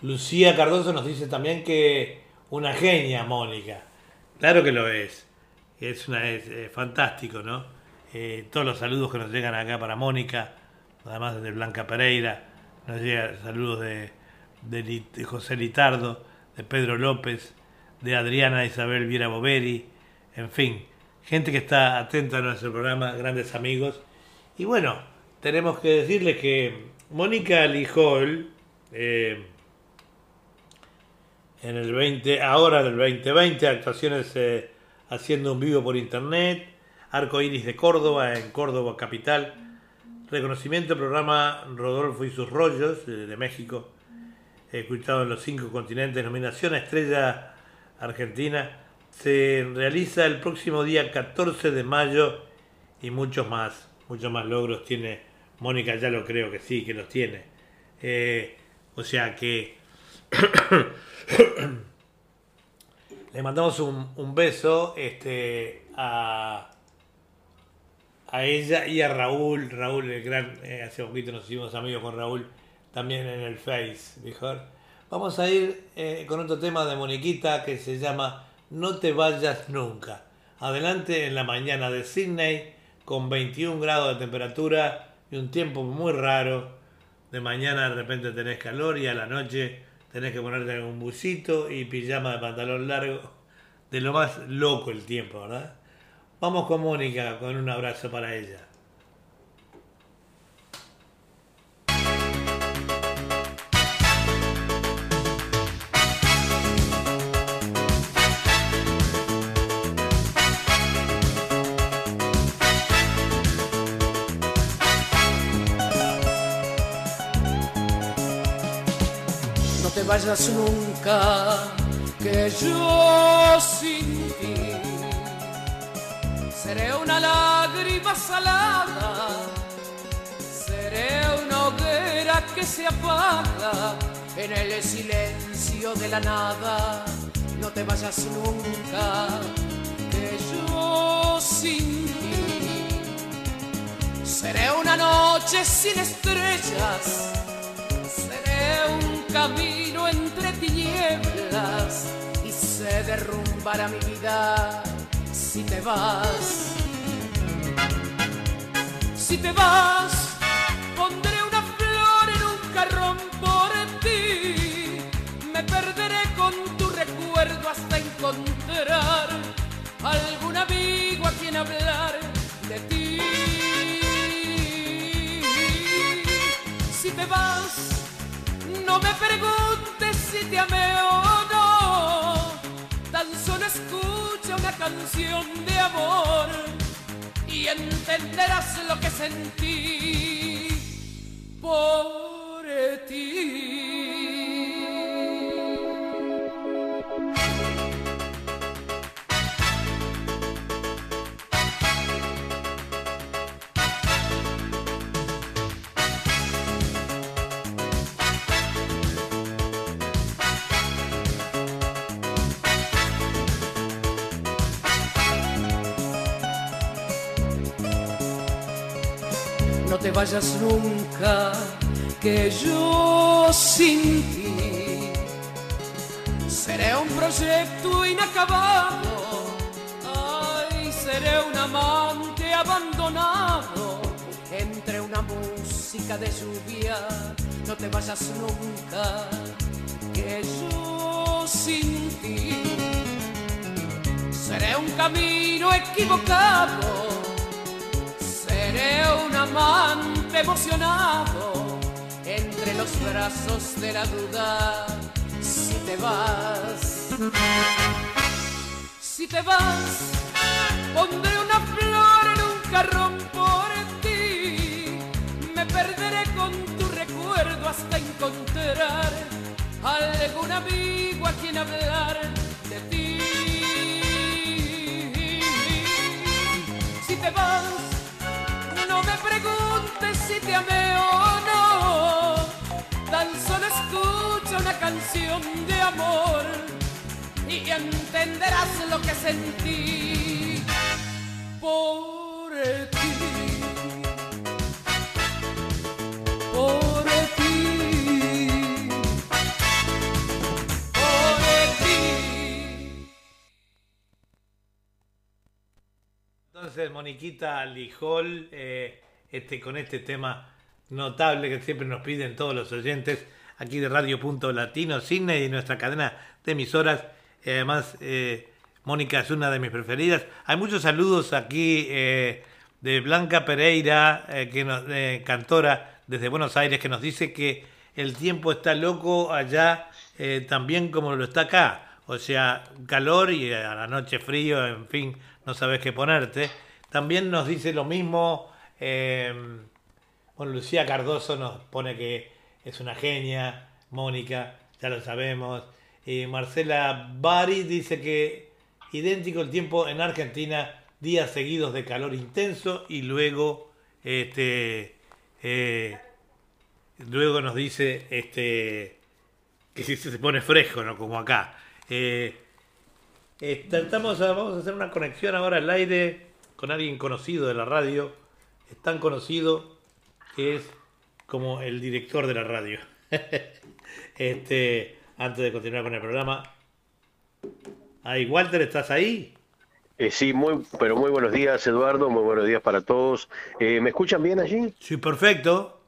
Lucía Cardoso nos dice también que una genia, Mónica. Claro que lo es. Es, una, es, eh, fantástico, ¿no? Eh, todos los saludos que nos llegan acá para Mónica, además de Blanca Pereira, nos llegan saludos de, de José Litardo, de Pedro López, de Adriana Isabel Viera Boveri, en fin, gente que está atenta a nuestro programa, grandes amigos. Y bueno, tenemos que decirles que Mónica Lijol, eh, en el 20, ahora en el 2020, actuaciones eh, haciendo un vivo por internet, Arco Iris de Córdoba, en Córdoba capital, reconocimiento programa Rodolfo y sus rollos eh, de México, escuchado en los cinco continentes, nominación a Estrella Argentina, se realiza el próximo día 14 de mayo y muchos más, muchos más logros tiene Mónica, ya lo creo que sí, que los tiene. Eh, o sea que le mandamos un, beso este, a, a ella y a Raúl. Raúl, el gran, eh, hace poquito nos hicimos amigos con Raúl también en el Face, mejor. Vamos a ir eh, con otro tema de Moniquita que se llama No te vayas nunca. Adelante en la mañana de Sydney con 21 grados de temperatura y un tiempo muy raro. De mañana de repente tenés calor y a la noche tenés que ponerte un busito y pijama de pantalón largo. De lo más loco el tiempo, ¿verdad? Vamos con Mónica con un abrazo para ella. Vayas nunca, que yo sin ti seré una lágrima salada, seré una hoguera que se apaga en el silencio de la nada. No te vayas nunca, que yo sin ti seré una noche sin estrellas Seré un camino entre tinieblas y se derrumbará mi vida si te vas. Si te vas, pondré una flor en un carrón por ti. Me perderé con tu recuerdo hasta encontrar algún amigo a quien hablar de ti. Si te vas, no me preguntes si te amé o no, tan solo escucha una canción de amor y entenderás lo que sentí por ti. Te vayas nunca, que yo sin ti seré un proyecto inacabado. Ay, seré un amante abandonado entre una música de lluvia. No te vayas nunca, que yo sin ti seré un camino equivocado. Seré un amante emocionado entre los brazos de la duda. Si te vas, si te vas, pondré una flor en un carrón por ti. Me perderé con tu recuerdo hasta encontrar algún amigo a quien hablar me preguntes si te amé o no. Tan solo escucha una canción de amor y entenderás lo que sentí por ti. Moniquita Lijol, eh, este, con este tema notable que siempre nos piden todos los oyentes aquí de Radio Punto Latino, Cine y nuestra cadena de emisoras. Eh, además, eh, Mónica es una de mis preferidas. Hay muchos saludos aquí eh, de Blanca Pereira, que cantora desde Buenos Aires, que nos dice que el tiempo está loco allá también como lo está acá. O sea, calor y a la noche frío, en fin, no sabes qué ponerte. También nos dice lo mismo, eh, bueno, Lucía Cardoso nos pone que es una genia, Mónica, ya lo sabemos. Y Marcela Bari dice que idéntico el tiempo en Argentina, días seguidos de calor intenso y luego, este, eh, luego nos dice, este, que se pone fresco, ¿no? Como acá. Eh, eh, tratamos a- vamos a hacer una conexión ahora al aire con alguien conocido de la radio. Es tan conocido que es como el director de la radio. este, antes de continuar con el programa. Ahí, Walter, ¿estás ahí? Eh, sí, muy, pero muy buenos días, Eduardo. Muy buenos días para todos. Eh, ¿Me escuchan bien allí? Sí, perfecto.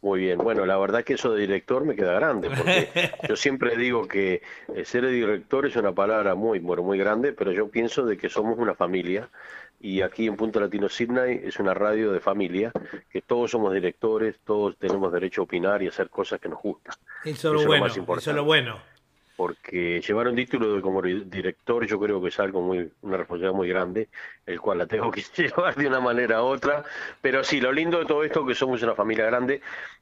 Muy bien, bueno, la verdad que eso de director me queda grande, porque yo siempre digo que eh, ser director es una palabra muy, bueno, muy grande, pero yo pienso de que somos una familia y aquí en Punto Latino Sydney es una radio de familia, que todos somos directores, todos tenemos derecho a opinar y hacer cosas que nos gustan. Eso es lo bueno, eso es lo bueno. Porque llevar un título de como director yo creo que es algo muy, una responsabilidad muy grande, el cual la tengo que llevar de una manera u otra, pero sí, lo lindo de todo esto es que somos una familia grande,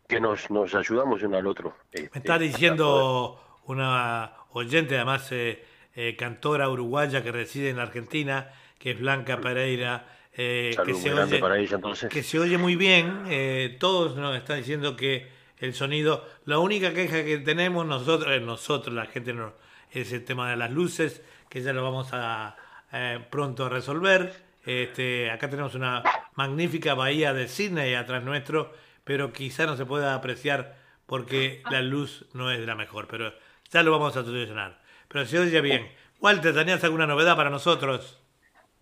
que nos, nos ayudamos uno al otro. Me está este, diciendo una oyente, además eh, eh, cantora uruguaya que reside en Argentina, que es Blanca Pereira, eh, que, se oye, que se oye muy bien. Eh, todos nos están diciendo que el sonido, la única queja que tenemos nosotros, eh, nosotros la gente no, es el tema de las luces, que ya lo vamos a pronto a resolver. Este, acá tenemos una magnífica bahía de Sydney atrás nuestro, pero quizá no se pueda apreciar porque la luz no es la mejor, pero ya lo vamos a solucionar. Pero se oye bien. Walter, ¿tenías alguna novedad para nosotros?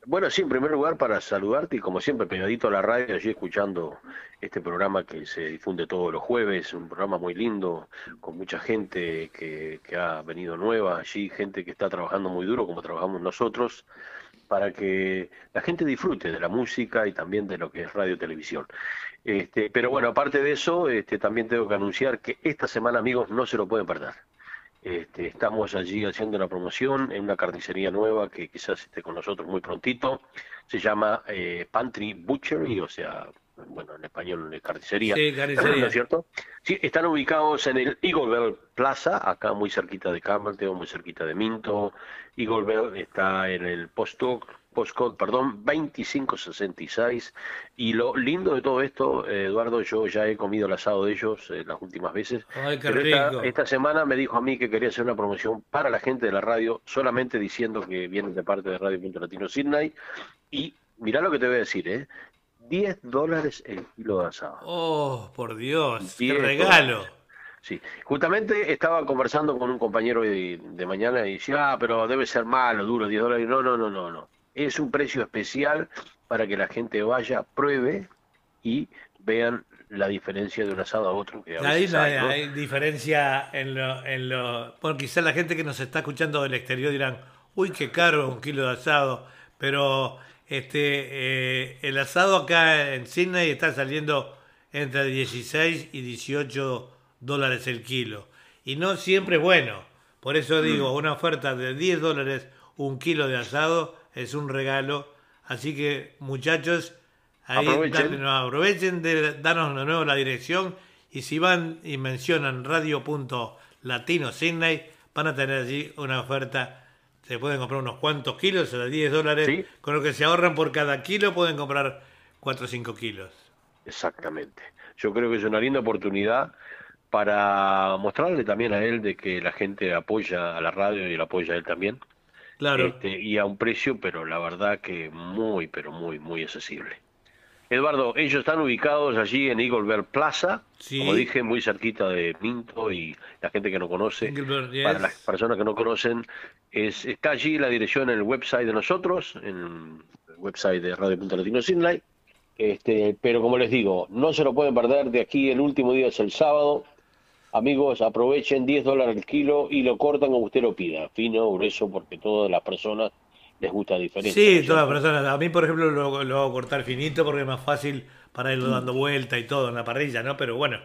Bueno, sí, en primer lugar para saludarte y como siempre pegadito a la radio, allí escuchando este programa que se difunde todos los jueves, un programa muy lindo, con mucha gente que, que ha venido nueva allí, gente que está trabajando muy duro como trabajamos nosotros, para que la gente disfrute de la música y también de lo que es radio y televisión. Este, pero bueno, aparte de eso, este, también tengo que anunciar que esta semana, amigos, no se lo pueden perder. Este, estamos allí haciendo una promoción en una carnicería nueva que quizás esté con nosotros muy prontito. Se llama eh, Pantry Butchery, o sea, bueno, en español es carnicería. Sí, carnicería. es cierto? Sí, están ubicados en el Eagle Bell Plaza, acá muy cerquita de Campbell, muy cerquita de Minto. Eagle Bell está en el posto postcode, perdón, 2566. Y lo lindo de todo esto, eh, Eduardo, yo ya he comido el asado de ellos eh, las últimas veces. Ay, qué rico. Esta, semana me dijo a mí que quería hacer una promoción para la gente de la radio, solamente diciendo que vienen de parte de Radio Punto Latino Sydney. Y mirá lo que te voy a decir, ¿eh? 10 dólares el kilo de asado. Oh, por Dios, qué regalo. Sí, justamente estaba conversando con un compañero de, de, mañana y decía, ah, pero debe ser malo, duro, 10 dólares. No, no, no, no, no es un precio especial para que la gente vaya, pruebe y vean la diferencia de un asado a otro. Que hay, hay, diferencia en lo, en lo... Bueno, quizás la gente que nos está escuchando del exterior dirán, uy, qué caro un kilo de asado, pero este eh, el asado acá en Sydney está saliendo entre 16 y 18 dólares el kilo. Y no siempre es bueno. Por eso digo, mm. una oferta de 10 dólares un kilo de asado es un regalo. Así que muchachos, ahí aprovechen, aprovechen de darnos de nuevo la dirección y si van y mencionan radio.latino Sydney, van a tener allí una oferta. Se pueden comprar unos cuantos kilos, de 10 dólares. Con lo que se ahorran por cada kilo pueden comprar 4 o 5 kilos. Exactamente. Yo creo que es una linda oportunidad para mostrarle también a él de que la gente apoya a la radio y la apoya a él también. Claro. Este, y a un precio, pero la verdad que muy, pero muy, muy accesible. Eduardo, ellos están ubicados allí en Eagle Plaza, como dije, muy cerquita de Minto y la gente que no conoce, para las personas que no conocen, es, está allí la dirección en el website de nosotros, en el website de Radio Punto Latino Sinlay. Este, pero como les digo, no se lo pueden perder de aquí, el último día es el sábado, Amigos, aprovechen 10 dólares el kilo y lo cortan como usted lo pida, fino, grueso, porque todas las personas les gusta diferente. Sí, todas las personas. A mí, por ejemplo, lo, lo, hago cortar finito porque es más fácil para irlo dando vuelta y todo en la parrilla, ¿no? Pero bueno,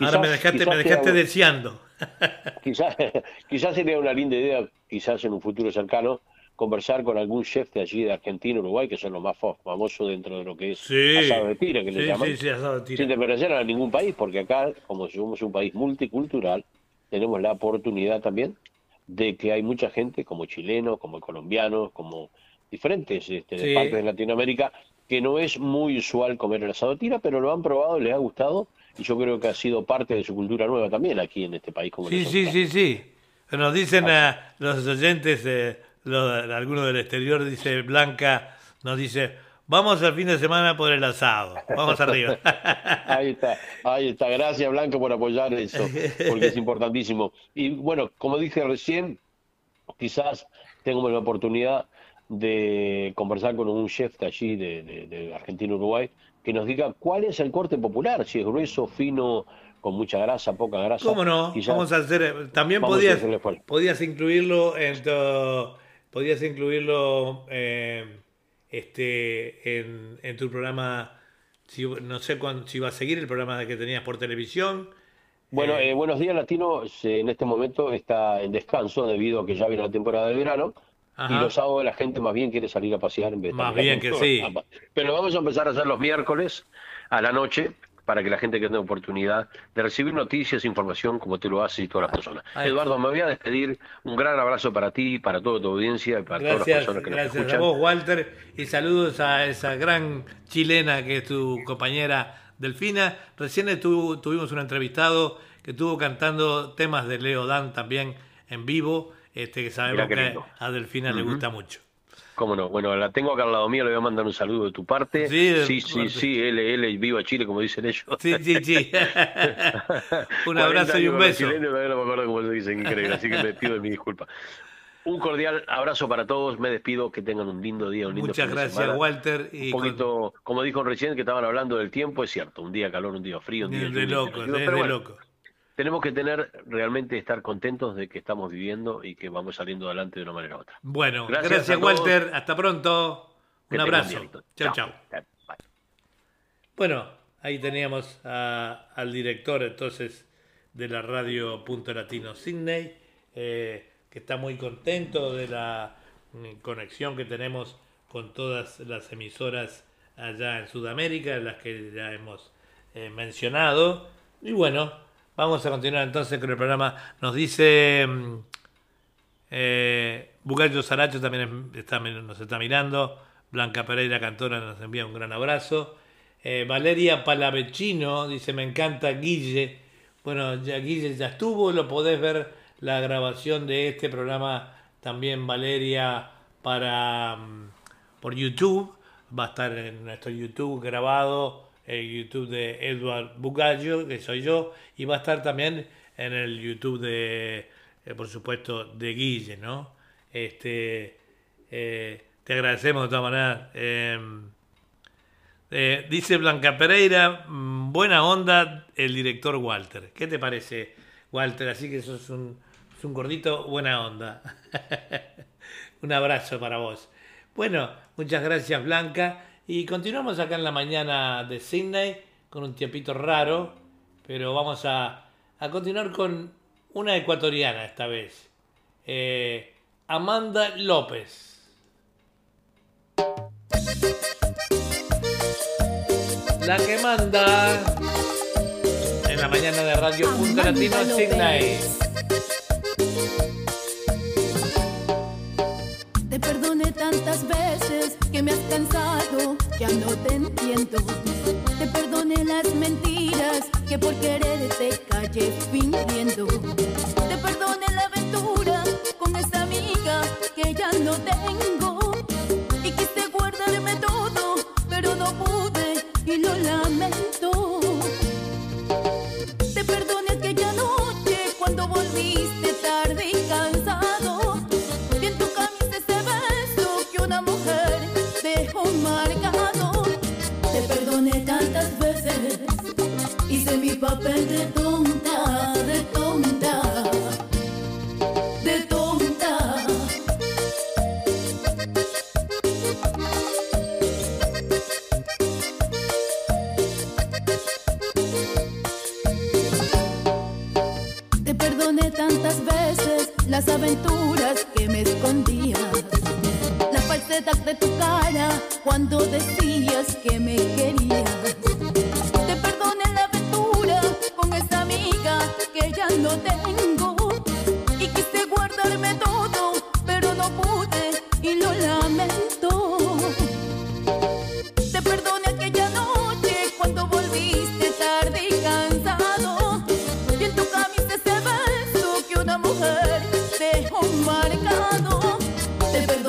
ahora me dejaste, me dejaste deseando. Quizás, quizás sería una linda idea, quizás en un futuro cercano, conversar con algún chef de allí de Argentina, Uruguay, que son los más famosos dentro de lo que es asado de tira, que le llaman. Sí, sí, asado de tira. Sin desmerecer a ningún país, porque acá, como somos un país multicultural, tenemos la oportunidad también de que hay mucha gente, como chilenos, como colombianos, como diferentes este, partes de Latinoamérica, que no es muy usual comer el asado de tira, pero lo han probado, les ha gustado, y yo creo que ha sido parte de su cultura nueva también aquí en este país. Como sí, sí, sí, sí. Nos dicen a los oyentes... Eh, lo, alguno del exterior dice Blanca, nos dice, Vamos al fin de semana por el asado. Vamos arriba. Ahí está, ahí está. Gracias, Blanco, por apoyar eso, porque es importantísimo. Y bueno, como dije recién, quizás tengamos la oportunidad de conversar con un chef de allí, de, de, de Argentina-Uruguay, que nos diga cuál es el corte popular, si es grueso, fino, con mucha grasa, poca grasa. ¿Cómo no? Quizás Vamos a hacer. También vamos a podías, el podías incluirlo en tu, podías incluirlo eh, este, en, en tu programa. Si, no sé cuándo, si va a seguir el programa que tenías por televisión. Bueno, Eh, eh, Buenos Días Latino se- en este momento está en descanso debido a que ya viene la temporada de verano Ajá. y los sábados la gente más bien quiere salir a pasear en vez de Más bien que sí. Pero vamos a empezar a hacer los miércoles a la noche para que la gente que tenga oportunidad de recibir noticias, información como tú lo haces y todas las personas. Ahí está. Eduardo, me voy a despedir. Un gran abrazo para ti, para toda tu audiencia y para todas las Gracias, personas que nos gracias a escuchan. vos, Walter, y saludos a esa gran chilena que es tu compañera Delfina. Recién estuvo- tuvimos un entrevistado que estuvo cantando temas de Leo Dan también en vivo, este, que sabemos que a Delfina le gusta mucho. Cómo no, bueno, la tengo acá al lado mío, le voy a mandar un saludo de tu parte. Sí, de sí, sí, parte. sí, él, él, viva Chile, como dicen ellos. Sí, sí, sí. un 40 abrazo y un beso. no me acuerdo cómo se dicen, increíble, así que me pido mi disculpa. Un cordial abrazo para todos, me despido, que tengan un lindo día, un lindo Muchas fin de gracias, semana. Walter. Y Un poquito, como dijo recién que estaban hablando del tiempo, es cierto, un día calor, un día frío, un día de, lluvia, loco, de, de bueno, loco. Tenemos que tener, realmente estar contentos de que estamos viviendo y que vamos saliendo adelante de una manera u otra. Bueno, Gracias. Walter. Hasta pronto. Un abrazo. Chao, chao. Bueno, ahí teníamos a- al director entonces de la radio Punto Latino Sydney, eh, que está muy contento de la mm, conexión que tenemos con todas las emisoras allá en Sudamérica, las que ya hemos eh, mencionado. Y bueno, vamos a continuar entonces con el programa. Nos dice mm, eh, Bugallo Saracho también nos está mirando. Blanca Pereira Cantora nos envía un gran abrazo. Eh, Valeria Palavecino dice: Me encanta Guille. Bueno, ya Guille ya estuvo, lo podés ver la grabación de este programa también, Valeria, para mm, por YouTube. Va a estar en nuestro YouTube grabado, el YouTube de Edward Bugallo, que soy yo, y va a estar también en el YouTube de, eh, por supuesto, de Guille, ¿no? Este, eh, te agradecemos de todas maneras. em, eh, dice Blanca Pereira, mm, buena onda el director Walter. ¿Qué te parece, Walter? Así que sos un, sos un gordito, buena onda. un abrazo para vos. Bueno, muchas gracias Blanca. Y continuamos acá en la mañana de Sydney con un tiempito raro, pero vamos a, a continuar con una ecuatoriana esta vez. Eh, Amanda López. La que manda en la mañana de Radio Punto Amanda Latino. Sydney. Tantas veces que me has cansado, ya no te entiendo. Te perdoné las mentiras que por querer te callé fingiendo. Te perdoné la aventura con esa amiga que ya no tengo. Papel de tonta, de tonta, de tonta. Te perdoné tantas veces las aventuras que me escondías. La falsedad de tu cara cuando decías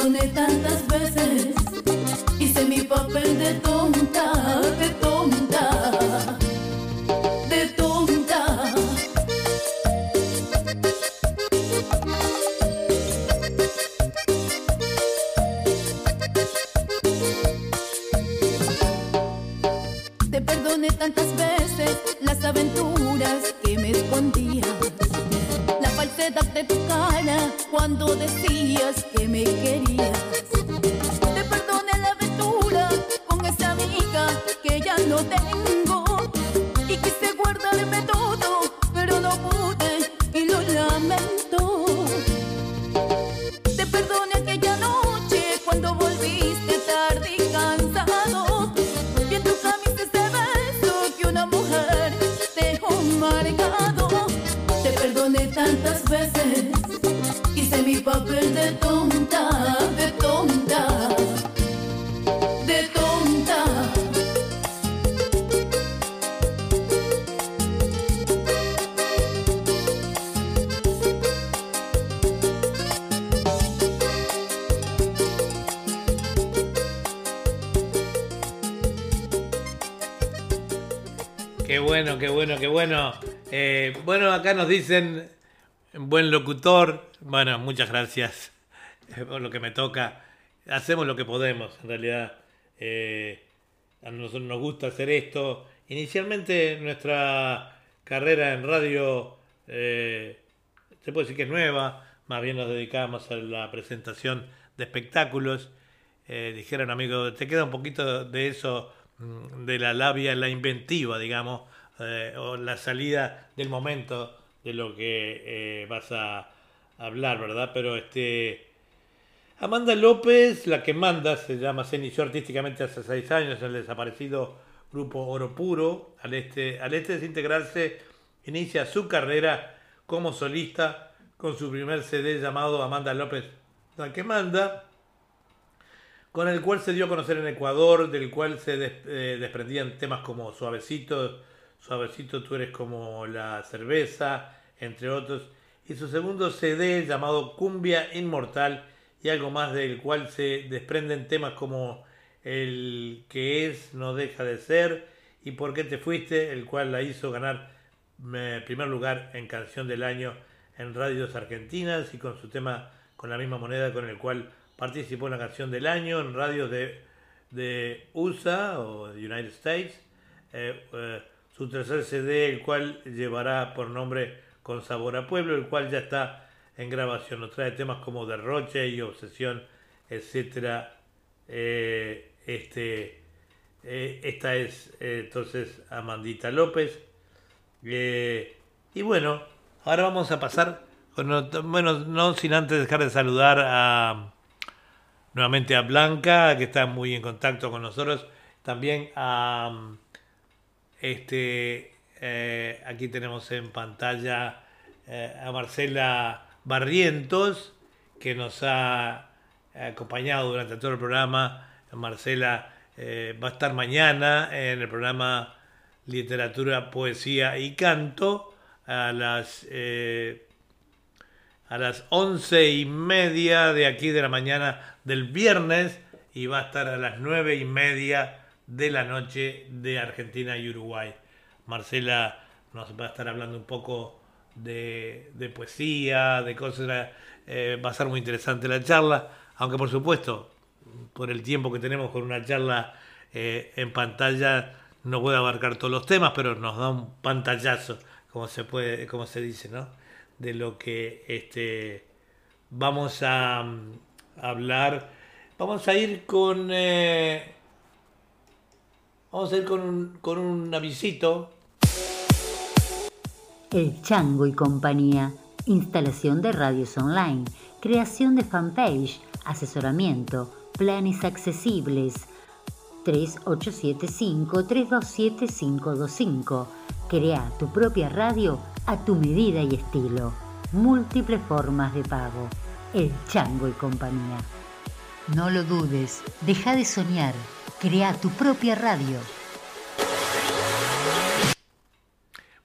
marcado. Bueno, bueno. Eh, bueno, acá nos dicen, buen locutor. Bueno, muchas gracias por lo que me toca. Hacemos lo que podemos, en realidad. Eh, a nosotros nos gusta hacer esto. Inicialmente nuestra carrera en radio eh, se puede decir que es nueva, más bien nos dedicábamos a la presentación de espectáculos. Eh, dijeron amigos, te queda un poquito de eso, mm, de la labia, la inventiva, digamos, eh, o la salida del momento de lo que eh, vas a hablar, ¿verdad? Pero este... Amanda López, la que manda, se llama, se inició artísticamente hace seis años en el desaparecido grupo Oro Puro. Al este, al este desintegrarse, inicia su carrera como solista con su primer CD llamado Amanda López, la que manda, con el cual se dio a conocer en Ecuador, del cual se eh, desprendían temas como Suavecito, Suavecito tú eres como la cerveza, entre otros, y su segundo CD llamado Cumbia Inmortal, y algo más del cual se desprenden temas como El que es no deja de ser y Por qué te fuiste, el cual la hizo ganar eh, primer lugar en Canción del Año en radios argentinas y con su tema con la misma moneda con el cual participó en la Canción del Año en radios de, de USA o United States. Eh, eh, su tercer CD, el cual llevará por nombre Con Sabor a Pueblo, el cual ya está en grabación. Nos trae temas como Derroche y Obsesión, etcétera. Eh, este, eh, esta es eh, entonces Amandita López. Eh, y bueno, ahora vamos a pasar, ot- bueno, no sin antes dejar de saludar a nuevamente a Blanca, que está muy en contacto con nosotros, también a este eh, aquí tenemos en pantalla eh, a Marcela Barrientos, que nos ha acompañado durante todo el programa. Marcela eh, va a estar mañana en el programa Literatura, Poesía y Canto a las a las once y media de aquí de la mañana del viernes y va a estar a las nueve y media de la noche de Argentina y Uruguay. Marcela nos va a estar hablando un poco de, de poesía, de cosas. eh, va a ser muy interesante la charla, aunque por supuesto, por el tiempo que tenemos con una charla eh, en pantalla, no puede abarcar todos los temas, pero nos da un pantallazo, como se puede, como se dice, ¿no? De lo que este vamos a, mm, hablar. Vamos a ir con eh, vamos a ir con un, con un avisito. El Chango y Compañía. Instalación de radios online. Creación de fanpage. Asesoramiento. Planes accesibles. 3875-327-525. Crea tu propia radio a tu medida y estilo. Múltiples formas de pago. El Chango y Compañía. No lo dudes. Deja de soñar. Crea tu propia radio.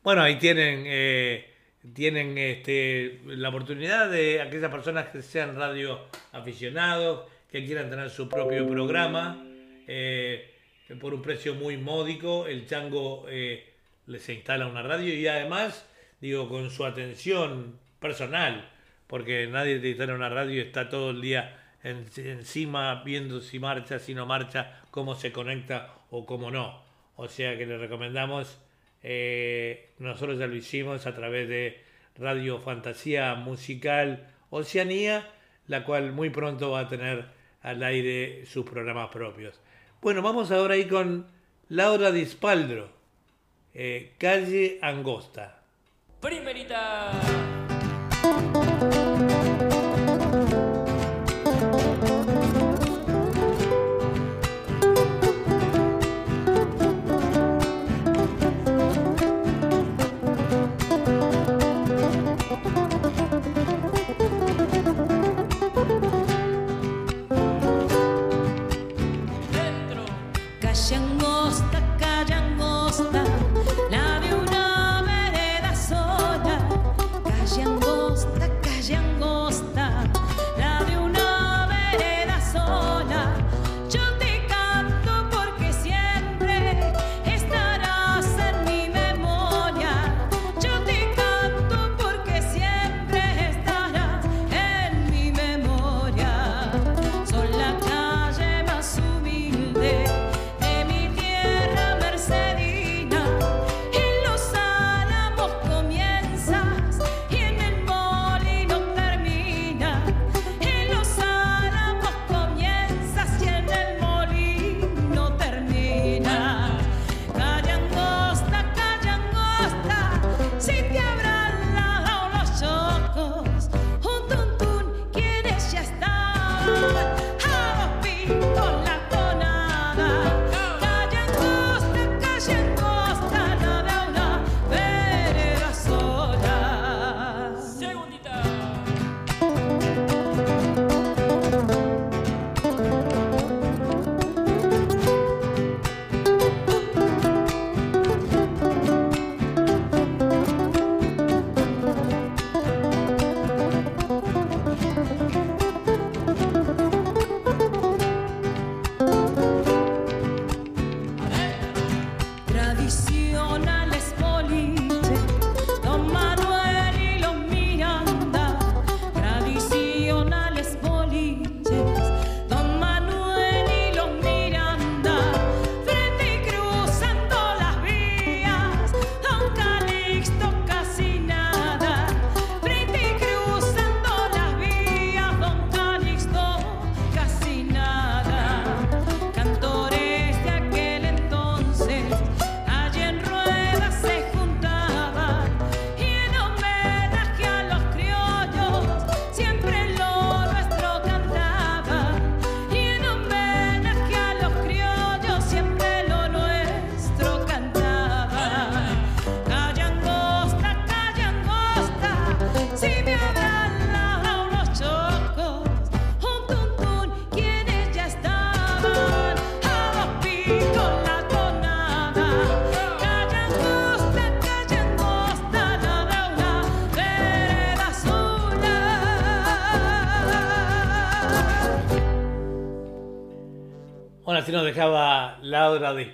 Bueno, ahí tienen, eh, tienen este, la oportunidad de aquellas personas que sean radio aficionados, que quieran tener su propio programa, eh, por un precio muy módico, el Chango eh, les instala una radio y además, digo, con su atención personal, porque nadie te instala una radio y está todo el día en- encima viendo si marcha, si no marcha, cómo se conecta o cómo no. o sea que le recomendamos, eh, nosotros ya lo hicimos a través de Radio Fantasía Musical Oceanía, la cual muy pronto va a tener al aire sus programas propios. Bueno, vamos ahora ahí con Laura Dispaldro, eh, Calle Angosta. Primerita.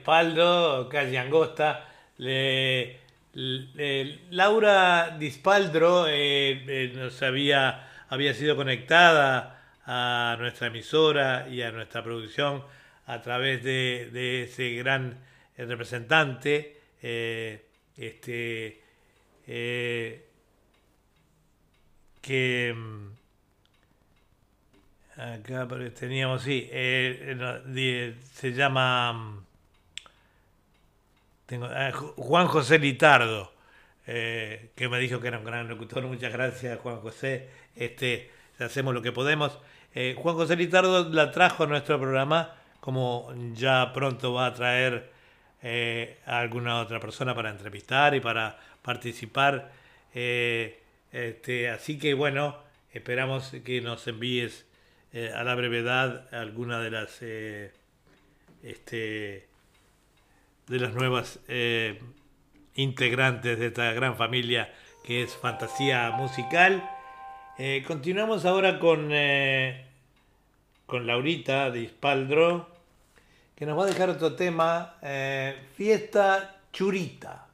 Dispaldo, calle Angosta. Laura Dispaldro eh, eh, nos había, había sido conectada a nuestra emisora y a nuestra producción a través de, ese gran eh, representante, este, que... mm, Acá teníamos, sí, se llama mm, tengo, ah, Ju- Juan José Litardo, eh, que me dijo que era un gran locutor. Muchas gracias, Juan José. Este, hacemos lo que podemos. Eh, Juan José Litardo la trajo a nuestro programa, como ya pronto va a traer eh, a alguna otra persona para entrevistar y para participar. Este, así que bueno, esperamos que nos envíes a la brevedad alguna de las este, de las nuevas eh, integrantes de esta gran familia que es Fantasía Musical. Eh, continuamos ahora con, eh, con Laurita de Ispaldro, que nos va a dejar otro tema, Fiesta Churita.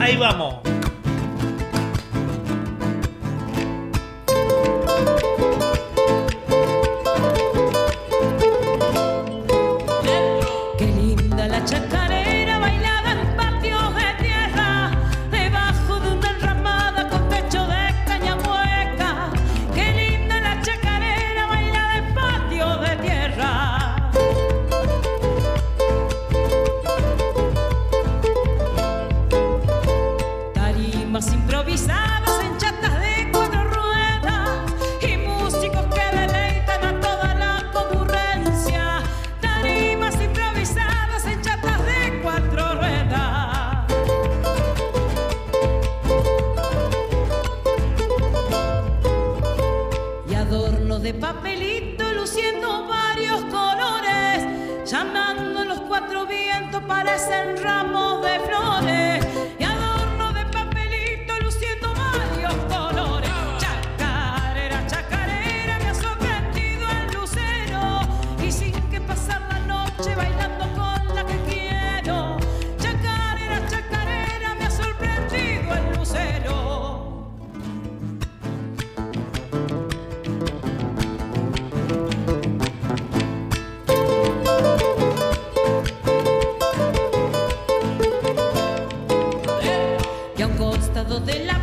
Ahí vamos. De la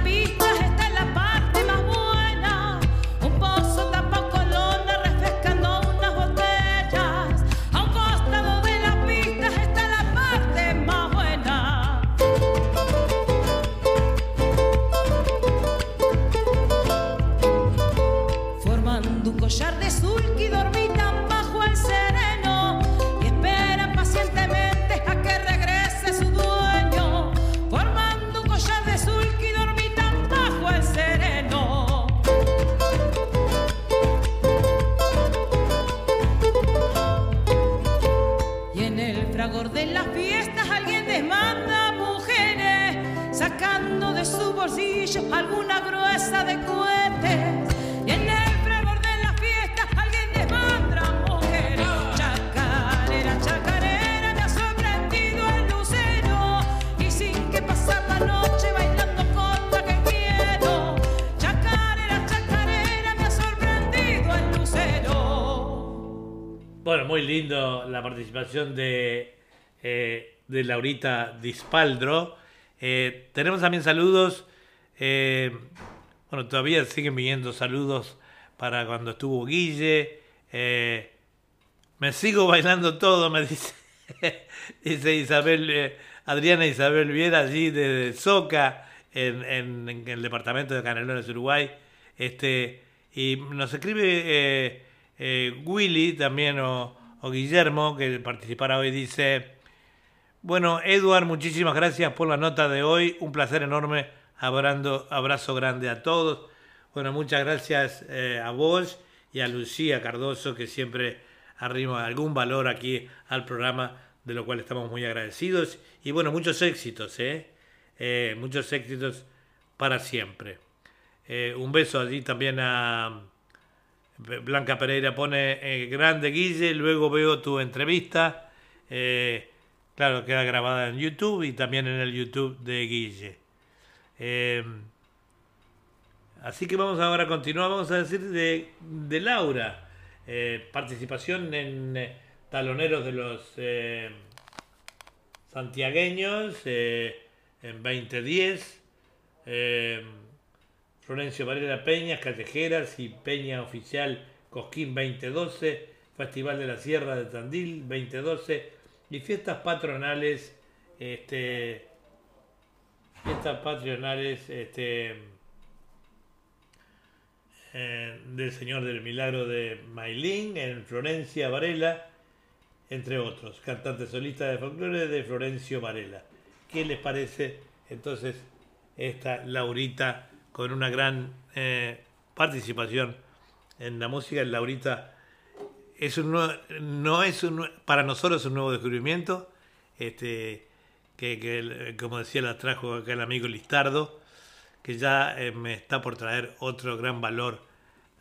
de, eh, de Laurita Dispaldro. Eh, tenemos también saludos. eh, bueno, todavía siguen viniendo saludos para cuando estuvo Guille. Me sigo bailando todo, me dice, dice Isabel, Adriana Isabel Viera, allí de Soca, en, en- el departamento de Canelones, Uruguay. Este, y nos escribe Willy también o Guillermo, que participará hoy, dice, bueno, Edward, muchísimas gracias por la nota de hoy, un placer enorme, abrando, abrazo grande a todos. Bueno, muchas gracias eh, a vos y a Lucía Cardoso, que siempre arrima algún valor aquí al programa, de lo cual estamos muy agradecidos. Y bueno, muchos éxitos, ¿eh? Eh, muchos éxitos para siempre. Eh, un beso allí también a Blanca Pereira pone eh, grande Guille, luego veo tu entrevista. Eh, claro, queda grabada en YouTube y también en el YouTube de Guille. Eh, así que vamos ahora a continuar, vamos a decir de, de Laura. Eh, participación en Taloneros de los Santiagueños en 2010. Florencio Varela Peñas, Callejeras y Peña Oficial Cosquín 2012, Festival de la Sierra de Tandil 2012 y fiestas patronales, este, fiestas patronales este, eh, del Señor del Milagro de Mailín en Florencia Varela, entre otros, cantante solista de folclore de Florencio Varela. ¿Qué les parece entonces esta Laurita con una gran eh, participación en la música? Laurita es un no es un, para nosotros es un nuevo descubrimiento, este, que, que como decía la trajo acá el amigo Listardo, que ya eh, me está por traer otro gran valor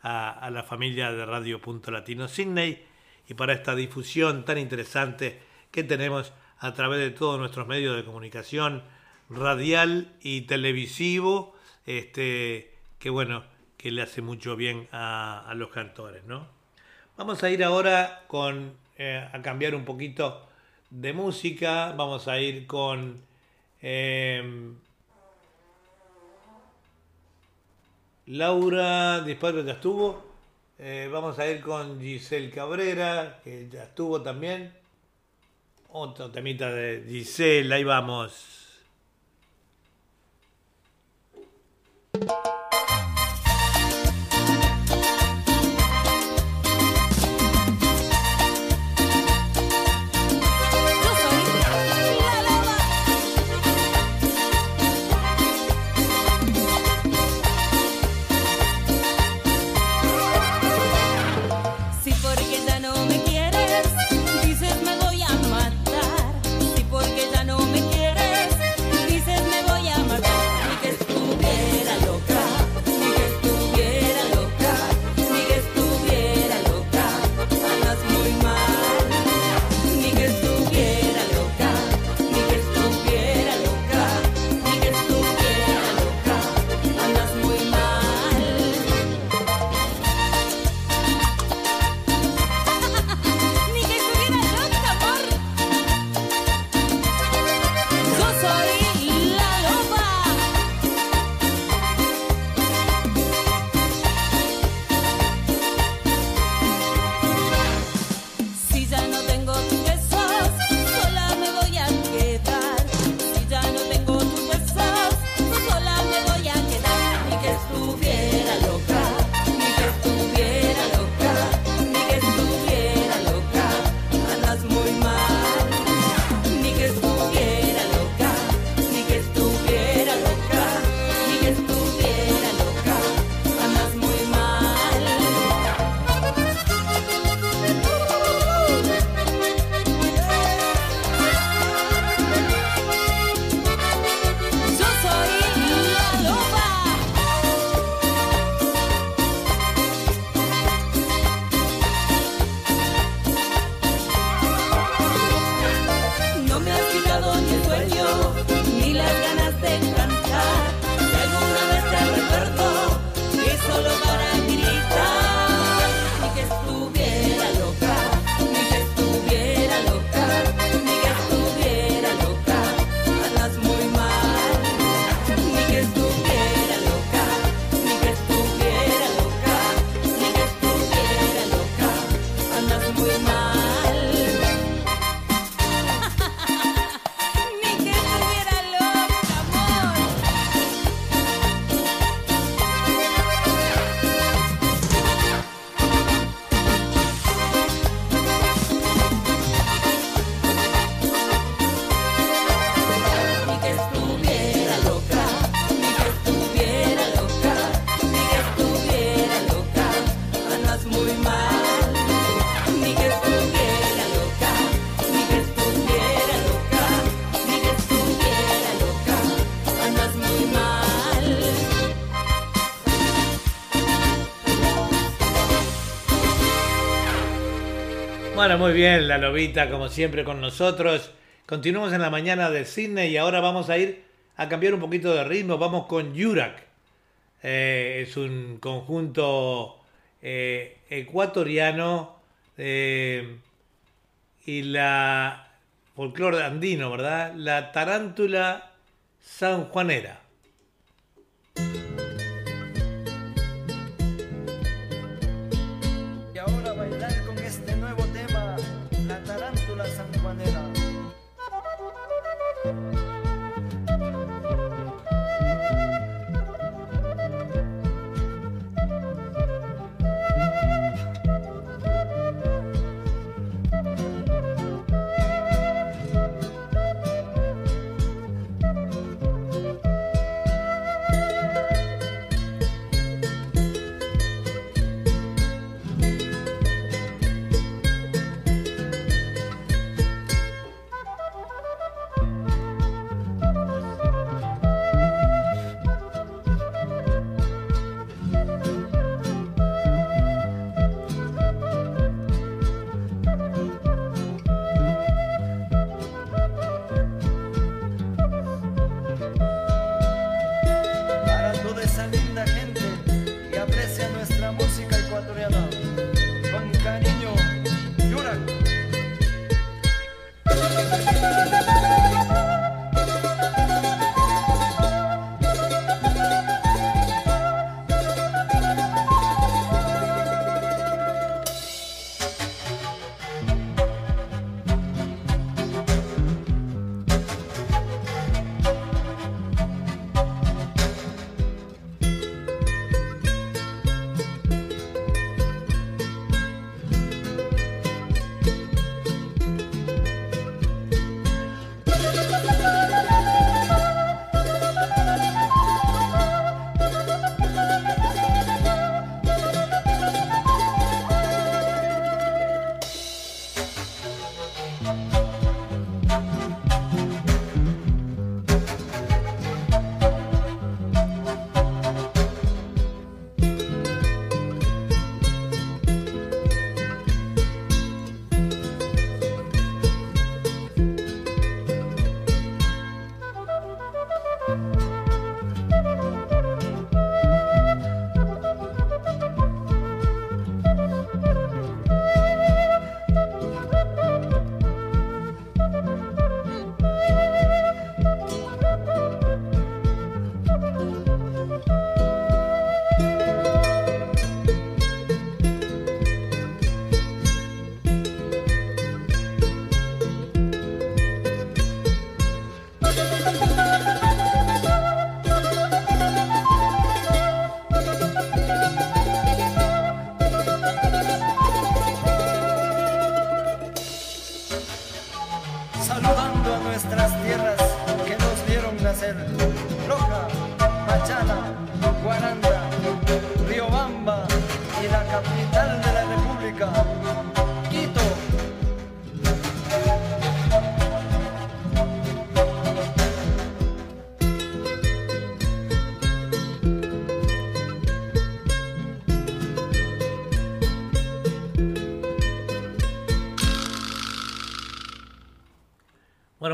a, a la familia de Radio Punto Latino Sydney y para esta difusión tan interesante que tenemos a través de todos nuestros medios de comunicación radial y televisivo, este, que bueno, que le hace mucho bien a, los cantores, ¿no? Vamos a ir ahora con, eh, a cambiar un poquito de música, vamos a ir con... em, Laura Disparo ya estuvo. Eh, vamos a ir con Giselle Cabrera, que ya estuvo también. Otro temita de Giselle, ahí vamos. Bueno, muy bien, la lobita como siempre con nosotros. Continuamos en la mañana de Sydney y ahora vamos a ir a cambiar un poquito de ritmo. Vamos con Yurak. Eh, es un conjunto eh, ecuatoriano eh, y la folclore andino, ¿verdad? La tarántula sanjuanera.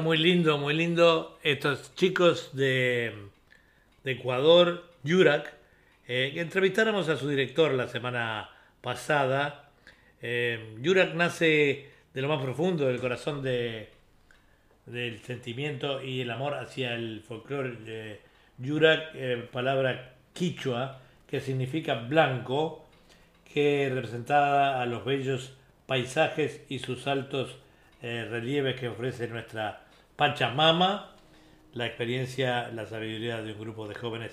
Muy lindo, muy lindo. Estos chicos de, de Ecuador, Yurak, eh, entrevistáramos a su director la semana pasada. Eh, Yurak nace de lo más profundo del corazón de, del sentimiento y el amor hacia el folclore. de Yurak, eh, palabra quichua, que significa blanco, que representaba a los bellos paisajes y sus altos eh, relieves que ofrece nuestra Pachamama, la experiencia, la sabiduría de un grupo de jóvenes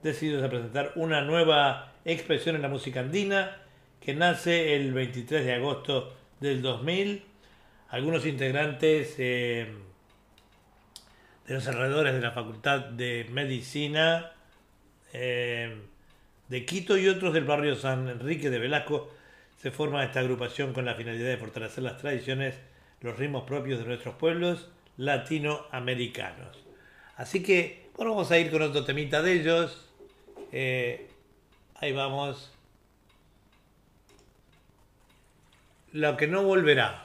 decididos a presentar una nueva expresión en la música andina que nace el 23 de agosto del 2000. Algunos integrantes eh, de los alrededores de la Facultad de Medicina eh, de Quito y otros del barrio San Enrique de Velasco se forma esta agrupación con la finalidad de fortalecer las tradiciones, los ritmos propios de nuestros pueblos latinoamericanos. Así que, bueno, vamos a ir con otro temita de ellos. Eh, ahí vamos. lo que no volverá.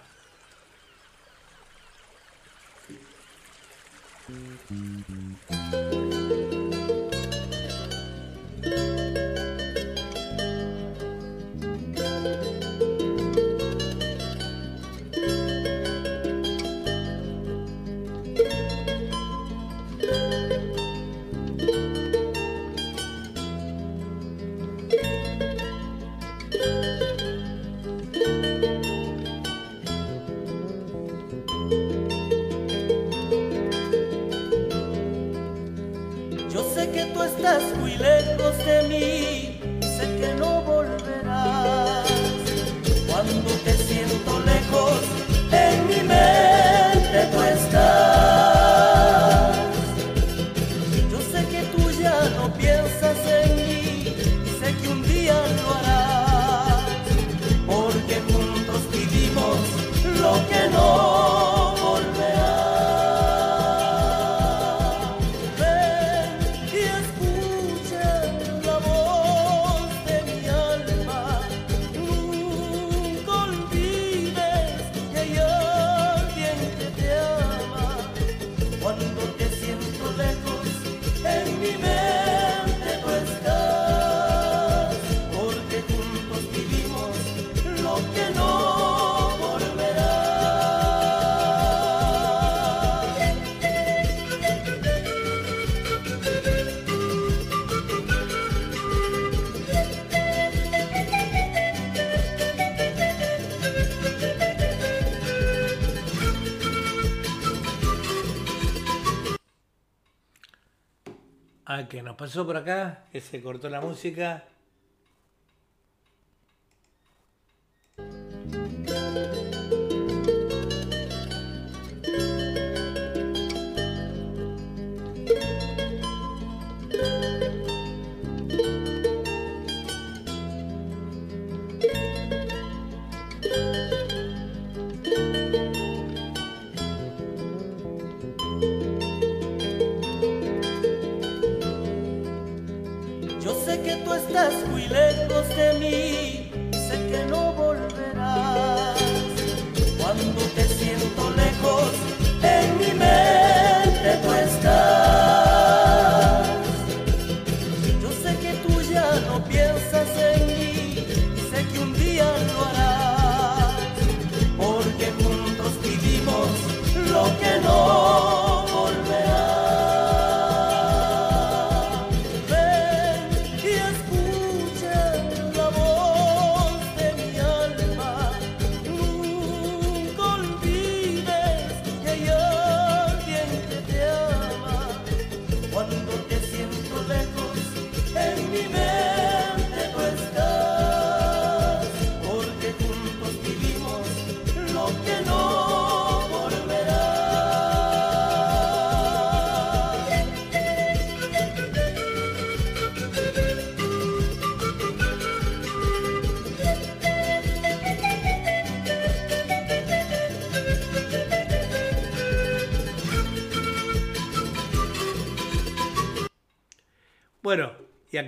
Pasó por acá, que se cortó la música.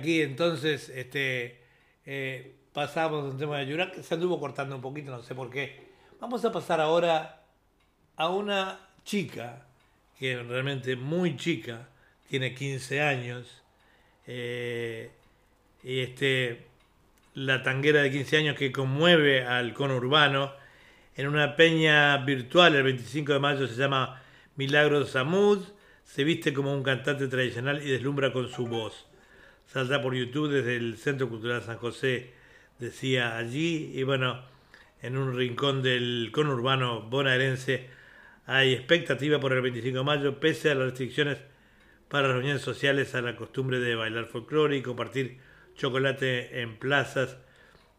Aquí entonces este, eh, pasamos un tema de Yurak, que se anduvo cortando un poquito, no sé por qué. Vamos a pasar ahora a una chica, que realmente muy chica, tiene 15 años, eh, y este, la tanguera de 15 años que conmueve al conurbano en una peña virtual el 25 de mayo se llama Milagros Samud, se viste como un cantante tradicional y deslumbra con su voz. Saldrá por YouTube desde el Centro Cultural San José, decía allí, y bueno, en un rincón del conurbano bonaerense hay expectativa por el 25 de mayo, pese a las restricciones para reuniones sociales, a la costumbre de bailar folclore y compartir chocolate en plazas.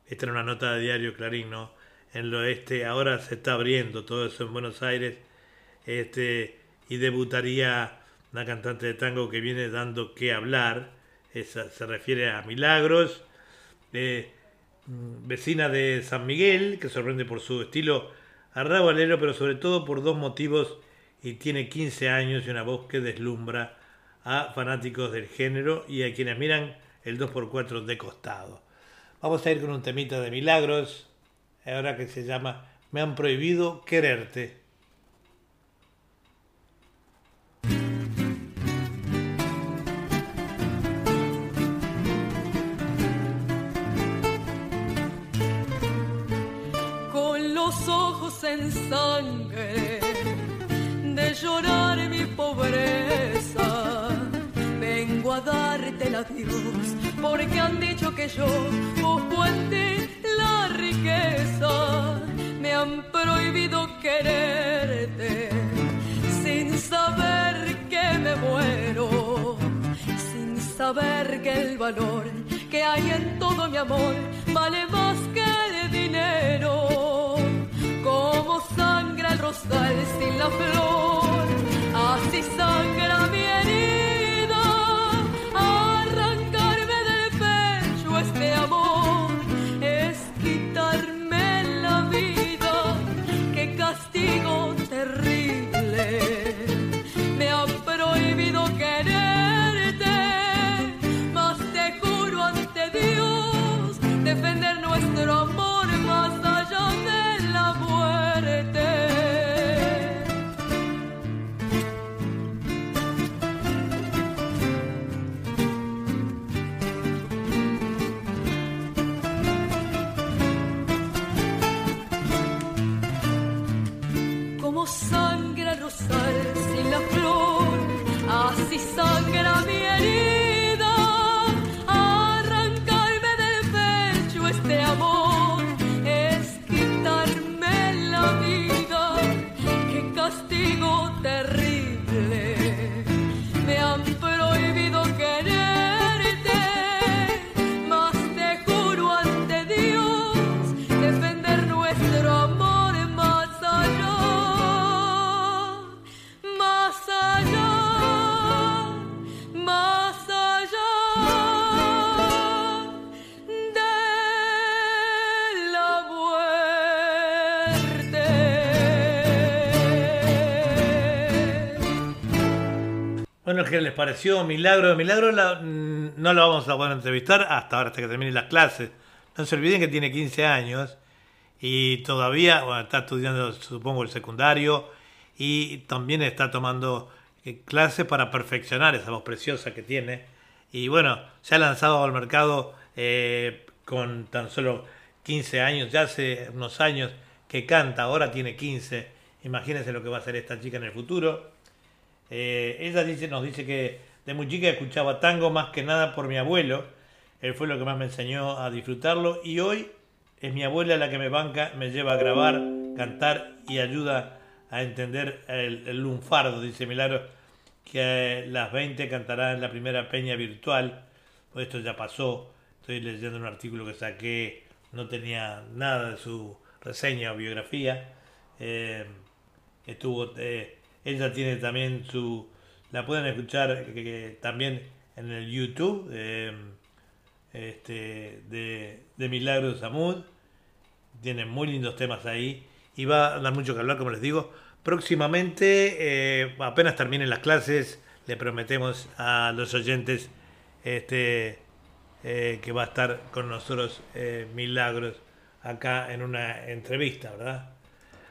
Esta era una nota de diario Clarín, ¿no? En el oeste ahora se está abriendo todo eso en Buenos Aires este, y debutaría una cantante de tango que viene dando que hablar, se refiere a Milagros, eh, vecina de San Miguel, que sorprende por su estilo arrabalero, pero sobre todo por dos motivos, y tiene 15 años y una voz que deslumbra a fanáticos del género y a quienes miran el 2x4 de costado. Vamos a ir con un temita de Milagros, ahora que se llama Me han prohibido quererte. En sangre de llorar mi pobreza. Vengo a darte el adiós porque han dicho que yo busco en ti la riqueza. Me han prohibido quererte sin saber que me muero, sin saber que el valor que hay en todo mi amor vale más que el dinero. Como sangra el rosal sin la flor, así sangra mi herida. ¿Qué les pareció Milagro? Milagro la- mm, no lo vamos a poder entrevistar hasta ahora, hasta que terminen las clases. No se olviden que tiene 15 años y todavía está estudiando, supongo, el secundario y también está tomando eh, clases para perfeccionar esa voz preciosa que tiene. Y bueno, se ha lanzado al mercado eh, con tan solo 15 años, ya hace unos años que canta, ahora tiene 15. Imagínense lo que va a hacer esta chica en el futuro. Eh, ella dice, nos dice que de muy chica escuchaba tango más que nada por mi abuelo. Él fue lo que más me enseñó a disfrutarlo. Y hoy es mi abuela la que me banca, me lleva a grabar, cantar y ayuda a entender el, el lunfardo, dice Milagro, que a las 20 cantará en la primera peña virtual. Esto ya pasó. Estoy leyendo un artículo que saqué, no tenía nada de su reseña o biografía. Eh, estuvo eh, ella tiene también su la pueden escuchar que también en el YouTube eh, este, de, Milagros Samud tiene muy lindos temas ahí y va a dar mucho que hablar como les digo. Próximamente eh, apenas terminen las clases le prometemos a los oyentes este eh, que va a estar con nosotros eh, Milagros acá en una entrevista verdad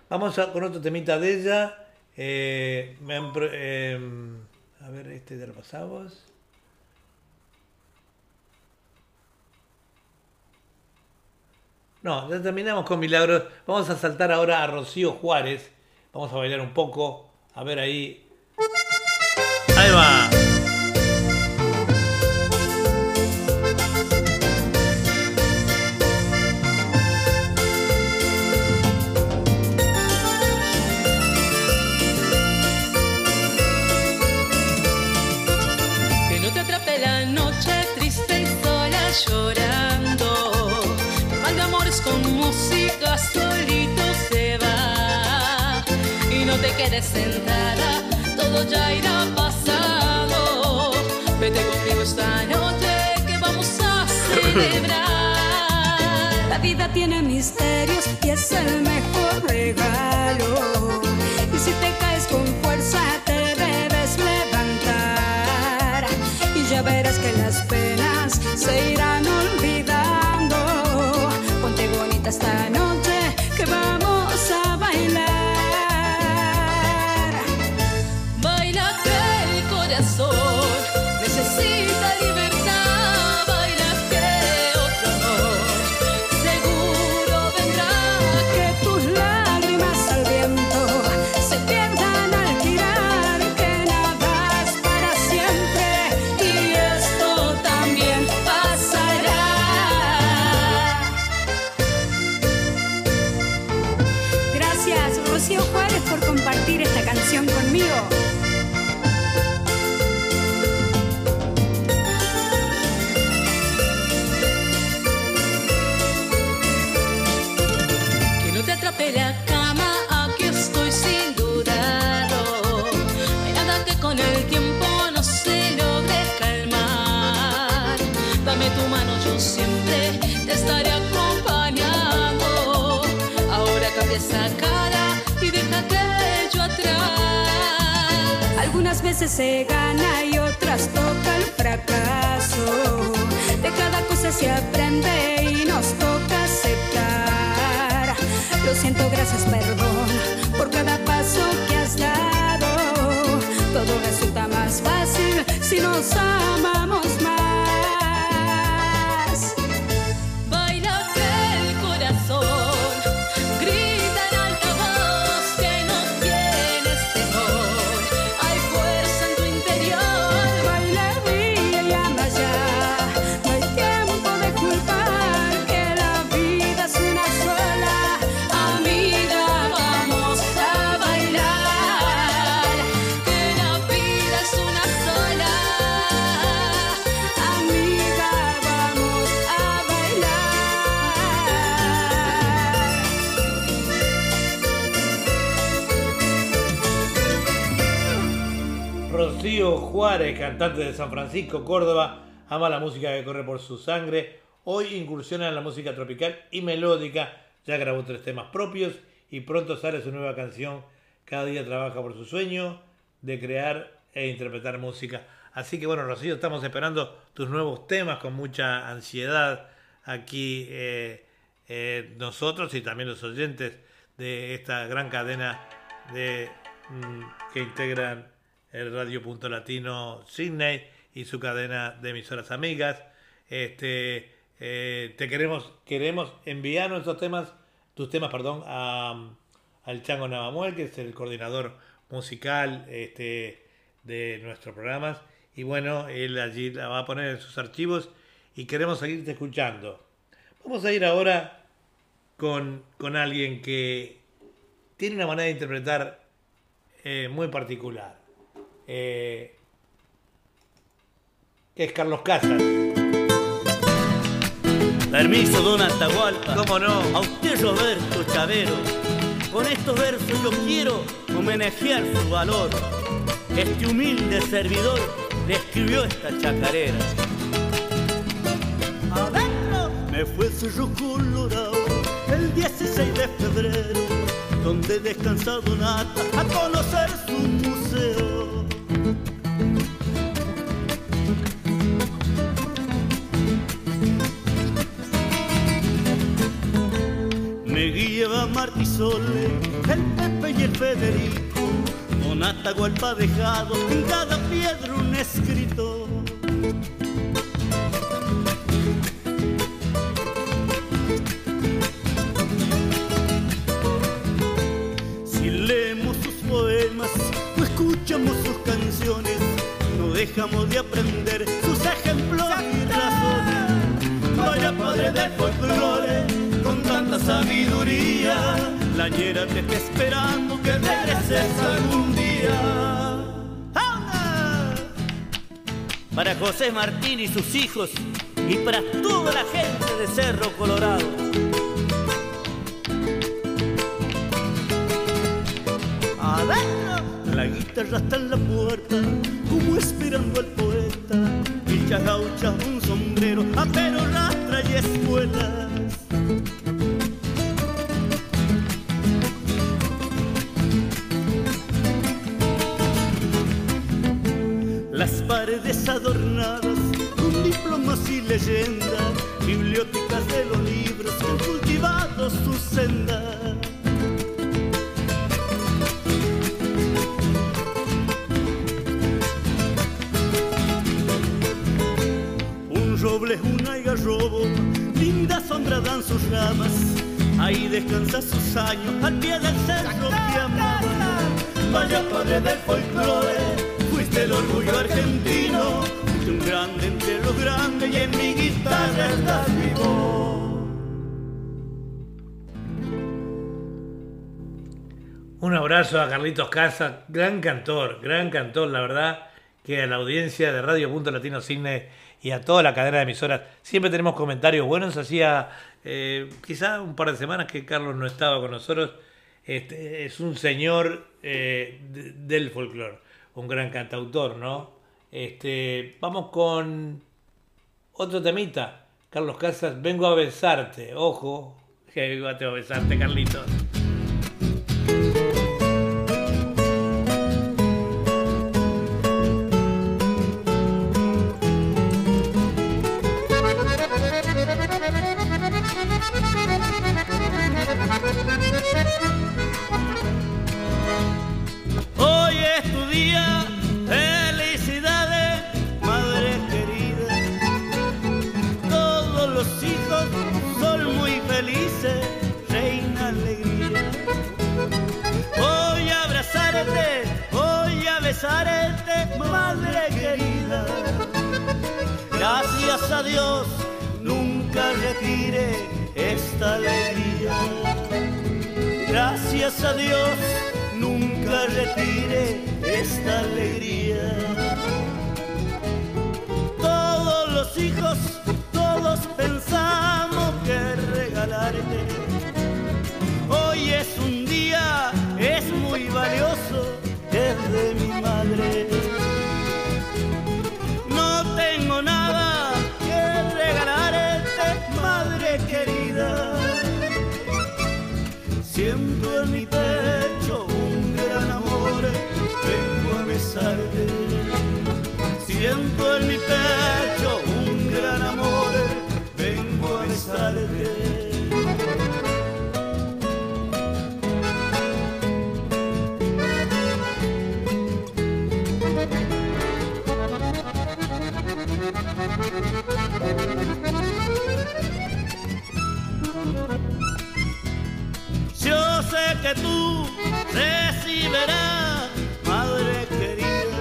Vamos a- con otro temita de ella. Eh, eh, a ver, este ya lo pasamos. No, ya terminamos con Milagros. Vamos a saltar ahora a Rocío Juárez. Vamos a bailar un poco. A ver ahí. Ahí va. Todo ya irá pasado. Vete conmigo esta noche que vamos a celebrar. La vida tiene misterios y es el mejor regalo. Y si te caes con fuerza te veces se gana y otras toca el fracaso. De cada cosa se aprende y nos toca aceptar. Lo siento, gracias, perdón por cada paso que has dado. Todo resulta más fácil si nos amamos más. Juárez, cantante de San Francisco, Córdoba, ama la música que corre por su sangre. Hoy incursiona en la música tropical y melódica. Ya grabó tres temas propios y pronto sale su nueva canción. Cada día trabaja por su sueño de crear e interpretar música. Así que bueno, Rocío, estamos esperando tus nuevos temas con mucha ansiedad aquí eh, eh, nosotros y también los oyentes de esta gran cadena de, mm, que integran el Radio Punto Latino Sydney y su cadena de emisoras amigas. Este, eh, te queremos, queremos enviar nuestros temas, tus temas, perdón, a, al Chango Navamuel, que es el coordinador musical este, de nuestros programas. Y bueno, él allí la va a poner en sus archivos y queremos seguirte escuchando. Vamos a ir ahora con, con alguien que tiene una manera de interpretar eh, muy particular. Eh, que es Carlos Casas. Permiso, don Atahualpa. ¿Cómo no? A usted, Roberto Chavero. Con estos versos yo quiero homenajear su valor. Este humilde servidor le escribió esta chacarera. Adentro me fue Cerro Colorado el 16 de febrero, donde descansa Donata a conocer su Guiaba Martisole, el Pepe y el Federico, con Atahualpa dejado en cada piedra un escrito. Si leemos sus poemas o escuchamos sus canciones, no dejamos de aprender sus ejemplos y razones. Vaya padre del folclore, sabiduría, la ñera te está esperando que regreses algún día. Para José Martín y sus hijos, y para toda la gente de Cerro Colorado. Adentro. La guitarra está en la puerta, como esperando al Carlitos Casa, gran cantor, gran cantor, la verdad, que a la audiencia de Radio Punto Latino Cine y a toda la cadena de emisoras siempre tenemos comentarios buenos. Hacía eh, quizá un par de semanas que Carlos no estaba con nosotros. Este, es un señor eh, de- del folclore, un gran cantautor, ¿no? Este, vamos con otro temita. Carlos Casas, vengo a besarte. Ojo, que vengo a besarte, Carlitos. Besarte, madre querida. Gracias a Dios, nunca retire esta alegría. Gracias a Dios, nunca retire esta alegría. Todos los hijos, todos pensamos que regalarte. Hoy es un día, es muy valioso, mi que tú recibirás, madre querida,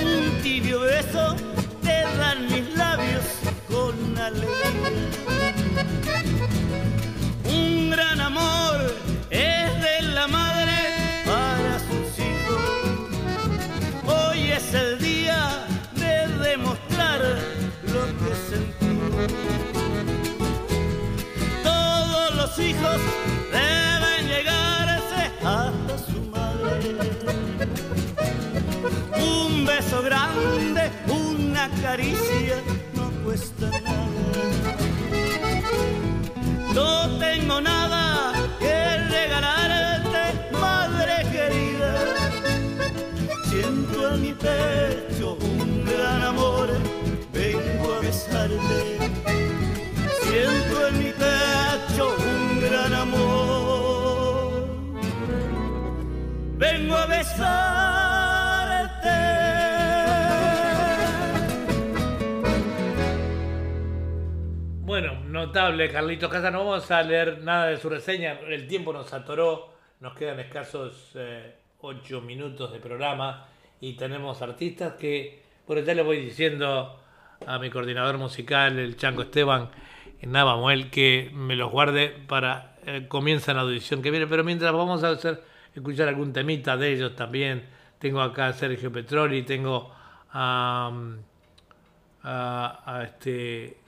un tibio beso te dan mis labios con alegría. Un gran amor es de la madre para sus hijos. Hoy es el día de demostrar lo que sentimos. Todos los hijos grande, una caricia, no cuesta nada. No tengo nada que regalarte, madre querida. Siento en mi pecho un gran amor, vengo a besarte. Siento en mi pecho un gran amor, vengo a besarte. Bueno, Carlitos Casa. No vamos a leer nada de su reseña. El tiempo nos atoró. Nos quedan escasos eh, ocho minutos de programa. Y tenemos artistas que, por ya le voy diciendo a mi coordinador musical, el Chanco Esteban Navamuel, que me los guarde para eh, comienzan la audición que viene. Pero mientras vamos a hacer, escuchar algún temita de ellos también. Tengo acá a Sergio Petroli, tengo a, a este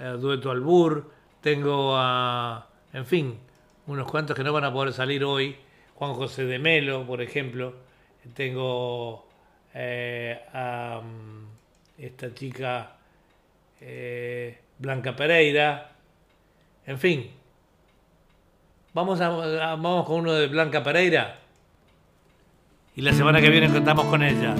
a Dueto Albur, tengo a, en fin, unos cuantos que no van a poder salir hoy. Juan José de Melo, por ejemplo. Tengo eh, a mm, esta chica eh, Blanca Pereira. En fin. Vamos, a, a- vamos con uno de Blanca Pereira. Y la semana que viene contamos con ella.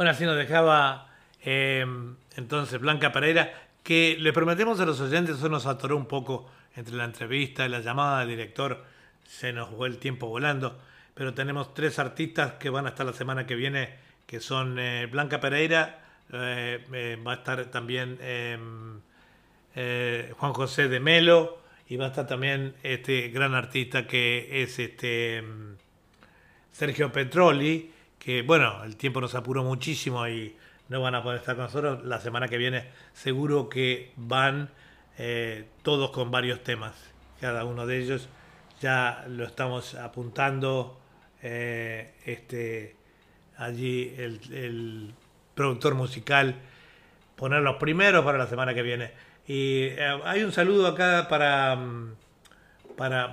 Bueno, así nos dejaba eh, entonces Blanca Pereira, que le prometemos a los oyentes, eso nos atoró un poco entre la entrevista y la llamada del director, se nos fue el tiempo volando, pero tenemos tres artistas que van a estar la semana que viene, que son eh, Blanca Pereira, eh, va a estar también em, Juan José de Melo y va a estar también este gran artista que es este em, Sergio Petroli, que bueno, el tiempo nos apuró muchísimo y no van a poder estar con nosotros. La semana que viene seguro que van eh, todos con varios temas. Cada uno de ellos ya lo estamos apuntando. eh, este, allí el, productor musical poner los primeros para la semana que viene. Y eh, hay un saludo acá para, mm, para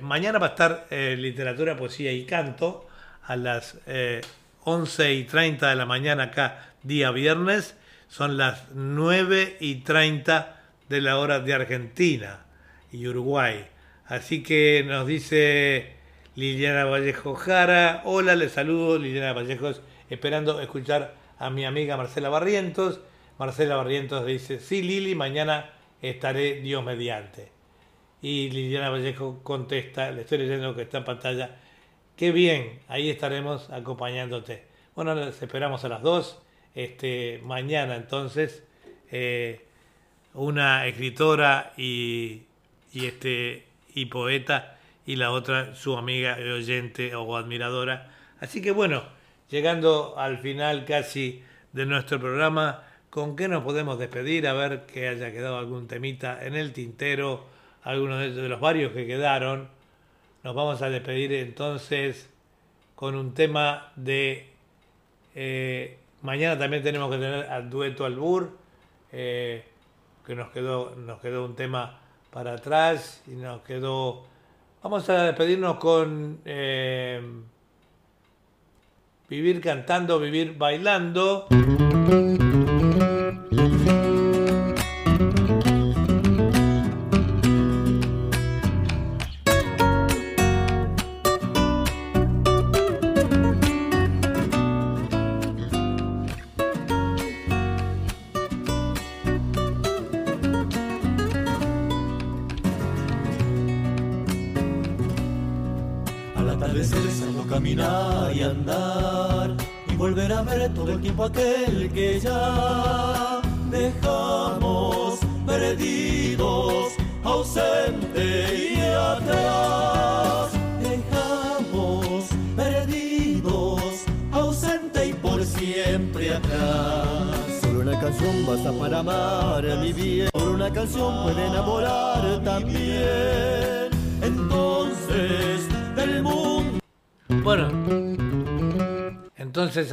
mañana va a estar literatura, poesía y canto a las eh, 11 y 30 de la mañana acá, día viernes. Son las 9 y 30 de la hora de Argentina y Uruguay. Así que nos dice Liliana Vallejo Jara. Hola, les saludo Liliana Vallejos, esperando escuchar a mi amiga Marcela Barrientos. Marcela Barrientos dice, sí Lili, mañana estaré Dios mediante. Y Liliana Vallejo contesta, le estoy leyendo que está en pantalla, qué bien, ahí estaremos acompañándote. Bueno, les esperamos a las dos. Este, mañana entonces, eh, una escritora y, este, y poeta y la otra su amiga oyente o admiradora. Así que bueno, llegando al final casi de nuestro programa, ¿con qué nos podemos despedir? A ver que haya quedado algún temita en el tintero, algunos de los varios que quedaron. Nos vamos a despedir entonces con un tema de... eh, mañana también tenemos que tener al dueto Albur, eh, que nos quedó, nos quedó un tema para atrás y nos quedó... Vamos a despedirnos con eh, Vivir cantando, vivir bailando.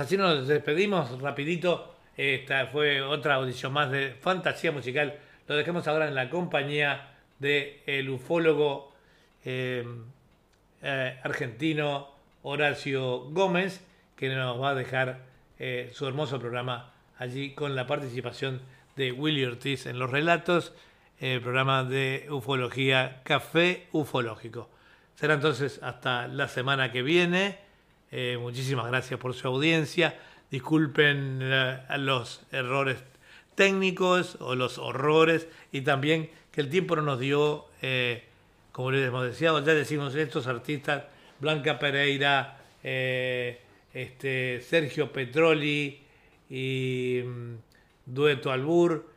Así nos despedimos rapidito. Esta fue otra audición más de fantasía musical. Lo dejamos ahora en la compañía de el ufólogo eh, eh, argentino Horacio Gómez, que nos va a dejar eh, su hermoso programa allí con la participación de Willy Ortiz en los relatos, el programa de ufología Café Ufológico. Será entonces hasta la semana que viene. Eh, muchísimas gracias por su audiencia. Disculpen eh, los errores técnicos o los horrores y también que el tiempo no nos dio, eh, como les hemos deseado, ya decimos estos artistas, Blanca Pereira, este, Sergio Petroli y mm, Dueto Albur,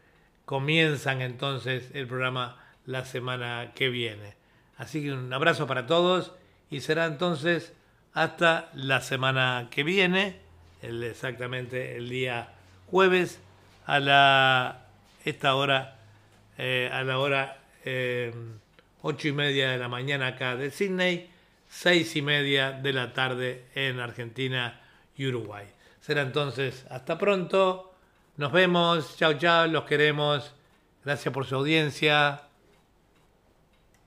comienzan entonces el programa la semana que viene. Así que un abrazo para todos y será entonces hasta la semana que viene, exactamente el día jueves a la esta hora eh, a la hora eh, ocho y media de la mañana acá de Sydney, seis y media de la tarde en Argentina y Uruguay. Será entonces hasta pronto. Nos vemos. Chao, chao. Los queremos. Gracias por su audiencia.